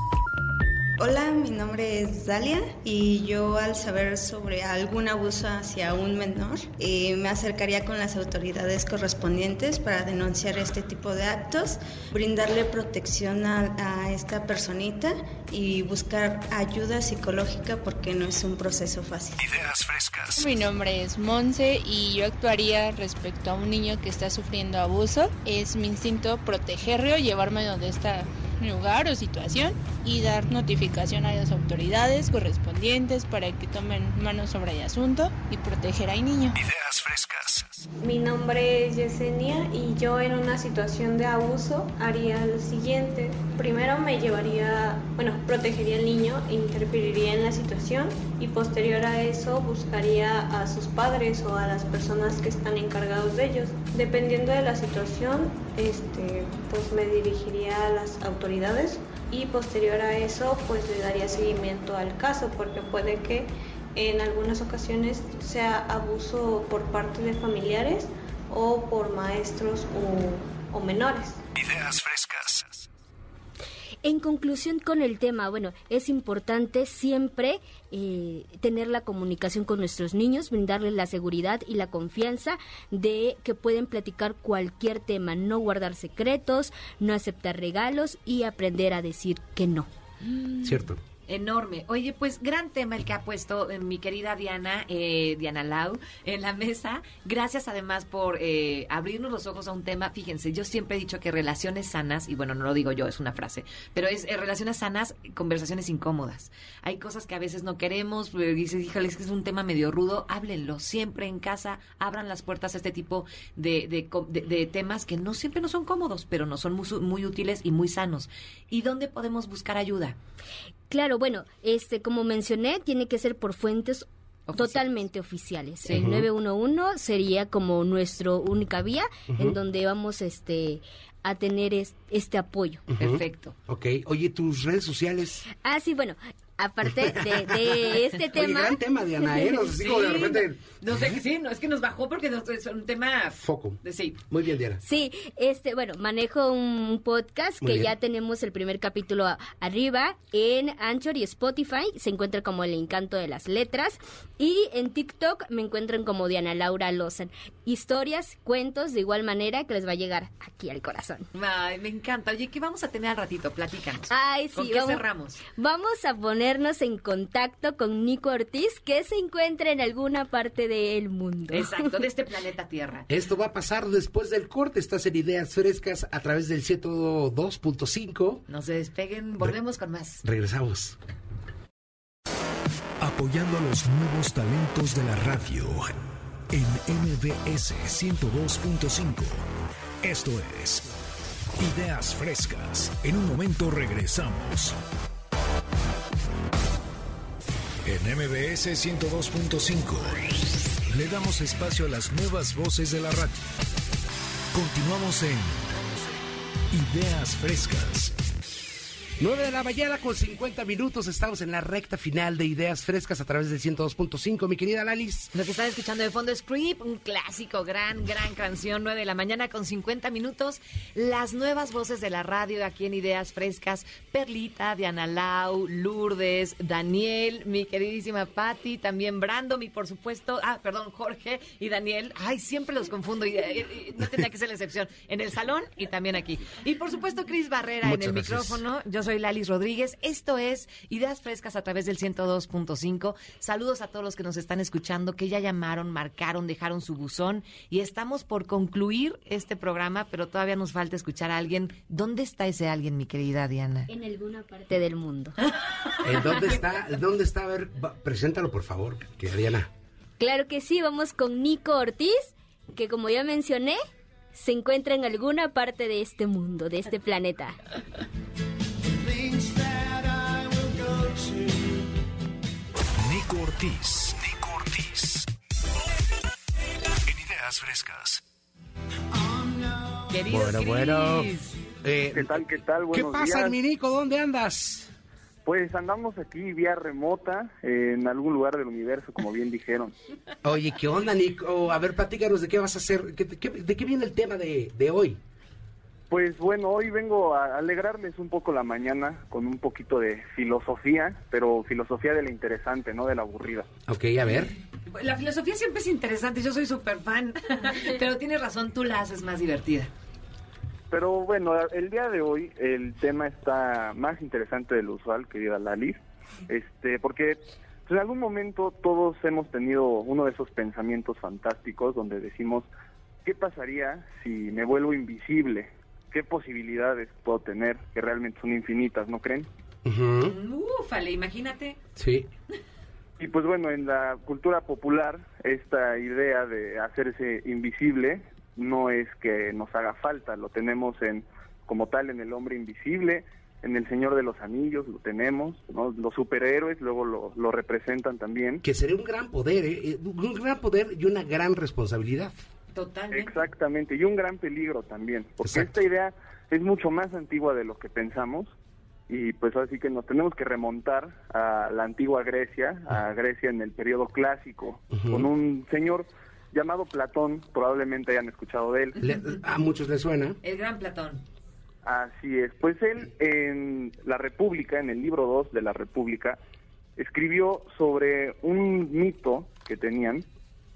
S34: Hola, mi nombre es Dalia y yo al saber sobre algún abuso hacia un menor eh, me acercaría con las autoridades correspondientes para denunciar este tipo de actos, brindarle protección a, a esta personita y buscar ayuda psicológica porque no es un proceso fácil.
S1: Ideas frescas.
S21: Mi nombre es Monse y yo actuaría respecto a un niño que está sufriendo abuso. Es mi instinto protegerlo, llevarme donde esta
S35: lugar o situación y dar notificación a las autoridades correspondientes para que tomen manos sobre el asunto y proteger al niño.
S1: Ideas frescas.
S36: Mi nombre es Yesenia y yo en una situación de abuso haría lo siguiente. Primero me llevaría, bueno, protegería al niño, interferiría en la situación y posterior a eso buscaría a sus padres o a las personas que están encargados de ellos. Dependiendo de la situación, este, pues me dirigiría a las autoridades y posterior a eso pues le daría seguimiento al caso porque puede que en algunas ocasiones sea abuso por parte de familiares o por maestros o, o menores.
S1: Ideas frescas.
S32: En conclusión con el tema, bueno, es importante siempre eh, tener la comunicación con nuestros niños, brindarles la seguridad y la confianza de que pueden platicar cualquier tema, no guardar secretos, no aceptar regalos y aprender a decir que no.
S2: Cierto.
S3: Enorme. Oye, pues gran tema el que ha puesto eh, mi querida Diana, eh, Diana Lau, en la mesa. Gracias además por eh, abrirnos los ojos a un tema. Fíjense, yo siempre he dicho que relaciones sanas, y bueno, no lo digo yo, es una frase, pero es eh, relaciones sanas, conversaciones incómodas. Hay cosas que a veces no queremos, dices, híjole, es que es un tema medio rudo, háblenlo siempre en casa, abran las puertas a este tipo de, temas que no siempre no son cómodos, pero no son muy útiles y muy sanos. ¿Y dónde podemos buscar ayuda?
S32: Claro, bueno, este, como mencioné, tiene que ser por fuentes totalmente oficiales.
S3: Sí.
S32: El
S3: Ujú.
S32: 911 sería como nuestra única vía en donde vamos este a tener es- este apoyo.
S2: Ujú. Ok. Oye, tus redes sociales.
S32: Ah, sí, bueno, aparte de, de este
S2: Oye,
S32: tema.
S2: gran tema, Diana, ¿eh? Nos así como de repente-
S3: No sé, sí, no, es que nos bajó porque nos- es un tema...
S2: Foco.
S3: Sí.
S2: Muy bien, Diana.
S32: Sí, este, bueno, manejo un podcast
S2: Muy
S32: que
S2: bien.
S32: ya tenemos el primer capítulo arriba en Anchor y Spotify. Se encuentra como El Encanto de las Letras. Y en TikTok me encuentran como Diana Laura Lozan. Historias, cuentos de igual manera que les va a llegar aquí al corazón.
S3: Ay, me encanta. Oye, ¿qué vamos a tener al ratito? Platícanos.
S32: Ay, sí,
S3: ¿Con qué
S32: vamos-
S3: cerramos?
S32: Vamos a ponernos en contacto con Nico Ortiz, que se encuentra en alguna parte del mundo.
S3: Exacto, de este planeta Tierra.
S2: Esto va a pasar después del corte. Estás en Ideas Frescas a través del 102.5.
S3: No se despeguen, volvemos con más.
S2: Regresamos.
S1: Apoyando a los nuevos talentos de la radio en MBS 102.5. Esto es Ideas Frescas. En un momento regresamos. En MBS 102.5 le damos espacio a las nuevas voces de la radio. Continuamos en Ideas Frescas.
S2: 9 de la mañana con 50 minutos. Estamos en la recta final de Ideas Frescas a través del 102.5. Mi querida Lalis.
S3: Lo que están escuchando de fondo es Creep, un clásico, gran, gran canción, 9 de la mañana con 50 minutos. Las nuevas voces de la radio aquí en Ideas Frescas. Perlita, Diana Lau, Lourdes, Daniel, mi queridísima Patti, también Brandon y por supuesto, ah, perdón, Jorge y Daniel. Ay, siempre los confundo y, no tendría que ser la excepción. En el salón y también aquí. Y por supuesto, Cris Barrera
S2: Muchas
S3: en el
S2: gracias.
S3: micrófono. Yo soy Lalis Rodríguez. Esto es Ideas Frescas a través del 102.5. Saludos a todos los que nos están escuchando, que ya llamaron, marcaron, dejaron su buzón. Y estamos por concluir este programa, pero todavía nos falta escuchar a alguien. ¿Dónde está ese alguien, mi querida Diana?
S32: En alguna parte del mundo.
S2: ¿En dónde está? ¿Dónde está? A ver, va- preséntalo, por favor, que Diana.
S32: Claro que sí, vamos con Nico Ortiz, que como ya mencioné, se encuentra en alguna parte de este mundo, de este planeta.
S1: Nico Ortiz. Nico Ortiz. En Ideas Frescas.
S3: Querido
S2: Bueno, bueno. Eh,
S33: ¿Qué tal, qué tal?
S2: ¿Qué
S33: Buenos
S2: pasa,
S33: días.
S2: mi Nico? ¿Dónde andas?
S33: Pues andamos aquí vía remota, eh, en algún lugar del universo, como bien dijeron.
S2: Oye, ¿qué onda, Nico? A ver, platícanos de qué vas a hacer. ¿Qué- qué- ¿De qué viene el tema de, de hoy?
S33: Pues bueno, hoy vengo a alegrarles un poco la mañana con un poquito de filosofía, pero filosofía de la interesante, no de la aburrida.
S2: Ok, a ver.
S3: La filosofía siempre es interesante, yo soy súper fan. pero tienes razón, tú la haces más divertida.
S33: Pero bueno, el día de hoy el tema está más interesante de lo usual, querida Lalis, este, porque pues, en algún momento todos hemos tenido uno de esos pensamientos fantásticos donde decimos, ¿qué pasaría si me vuelvo invisible? Qué posibilidades puedo tener, que realmente son infinitas, ¿no creen?
S3: Ufale, imagínate.
S2: Sí.
S33: Y pues bueno, en la cultura popular, esta idea de hacerse invisible no es que nos haga falta, lo tenemos en como tal en el hombre invisible, en el Señor de los Anillos lo tenemos, ¿no? los superhéroes luego lo, lo representan también.
S2: Que sería un gran poder, ¿eh? Eh, un gran poder y una gran responsabilidad.
S3: Totalmente.
S33: Exactamente, y un gran peligro también, porque esta idea es mucho más antigua de lo que pensamos y pues así que nos tenemos que remontar a la antigua Grecia, a Grecia en el periodo clásico, con un señor llamado Platón, probablemente hayan escuchado de él.
S2: Le- a muchos les suena.
S3: El gran Platón.
S33: Así es, pues él en la República, en el libro 2 de la República, escribió sobre un mito que tenían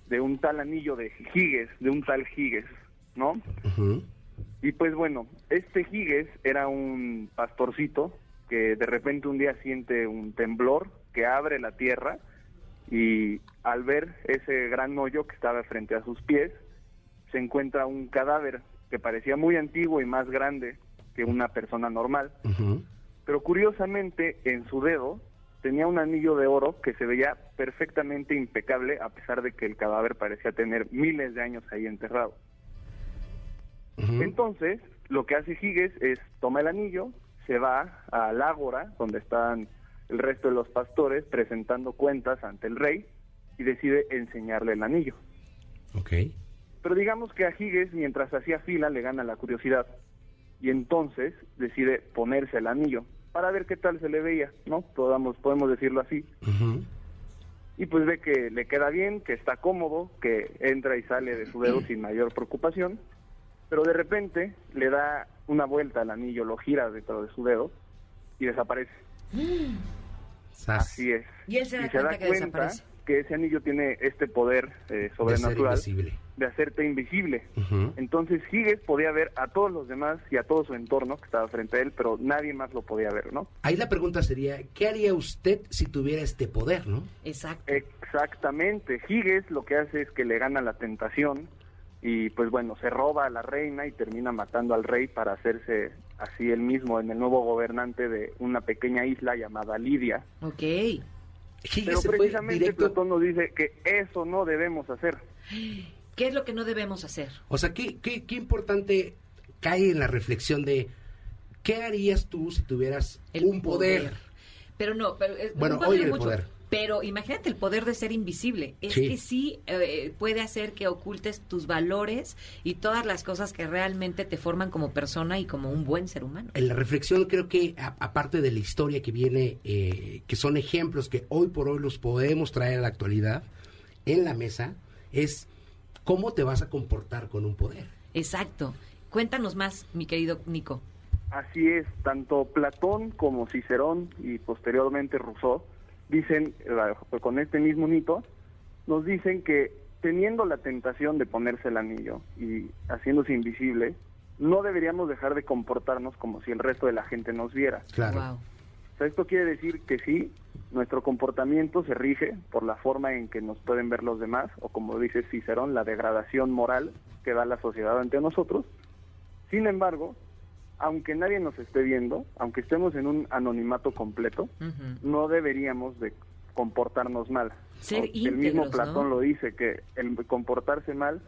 S33: de un tal anillo de Giges, de un tal Giges, ¿no? Y pues bueno, este Giges era un pastorcito que de repente un día siente un temblor que abre la tierra y al ver ese gran hoyo que estaba frente a sus pies, se encuentra un cadáver que parecía muy antiguo y más grande que una persona normal. Pero curiosamente en su dedo tenía un anillo de oro que se veía perfectamente impecable a pesar de que el cadáver parecía tener miles de años ahí enterrado. Entonces, lo que hace Giges es toma el anillo, se va al ágora donde están el resto de los pastores presentando cuentas ante el rey y decide enseñarle el anillo.
S2: Ok.
S33: Pero digamos que a Giges, mientras hacía fila, le gana la curiosidad y entonces decide ponerse el anillo para ver qué tal se le veía, ¿no? Podamos, podemos decirlo así. Y pues ve que le queda bien, que está cómodo, que entra y sale de su dedo sin mayor preocupación, pero de repente le da una vuelta al anillo, lo gira dentro de su dedo y desaparece. Así es.
S3: Y él se da cuenta que desaparece.
S33: que ese anillo tiene este poder eh, sobrenatural
S2: invisible.
S33: De hacerte invisible. Entonces Giges podía ver a todos los demás y a todo su entorno que estaba frente a él, pero nadie más lo podía ver, ¿no?
S2: Ahí la pregunta sería, ¿qué haría usted si tuviera este poder, no?
S3: Exacto.
S33: Exactamente. Giges lo que hace es que le gana la tentación y pues bueno, se roba a la reina y termina matando al rey para hacerse así él mismo en el nuevo gobernante de una pequeña isla llamada Lidia.
S3: Ok.
S33: Pero
S2: se fue
S33: precisamente Platón nos dice que eso no debemos hacer.
S3: ¿Qué es lo que no debemos hacer?
S2: O sea, ¿qué, qué, qué importante cae en la reflexión de qué harías tú si tuvieras un poder?
S3: Pero no, pero es-
S2: Bueno, hoy el
S3: mucho.
S2: poder.
S3: Pero imagínate el poder de ser invisible. Es
S2: Sí.
S3: que sí eh, puede hacer que ocultes tus valores y todas las cosas que realmente te forman como persona y como un buen ser humano.
S2: En la reflexión creo que a- aparte de la historia que viene, eh, que son ejemplos que hoy por hoy los podemos traer a la actualidad en la mesa, es cómo te vas a comportar con un poder.
S3: Exacto. Cuéntanos más, mi querido Nico.
S33: Así es, tanto Platón como Cicerón y posteriormente Rousseau dicen, eh, con este mismo mito, nos dicen que teniendo la tentación de ponerse el anillo y haciéndose invisible, no deberíamos dejar de comportarnos como si el resto de la gente nos viera.
S2: Claro.
S33: O sea, esto quiere decir que sí, nuestro comportamiento se rige por la forma en que nos pueden ver los demás, o como dice Cicerón, la degradación moral que da la sociedad ante nosotros. Sin embargo, aunque nadie nos esté viendo, aunque estemos en un anonimato completo, no deberíamos de comportarnos mal.
S3: Ser.
S33: El mismo Platón
S3: ¿no?
S33: lo dice, que el comportarse mal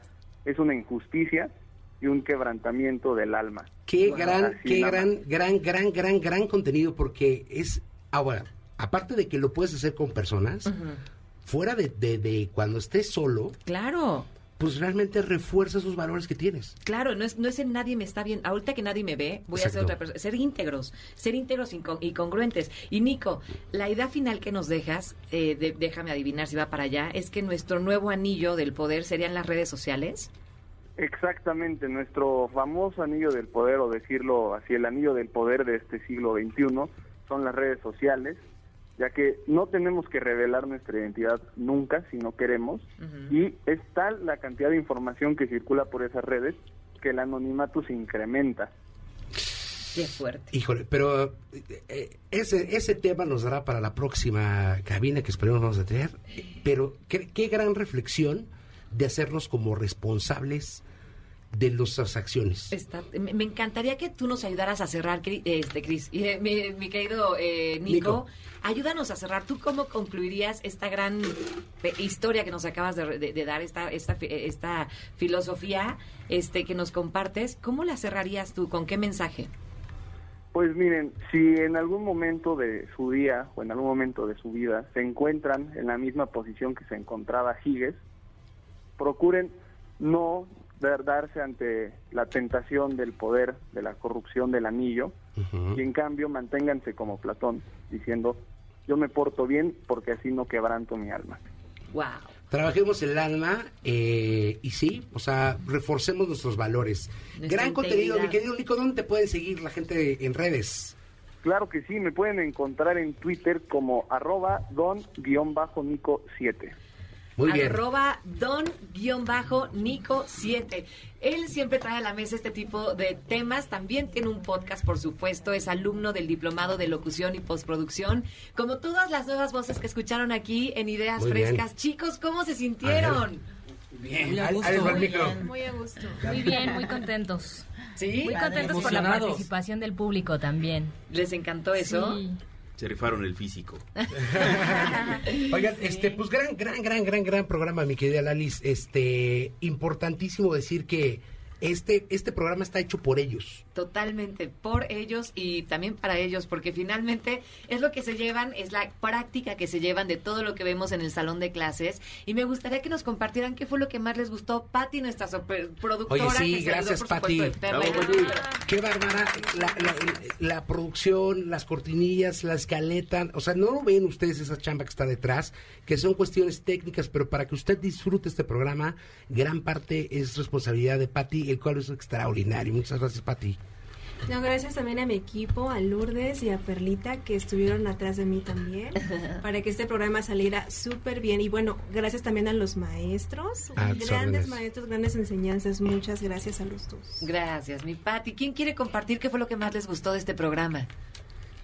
S33: es una injusticia y un quebrantamiento del alma.
S2: Qué gran, qué gran, gran, gran, gran, gran contenido porque es, ahora, aparte de que lo puedes hacer con personas, fuera de, de, de cuando estés solo,
S3: Claro.
S2: pues realmente refuerza esos valores que tienes.
S3: Claro, no es, no es el nadie me está bien. Ahorita que nadie me ve, voy a ser otra persona. Ser íntegros, ser íntegros y con- y congruentes. Y Nico, la idea final que nos dejas, eh, de- déjame adivinar si va para allá, es que nuestro nuevo anillo del poder serían las redes sociales.
S33: Exactamente, nuestro famoso anillo del poder, o decirlo así, el anillo del poder de este siglo XXI, son las redes sociales, ya que no tenemos que revelar nuestra identidad nunca si no queremos, y es tal la cantidad de información que circula por esas redes que el anonimato se incrementa.
S3: Qué fuerte.
S2: Híjole, pero eh, eh, ese, ese tema nos dará para la próxima cabina que esperemos vamos a tener. Pero qué, qué gran reflexión de hacernos como responsables de nuestras acciones.
S3: Está- me me encantaría que tú nos ayudaras a cerrar, este, Cris. Y, eh, mi, mi querido eh, Nico,
S2: Nico.
S3: ayúdanos a cerrar. ¿Tú cómo concluirías esta gran eh, historia que nos acabas de, de- de dar, esta, esta, eh, esta filosofía este, que nos compartes? ¿Cómo la cerrarías tú? ¿Con qué mensaje?
S33: Pues miren, si en algún momento de su día o en algún momento de su vida se encuentran en la misma posición que se encontraba Higgins, procuren no dar- darse ante la tentación del poder, de la corrupción del anillo, y en cambio manténganse como Platón, diciendo, yo me porto bien porque así no quebranto mi alma.
S3: Wow.
S2: Trabajemos el alma eh, y sí, o sea, reforcemos nuestros valores.
S33: Nuestra
S2: Gran contenido, mi querido Nico, ¿dónde te pueden seguir la gente en redes?
S33: Claro que sí, me pueden encontrar en Twitter como arroba don-nico7.
S2: Muy bien.
S3: Arroba don-nico7. Él siempre trae a la mesa este tipo de temas. También tiene un podcast, por supuesto. Es alumno del Diplomado de Locución y Postproducción. Como todas las nuevas voces que escucharon aquí en Ideas
S32: Muy bien.
S3: Frescas. Chicos, ¿cómo se sintieron?
S2: Bien,
S32: Muy a gusto. Muy bien.
S19: Muy a gusto. Muy bien, muy contentos.
S3: Sí.
S19: Muy contentos por la participación del público también.
S3: ¿Les encantó eso?
S19: Sí.
S28: Se rifaron el físico.
S2: Oigan, este, pues gran, gran, gran, gran, gran programa, mi querida Lalis. Este, importantísimo decir que este, este programa está hecho por ellos.
S3: Totalmente, por ellos y también para ellos, porque finalmente es lo que se llevan, es la práctica que se llevan de todo lo que vemos en el salón de clases. Y me gustaría que nos compartieran qué fue lo que más les gustó. Patti, nuestra super productora.
S2: Oye, sí,
S3: que
S2: gracias. Pati. Qué bárbara. La, la- la producción, las cortinillas, la escaleta. O sea, no lo ven ustedes esa chamba que está detrás, que son cuestiones técnicas, pero para que usted disfrute este programa, gran parte es responsabilidad de Pati, el cual es extraordinario. Muchas gracias, Pati.
S37: No, gracias también a mi equipo, a Lourdes y a Perlita que estuvieron atrás de mí también para que este programa saliera súper bien. Y bueno, gracias también a los maestros, grandes
S3: órdenes.
S37: maestros, grandes enseñanzas. Muchas gracias a los dos.
S3: Gracias, mi Patti. ¿Quién quiere compartir qué fue lo que más les gustó de este programa?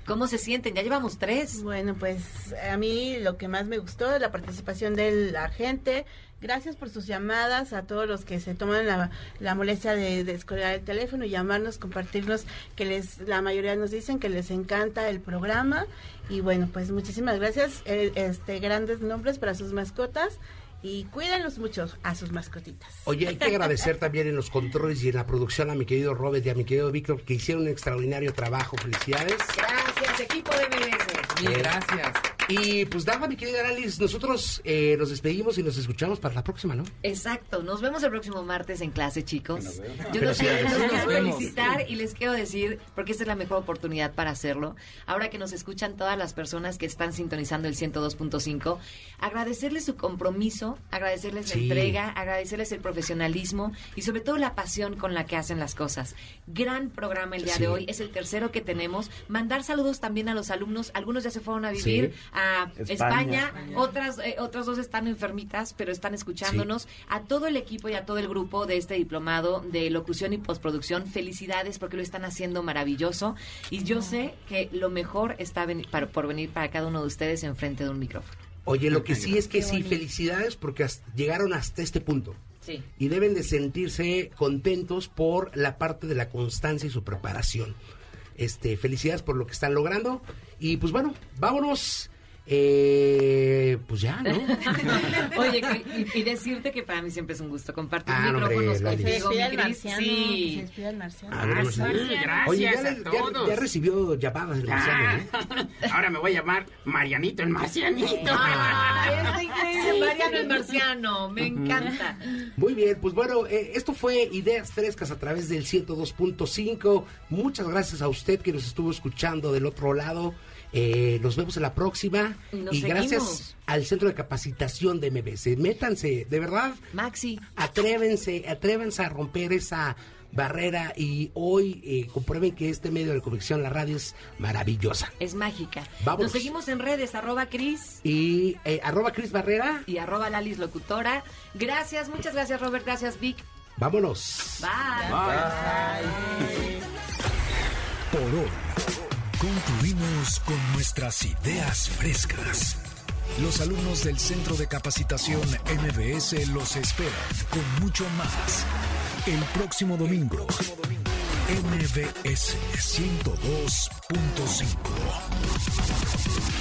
S3: ¿Cómo se sienten? Ya llevamos tres.
S38: Bueno, pues a mí lo que más me gustó es la participación de la gente. Gracias por sus llamadas a todos los que se toman la, la molestia de, de descolgar el teléfono llamarnos, compartirnos, que les la mayoría nos dicen que les encanta el programa. Y bueno, pues muchísimas gracias. Eh, este Grandes nombres para sus mascotas y cuídenlos mucho a sus mascotitas.
S2: Oye, hay que agradecer también en los controles y en la producción a mi querido Robert y a mi querido Víctor que hicieron un extraordinario trabajo. Felicidades.
S3: Gracias, equipo de MBS.
S2: gracias. Y pues nada, mi querida Alice, nosotros eh, nos despedimos y nos escuchamos para la próxima, ¿no?
S3: Exacto, nos vemos el próximo martes en clase, chicos. Yo los,
S2: Felicidades.
S3: los quiero felicitar y les quiero decir, porque esta es la mejor oportunidad para hacerlo, ahora que nos escuchan todas las personas que están sintonizando el 102.5, agradecerles su compromiso, agradecerles la entrega, agradecerles el profesionalismo y sobre todo la pasión con la que hacen las cosas. Gran programa el día
S2: Sí.
S3: de hoy, es el tercero que tenemos. Mandar saludos también a los alumnos, algunos ya se fueron a vivir
S2: Sí.
S3: A
S2: España.
S3: España, otras eh, otras dos están enfermitas, pero están escuchándonos. A todo el equipo y a todo el grupo de este diplomado de locución y postproducción, felicidades porque lo están haciendo maravilloso. Y yo sé que lo mejor está para- por venir para cada uno de ustedes enfrente de un micrófono.
S2: Oye, lo que sí es que sí, felicidades porque hasta- llegaron hasta este punto.
S3: Sí.
S2: Y deben de sentirse contentos por la parte de la constancia y su preparación. Este, felicidades por lo que están logrando. Y pues bueno, vámonos. Eh, pues ya, ¿no?
S3: Oye, que- y, y decirte que para mí siempre es un gusto compartir
S2: Ah, no, hombre,
S3: micrófonos
S2: Lali.
S3: contigo, mi
S38: el
S3: Cris.
S38: marciano,
S3: Sí.
S38: se despide el marciano.
S2: Ah, no, no, sí. Oye, ya, le- ya- ya recibió llamadas del marciano, ¿eh?
S29: Ahora me voy a llamar Marianito el Marcianito.
S3: Ay, está increíble, Mariano el Marciano, me encanta.
S2: Muy bien, pues bueno, eh, esto fue Ideas Frescas a través del 102.5. Muchas gracias a usted que nos estuvo escuchando del otro lado. Eh, nos vemos en la próxima.
S3: Y nos
S2: y gracias al Centro de Capacitación de MBC. Métanse, de verdad.
S3: Maxi.
S2: Atrévense, atrévense a romper esa barrera y hoy eh, comprueben que este medio de conexión, la radio, es maravillosa.
S3: Es mágica.
S2: Vámonos.
S3: Nos seguimos en redes, arroba Cris
S2: Y eh, arroba Cris Barrera,
S3: y arroba Lalis Locutora. Gracias, muchas gracias Robert, gracias Vic.
S2: vámonos.
S3: Bye.
S1: Por hoy, concluimos con nuestras ideas frescas. Los alumnos del Centro de Capacitación MBS los esperan con mucho más. El próximo domingo, MBS 102.5.